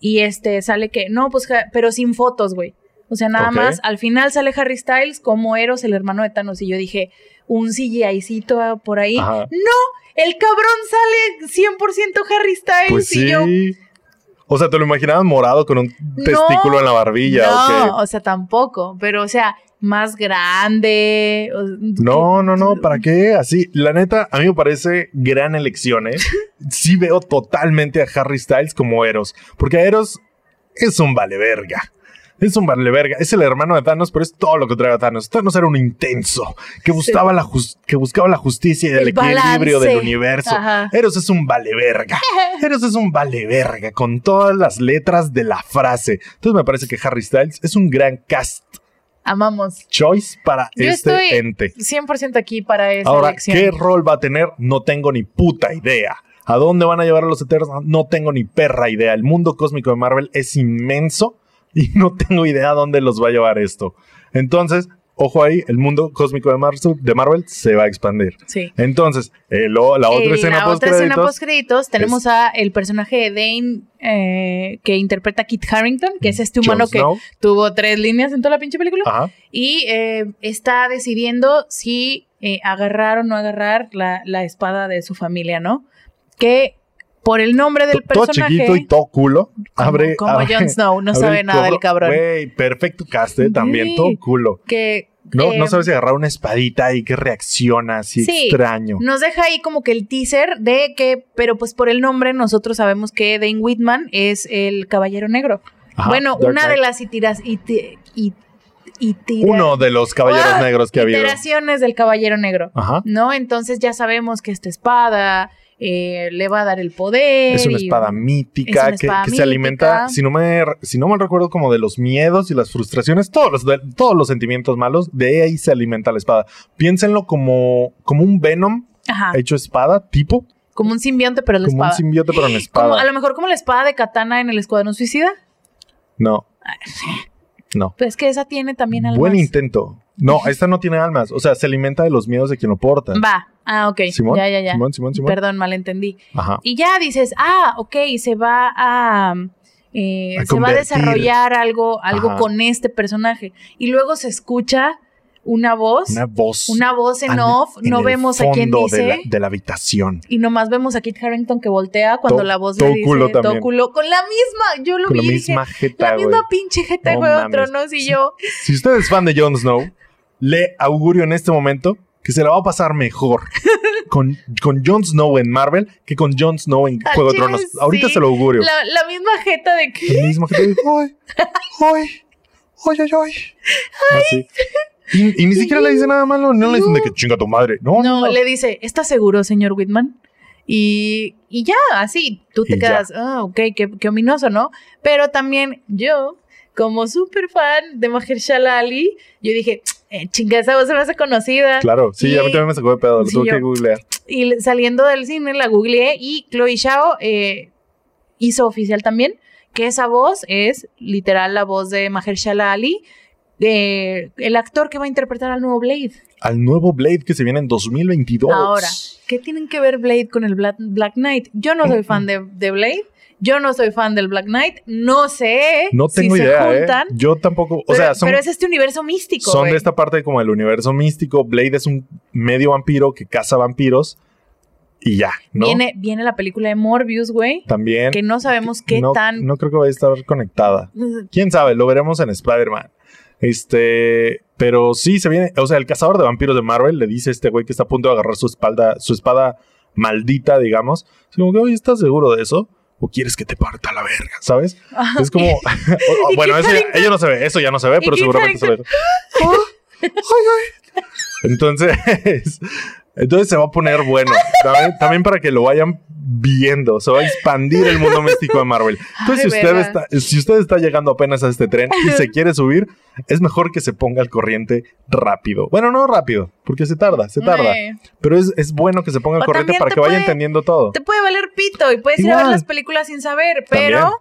Speaker 2: y este sale que, no, pues, pero sin fotos, güey. O sea, nada más, al final sale Harry Styles como Eros, el hermano de Thanos. Y yo dije, un CGIcito por ahí.
Speaker 1: Ajá.
Speaker 2: El cabrón sale 100% Harry Styles
Speaker 1: Pues
Speaker 2: y
Speaker 1: sí.
Speaker 2: yo,
Speaker 1: O sea, te lo imaginabas morado con un testículo en la barbilla
Speaker 2: no,
Speaker 1: o qué.
Speaker 2: o sea, tampoco, pero o sea, más grande.
Speaker 1: No, no, no, ¿para qué? Así, la neta, a mí me parece gran elección, ¿eh? <laughs> Sí veo totalmente a Harry Styles como Eros, porque Eros es un vale verga. Es un vale verga. Es el hermano de Thanos, pero es todo lo que trae a Thanos. Thanos era un intenso que buscaba, la, jus- que buscaba la justicia y el,
Speaker 2: El
Speaker 1: equilibrio
Speaker 2: balance.
Speaker 1: del universo.
Speaker 2: Ajá.
Speaker 1: Eros es un vale verga. <laughs> Eros es un vale verga con todas las letras de la frase. Entonces me parece que Harry Styles es un gran cast
Speaker 2: Amamos.
Speaker 1: choice para
Speaker 2: Yo
Speaker 1: este
Speaker 2: estoy
Speaker 1: ente.
Speaker 2: 100% aquí para esa
Speaker 1: Ahora,
Speaker 2: elección.
Speaker 1: ¿qué rol va a tener? No tengo ni puta idea. ¿A dónde van a llevar a los Eternos? No tengo ni perra idea. El mundo cósmico de Marvel es inmenso y <laughs> no tengo idea dónde los va a llevar esto. Entonces, ojo ahí, el mundo cósmico de Marvel, de Marvel se va a expandir.
Speaker 2: Sí.
Speaker 1: Entonces, el- la otra
Speaker 2: Eh,
Speaker 1: escena
Speaker 2: la otra escena post créditos tenemos a el personaje de Dane eh, que interpreta a Kit Harrington, que es este humano que tuvo tres líneas en toda la pinche película
Speaker 1: Ajá.
Speaker 2: y eh, está decidiendo si eh, agarrar o no agarrar la, la espada de su familia, ¿no? Que por el nombre del
Speaker 1: To- Todo
Speaker 2: personaje
Speaker 1: chiquito y todo culo. abre,
Speaker 2: como
Speaker 1: abre-
Speaker 2: Jon Snow, no sabe
Speaker 1: el
Speaker 2: nada del cabrón.
Speaker 1: Güey, perfecto cast, eh, también,
Speaker 2: Sí.
Speaker 1: todo culo.
Speaker 2: Que
Speaker 1: No,
Speaker 2: eh,
Speaker 1: no sabes si agarrar una espadita y que reacciona así
Speaker 2: Sí.
Speaker 1: extraño.
Speaker 2: Nos deja ahí como que el teaser de que, pero pues por el nombre nosotros sabemos que Dane Whitman es el Caballero Negro.
Speaker 1: Ajá,
Speaker 2: bueno,
Speaker 1: Dark
Speaker 2: una de las itiras, iti- it- itira-
Speaker 1: Uno de los caballeros
Speaker 2: Ah,
Speaker 1: negros que ha habido.
Speaker 2: iteraciones del Caballero Negro,
Speaker 1: Ajá.
Speaker 2: ¿no? Entonces ya sabemos que esta espada eh, le va a dar el poder.
Speaker 1: Es una
Speaker 2: y-
Speaker 1: espada mítica
Speaker 2: es una
Speaker 1: que, se alimenta, si no, me, si no mal recuerdo, como de los miedos y las frustraciones, todos los, de- todos los sentimientos malos, de ahí se alimenta la espada. Piénsenlo como, como un Venom
Speaker 2: Ajá,
Speaker 1: hecho espada, tipo,
Speaker 2: como un simbionte, pero la
Speaker 1: como
Speaker 2: espada.
Speaker 1: un simbionte pero en
Speaker 2: Como-
Speaker 1: espada.
Speaker 2: a lo mejor como la espada de Katana en el Escuadrón Suicida.
Speaker 1: No, no.
Speaker 2: Pues es que esa tiene también almas.
Speaker 1: Buen intento. No, esta no tiene almas. O sea, se alimenta de los miedos de quien lo porta.
Speaker 2: Va. Ah, ok.
Speaker 1: Simón,
Speaker 2: ya, ya, ya.
Speaker 1: Simón, Simón, Simón.
Speaker 2: Perdón, malentendí.
Speaker 1: Ajá.
Speaker 2: Y ya dices, ah, ok, se va a. eh,
Speaker 1: A
Speaker 2: se va a desarrollar algo, algo
Speaker 1: Ajá.
Speaker 2: con este personaje. Y luego se escucha una voz,
Speaker 1: Una
Speaker 2: una,
Speaker 1: voz.
Speaker 2: voz en off,
Speaker 1: en
Speaker 2: no vemos a quién dice.
Speaker 1: De la, de la habitación.
Speaker 2: Y nomás vemos a Kit Harrington que voltea cuando
Speaker 1: To-
Speaker 2: la voz le dice
Speaker 1: culo también.
Speaker 2: todo culo. Con la misma, yo lo
Speaker 1: Con la
Speaker 2: vi dije,
Speaker 1: misma jeta,
Speaker 2: la
Speaker 1: güey.
Speaker 2: misma pinche jeta de
Speaker 1: No.
Speaker 2: Tronos y
Speaker 1: Sí.
Speaker 2: yo.
Speaker 1: Si usted es fan de Jon Snow, le augurio en este momento que se la va a pasar mejor <laughs> con, con Jon Snow en Marvel que con Jon Snow en Juego de Tronos. Ahorita
Speaker 2: sí.
Speaker 1: se lo augurio.
Speaker 2: La, la misma jeta de que.
Speaker 1: Mismo que te dijo, ay, ay, ay, ay, ay. Así. Y, y ni siquiera le dice nada malo, no, le dicen de que chinga tu madre. No, no,
Speaker 2: No, le dice, ¿estás seguro, señor Whitman? Y, y ya, así, tú te
Speaker 1: Y
Speaker 2: quedas, ah, ok, qué, qué ominoso, ¿no? Pero también yo, como súper fan de Mahershala Ali, yo dije, eh, chinga, esa voz se me hace conocida.
Speaker 1: Claro, sí,
Speaker 2: Y-
Speaker 1: a mí también me sacó de pedo, lo
Speaker 2: Sí,
Speaker 1: tuve que googlear.
Speaker 2: Y saliendo del cine la googleé y Chloe Zhao eh, hizo oficial también que esa voz es literal la voz de Mahershala Ali el actor que va a interpretar al nuevo Blade.
Speaker 1: Al nuevo Blade que se viene en 2022.
Speaker 2: Ahora, ¿qué tienen que ver Blade con el Black, Black Knight? Yo no soy fan de, de Blade. Yo no soy fan del Black Knight. No sé
Speaker 1: No tengo
Speaker 2: si
Speaker 1: idea,
Speaker 2: se
Speaker 1: ¿eh?
Speaker 2: juntan.
Speaker 1: Yo tampoco. O
Speaker 2: pero,
Speaker 1: sea, son,
Speaker 2: pero es este universo místico.
Speaker 1: son de esta parte como el universo místico. Blade es un medio vampiro que caza vampiros. Y ya, ¿no?
Speaker 2: viene, viene la película de Morbius, güey.
Speaker 1: También.
Speaker 2: Que no sabemos qué
Speaker 1: no,
Speaker 2: tan.
Speaker 1: No creo que vaya a estar conectada. Quién sabe, lo veremos en Spider-Man. Este, pero sí se viene, o sea, el cazador de vampiros de Marvel le dice a este güey que está a punto de agarrar su espalda, su espada maldita, digamos. Es como que, oye, ¿estás seguro de eso? ¿O quieres que te parta la verga? ¿Sabes? Es como, <laughs> o- o- <laughs>
Speaker 2: ¿Y
Speaker 1: bueno, eso ya, ello no se ve, eso ya no se ve,
Speaker 2: ¿Y
Speaker 1: pero seguramente se ve. <laughs> Entonces, entonces se va a poner bueno. También, también para que lo vayan viendo. Se va a expandir el mundo místico de Marvel. <laughs> Entonces,
Speaker 2: Ay,
Speaker 1: si usted, está, si usted está llegando apenas a este tren y se <laughs> quiere subir, es mejor que se ponga al corriente rápido. Bueno, no rápido, porque se tarda, se tarda.
Speaker 2: Eh,
Speaker 1: Pero es, es bueno que se ponga al corriente para que vaya
Speaker 2: puede-
Speaker 1: entendiendo todo.
Speaker 2: Te puede valer pito y puedes ir a ver las películas sin saber, pero
Speaker 1: También.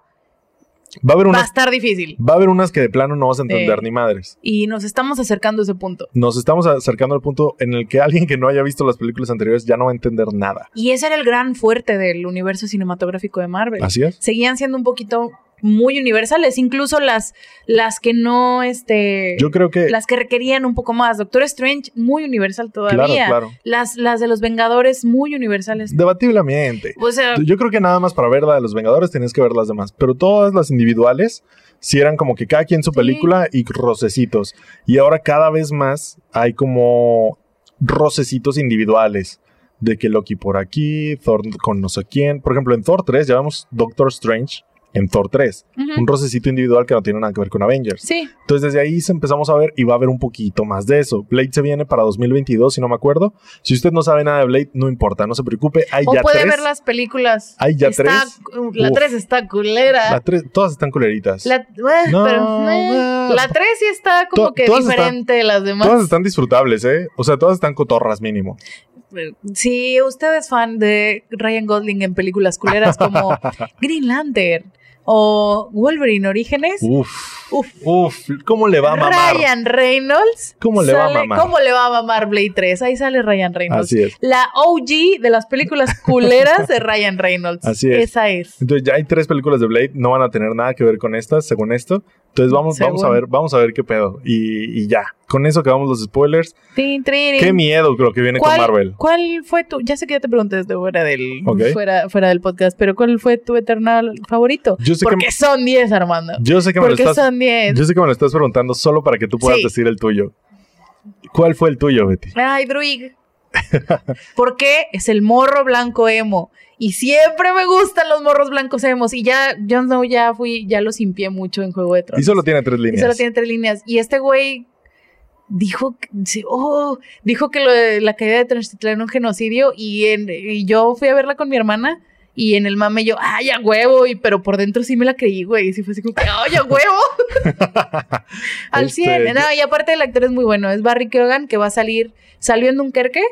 Speaker 1: Va a haber
Speaker 2: va a
Speaker 1: unas,
Speaker 2: estar difícil.
Speaker 1: va a haber unas que de plano no vas a entender
Speaker 2: Eh.
Speaker 1: ni madres.
Speaker 2: Y nos estamos acercando a ese punto.
Speaker 1: Nos estamos acercando al punto en el que alguien que no haya visto las películas anteriores ya no va a entender nada.
Speaker 2: Y ese era el gran fuerte del universo cinematográfico de Marvel.
Speaker 1: Así es.
Speaker 2: Seguían siendo un poquito muy universales, incluso las, las que no, este,
Speaker 1: Yo creo que.
Speaker 2: las que requerían un poco más. Doctor Strange, muy universal todavía.
Speaker 1: Claro, claro.
Speaker 2: Las, las de los Vengadores, muy universales.
Speaker 1: Debatiblemente.
Speaker 2: O sea,
Speaker 1: Yo creo que nada más para ver la de los Vengadores tenías que ver las demás. Pero todas las individuales sí eran como que cada quien su
Speaker 2: Sí.
Speaker 1: película y rocecitos. Y ahora cada vez más hay como rocecitos individuales. De que Loki por aquí, Thor con no sé quién. Por ejemplo, en Thor 3 ya vemos Doctor Strange en Thor 3.
Speaker 2: ujú.
Speaker 1: Un rocecito individual que no tiene nada que ver con Avengers.
Speaker 2: sí.
Speaker 1: Entonces desde ahí se empezamos a ver y va a haber un poquito más de eso. Blade se viene para 2022, si no me acuerdo. Si usted no sabe nada de Blade, no importa, no se preocupe. Hay
Speaker 2: O
Speaker 1: ya
Speaker 2: puede
Speaker 1: tres.
Speaker 2: ver las películas.
Speaker 1: Hay ya
Speaker 2: Está-
Speaker 1: tres.
Speaker 2: La
Speaker 1: Uf.
Speaker 2: 3 está culera.
Speaker 1: La tres- todas están culeritas.
Speaker 2: La, eh,
Speaker 1: No,
Speaker 2: pero, eh, la 3 sí está como
Speaker 1: To-
Speaker 2: que
Speaker 1: están-
Speaker 2: diferente de las demás.
Speaker 1: Todas están disfrutables, ¿eh? O sea, todas están cotorras mínimo.
Speaker 2: Si usted es fan de Ryan Gosling en películas culeras como <laughs> Green Lantern o Wolverine Orígenes,
Speaker 1: Uf.
Speaker 2: Uf.
Speaker 1: Uf. ¿Cómo le va a mamar?
Speaker 2: Ryan Reynolds.
Speaker 1: ¿Cómo le va a mamar?
Speaker 2: ¿Cómo le va a mamar Blade 3? Ahí sale Ryan Reynolds.
Speaker 1: Así es.
Speaker 2: La OG de las películas culeras de Ryan Reynolds.
Speaker 1: Así es.
Speaker 2: Esa es.
Speaker 1: Entonces ya hay tres películas de Blade, no van a tener nada que ver con estas, según esto. Entonces vamos, vamos a ver, vamos a ver qué pedo. Y, y ya. Con eso acabamos los spoilers.
Speaker 2: Tin, trin,
Speaker 1: Qué miedo lo que viene con
Speaker 2: ¿Cuál,
Speaker 1: Marvel.
Speaker 2: ¿Cuál fue tu? Ya sé que ya te pregunté desde fuera del, fuera, fuera del podcast, pero ¿cuál fue tu Eternal favorito?
Speaker 1: Yo sé que-
Speaker 2: Porque son 10, Armando.
Speaker 1: Yo sé que me lo
Speaker 2: Porque
Speaker 1: estás
Speaker 2: son 10.
Speaker 1: Yo sé que me lo estás preguntando solo para que tú puedas
Speaker 2: Sí.
Speaker 1: decir el tuyo. ¿Cuál fue el tuyo, Betty?
Speaker 2: Ay, Druig. <laughs> ¿Por qué? Es el morro blanco emo. Y siempre me gustan los morros blancos emos. Y ya, Jon Snow ya fui, ya lo simpié mucho en Juego de
Speaker 1: Y
Speaker 2: Tronos.
Speaker 1: solo tiene tres
Speaker 2: Y
Speaker 1: líneas.
Speaker 2: solo tiene tres líneas. Y este güey dijo, oh, dijo que lo de la caída de Tenochtitlán era un genocidio. Y, en, y yo fui a verla con mi hermana. Y en el mame yo, ay, a huevo. Y, pero por dentro sí me la creí, güey. Y sí fue así como que, ay, a huevo. <laughs> Al
Speaker 1: Este,
Speaker 2: 100.
Speaker 1: yo-
Speaker 2: No, y aparte el actor es muy bueno. Es Barry Keoghan, que va a salir, salió en Dunkerque,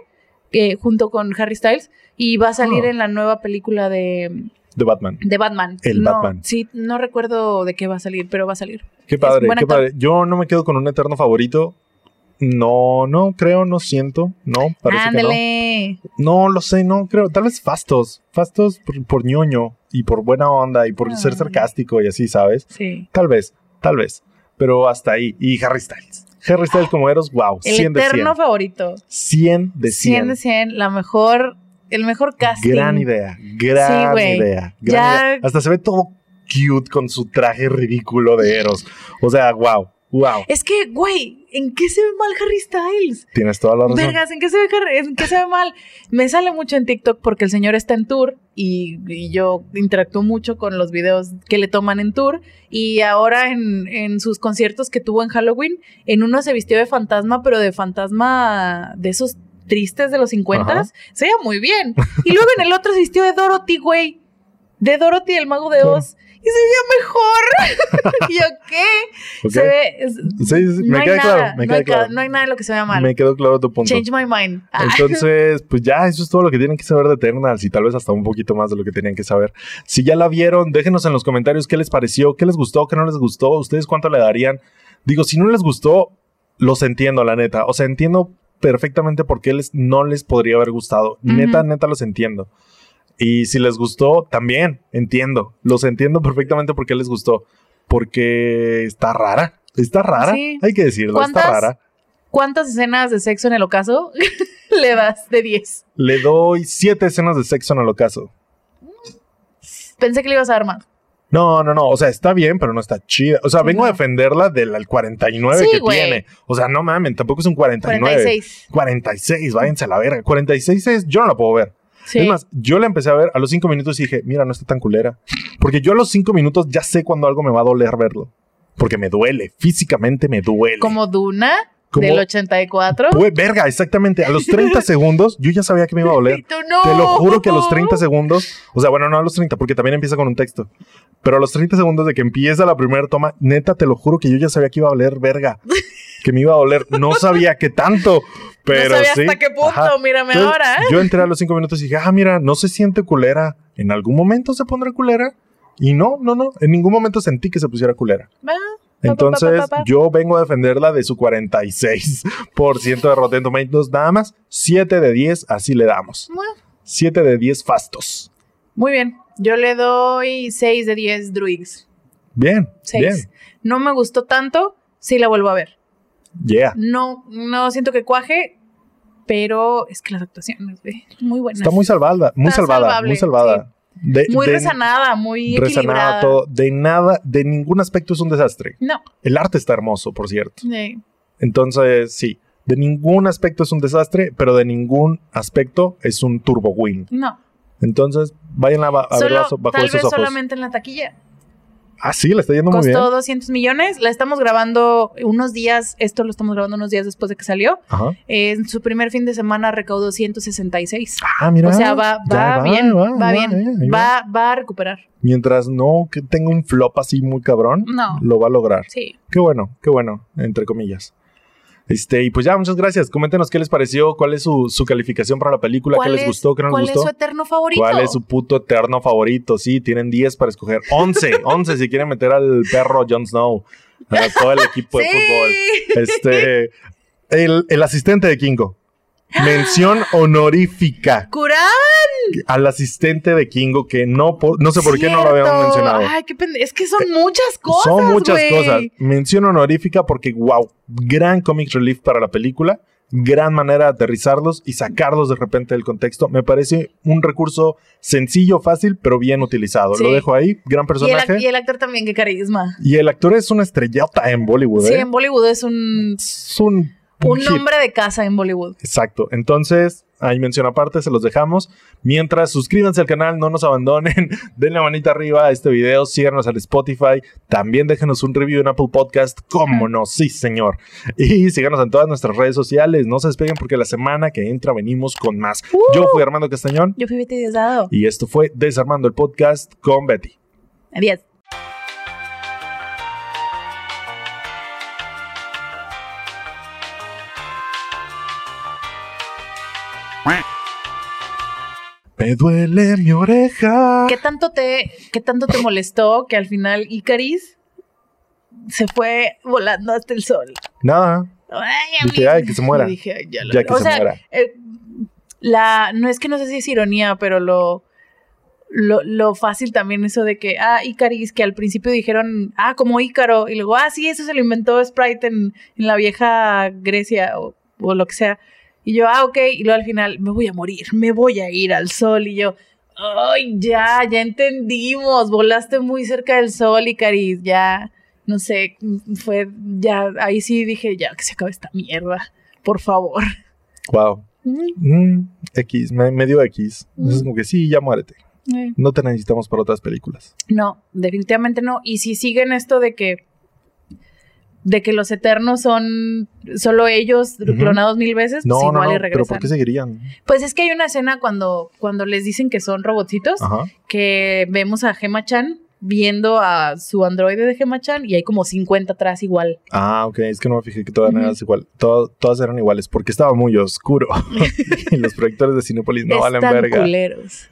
Speaker 2: eh, junto con Harry Styles. Y va a salir
Speaker 1: Ah.
Speaker 2: en la nueva película de,
Speaker 1: De Batman.
Speaker 2: de Batman.
Speaker 1: El
Speaker 2: No,
Speaker 1: Batman.
Speaker 2: Sí, no recuerdo de qué va a salir, pero va a salir.
Speaker 1: Qué padre, qué
Speaker 2: actor.
Speaker 1: padre. Yo no me quedo con un eterno favorito. No, no creo, no siento. No, parece que
Speaker 2: Ándale.
Speaker 1: no. No lo sé, no creo. Tal vez Fastos. Fastos por, por ñoño y por buena onda y por
Speaker 2: Ah.
Speaker 1: ser sarcástico y así, ¿sabes?
Speaker 2: Sí.
Speaker 1: Tal vez, tal vez. Pero hasta ahí. Y Harry Styles. Harry Styles como Eros, wow.
Speaker 2: El
Speaker 1: 100 de 100.
Speaker 2: eterno favorito.
Speaker 1: 100 de 100.
Speaker 2: 100 de 100. La mejor, el mejor casting.
Speaker 1: Gran idea, gran
Speaker 2: Sí,
Speaker 1: idea. gran
Speaker 2: Ya-
Speaker 1: idea. Hasta se ve todo cute con su traje ridículo de <gasps> Eros. O sea, wow, wow.
Speaker 2: Es que, güey, ¿en qué se ve mal Harry Styles?
Speaker 1: Tienes toda la razón.
Speaker 2: Vergas, ¿en qué se ve, Harry- en qué se ve mal? Me sale mucho en TikTok porque el señor está en tour y, y yo interactúo mucho con los videos que le toman en tour. Y ahora en, en sus conciertos que tuvo en Halloween, en uno se vistió de fantasma, pero de fantasma de esos tristes de los 50
Speaker 1: Ajá.
Speaker 2: Se veía muy bien. Y luego en el otro se vistió de Dorothy, güey. De Dorothy, el mago de Oz. Y se veía mejor. <laughs> y yo, ¿qué? Se ve. es-
Speaker 1: Sí, sí,
Speaker 2: no
Speaker 1: me queda
Speaker 2: nada,
Speaker 1: claro, me
Speaker 2: no,
Speaker 1: queda
Speaker 2: hay no nada de lo que se vea mal.
Speaker 1: Me quedó claro tu punto.
Speaker 2: Change my mind. Ah,
Speaker 1: Entonces, pues ya, eso es todo lo que tienen que saber de Eternals y tal vez hasta un poquito más de lo que tenían que saber. Si ya la vieron, déjenos en los comentarios qué les pareció, qué les gustó, qué no les gustó, ustedes cuánto le darían Digo, si no les gustó, los entiendo, la neta. O sea, entiendo perfectamente por qué les, no les podría haber gustado. Neta, neta los entiendo. Y si les gustó, también entiendo. Los entiendo perfectamente por qué les gustó. Porque está rara. Está rara.
Speaker 2: Sí.
Speaker 1: Hay que decirlo, está rara.
Speaker 2: ¿Cuántas escenas de sexo en el ocaso <laughs> le das de 10?
Speaker 1: Le doy siete escenas de sexo en el ocaso.
Speaker 2: Pensé que le ibas a dar más.
Speaker 1: No, no, no. O sea, está bien, pero no está chida. O sea, vengo a defenderla del al 49
Speaker 2: Sí,
Speaker 1: que tiene. O sea, no mamen, tampoco es un 49.
Speaker 2: 46.
Speaker 1: 46, váyanse a la verga. 46 es, yo no la puedo ver.
Speaker 2: Sí.
Speaker 1: Es más, yo la empecé a ver a los 5 minutos y dije, mira, no está tan culera. Porque yo a los 5 minutos ya sé cuando algo me va a doler verlo. Porque me duele, físicamente me duele.
Speaker 2: Como Duna
Speaker 1: Como-
Speaker 2: del 84.
Speaker 1: Pues, verga, exactamente. A los 30 <laughs> segundos yo ya sabía que me iba a doler.
Speaker 2: No.
Speaker 1: Te lo juro que a los 30 segundos, o sea, bueno, no a los 30, porque también empieza con un texto, pero a los 30 segundos de que empieza la primera toma, neta, te lo juro que yo ya sabía que iba a doler verga, que me iba a doler, no sabía que tanto, <laughs> pero
Speaker 2: no sabía
Speaker 1: sí.
Speaker 2: hasta qué punto,
Speaker 1: Ajá.
Speaker 2: mírame
Speaker 1: Entonces,
Speaker 2: ahora. ¿eh?
Speaker 1: Yo entré a los 5 minutos y dije, ah, mira, no se siente culera, en algún momento se pondrá culera, y no, no, no, en ningún momento sentí que se pusiera culera.
Speaker 2: Pa,
Speaker 1: Entonces,
Speaker 2: pa, pa, pa.
Speaker 1: yo vengo a defenderla de su 46% de Rotten Tomatoes, nada más 7 de 10, así le damos.
Speaker 2: Bueno,
Speaker 1: 7 de 10 fastos.
Speaker 2: Muy bien. Yo le doy 6 de 10 druids.
Speaker 1: Bien,
Speaker 2: 6.
Speaker 1: bien.
Speaker 2: No me gustó tanto. Sí la vuelvo a ver.
Speaker 1: Yeah.
Speaker 2: No, no siento que cuaje, pero es que las actuaciones, güey, muy buenas.
Speaker 1: Está muy salvada, muy
Speaker 2: Está
Speaker 1: salvada,
Speaker 2: salvable,
Speaker 1: muy salvada. De,
Speaker 2: muy
Speaker 1: de-
Speaker 2: resanada, muy
Speaker 1: resanada
Speaker 2: equilibrada.
Speaker 1: todo. De nada, de ningún aspecto es un desastre.
Speaker 2: No,
Speaker 1: El arte está hermoso, por cierto.
Speaker 2: sí.
Speaker 1: Entonces, sí, de ningún aspecto es un desastre, pero de ningún aspecto es un turbo win.
Speaker 2: no.
Speaker 1: Entonces, vayan a, a
Speaker 2: Solo,
Speaker 1: verla bajo
Speaker 2: tal
Speaker 1: esos
Speaker 2: vez
Speaker 1: ojos.
Speaker 2: solamente en la taquilla.
Speaker 1: Ah, sí, le está yendo muy bien.
Speaker 2: Costó 200 millones. La estamos grabando unos días. Esto lo estamos grabando unos días después de que salió.
Speaker 1: Ajá.
Speaker 2: En su primer fin de semana recaudó 166.
Speaker 1: Ah, mira.
Speaker 2: o sea, va, va, bien, va,
Speaker 1: va,
Speaker 2: bien.
Speaker 1: eh,
Speaker 2: va, va a recuperar.
Speaker 1: Mientras no que tenga un flop así muy cabrón,
Speaker 2: No.
Speaker 1: lo va a lograr.
Speaker 2: Sí.
Speaker 1: Qué bueno, qué bueno, entre comillas. Este, y pues ya, muchas gracias. Coméntenos qué les pareció, cuál es su, su calificación para la película, qué les
Speaker 2: es-
Speaker 1: gustó, qué no les
Speaker 2: ¿Cuál
Speaker 1: gustó.
Speaker 2: es su eterno favorito?
Speaker 1: ¿Cuál es su puto eterno favorito? Sí, tienen 10 para escoger. 11, 11 <laughs> si quieren meter al perro Jon Snow, a todo el equipo de
Speaker 2: Sí.
Speaker 1: fútbol. Este, <laughs> el, el asistente de Kingo. Mención honorífica
Speaker 2: ¡Curán!
Speaker 1: al asistente de Kingo que no, po- no sé por qué no lo habíamos mencionado.
Speaker 2: Ay, qué pende- Es que son muchas cosas.
Speaker 1: Son muchas cosas. Mención honorífica porque, wow, gran comic relief para la película. Gran manera de aterrizarlos y sacarlos de repente del contexto. Me parece un recurso sencillo, fácil, pero bien utilizado.
Speaker 2: Sí.
Speaker 1: Lo dejo ahí. Gran
Speaker 2: Y el,
Speaker 1: personaje.
Speaker 2: y el actor también, qué carisma.
Speaker 1: Y el actor es una estrellota en Bollywood.
Speaker 2: Sí,
Speaker 1: ¿eh?
Speaker 2: en Bollywood es un,
Speaker 1: Es un,
Speaker 2: un
Speaker 1: hit.
Speaker 2: nombre de casa en Bollywood.
Speaker 1: Exacto. Entonces, ahí mención aparte, se los dejamos. Mientras, suscríbanse al canal, no nos abandonen, <laughs> denle manita arriba a este video, síganos al Spotify, también déjenos un review en Apple Podcast, cómo no, sí señor. Y síganos en todas nuestras redes sociales, no se despeguen porque la semana que entra venimos con más. Yo fui Armando Castañón
Speaker 2: Yo fui Betty Diosdado.
Speaker 1: y esto fue Desarmando el Podcast con Betty.
Speaker 2: Adiós.
Speaker 1: Me duele mi oreja.
Speaker 2: ¿Qué tanto te, qué tanto te molestó que al final Icaris se fue volando hasta el sol?
Speaker 1: Nada,
Speaker 2: Ay,
Speaker 1: Dije,
Speaker 2: amigo.
Speaker 1: ay, que se muera. <laughs>
Speaker 2: Dije, ya lo-
Speaker 1: ya que
Speaker 2: o
Speaker 1: se
Speaker 2: sea,
Speaker 1: muera.
Speaker 2: eh, la, no es que no sé si es ironía, pero lo, lo, lo fácil también eso de que, ah, Icaris, que al principio dijeron, ah, como Ícaro, y luego, ah, sí, eso se lo inventó Sprite en, en la vieja Grecia o, o lo que sea. Y yo, ah, ok, y luego al final, me voy a morir, me voy a ir al sol, y yo, ay, ya, ya entendimos, volaste muy cerca del sol, Icaris, ya, no sé, fue, ya, ahí sí dije, ya, que se acabe esta mierda, por favor.
Speaker 1: Wow. Mm, X, me, me dio X. Es como que sí, ya muérete. No te necesitamos para otras películas.
Speaker 2: No, definitivamente no. Y si siguen esto de que de que los eternos son solo ellos clonados mil veces,
Speaker 1: No,
Speaker 2: pues
Speaker 1: no,
Speaker 2: igual
Speaker 1: no,
Speaker 2: y
Speaker 1: pero
Speaker 2: regresan.
Speaker 1: ¿por qué seguirían?
Speaker 2: Pues es que hay una escena cuando, cuando les dicen que son robotcitos,
Speaker 1: Ajá.
Speaker 2: que vemos a Gema Chan viendo a su androide de Gema Chan y hay como 50 atrás igual.
Speaker 1: Ah, ok, es que no me fijé que todas eran igual. Todo- todas eran iguales porque estaba muy oscuro. <laughs> <laughs> y los proyectores de Cinepolis no valen verga.
Speaker 2: culeros.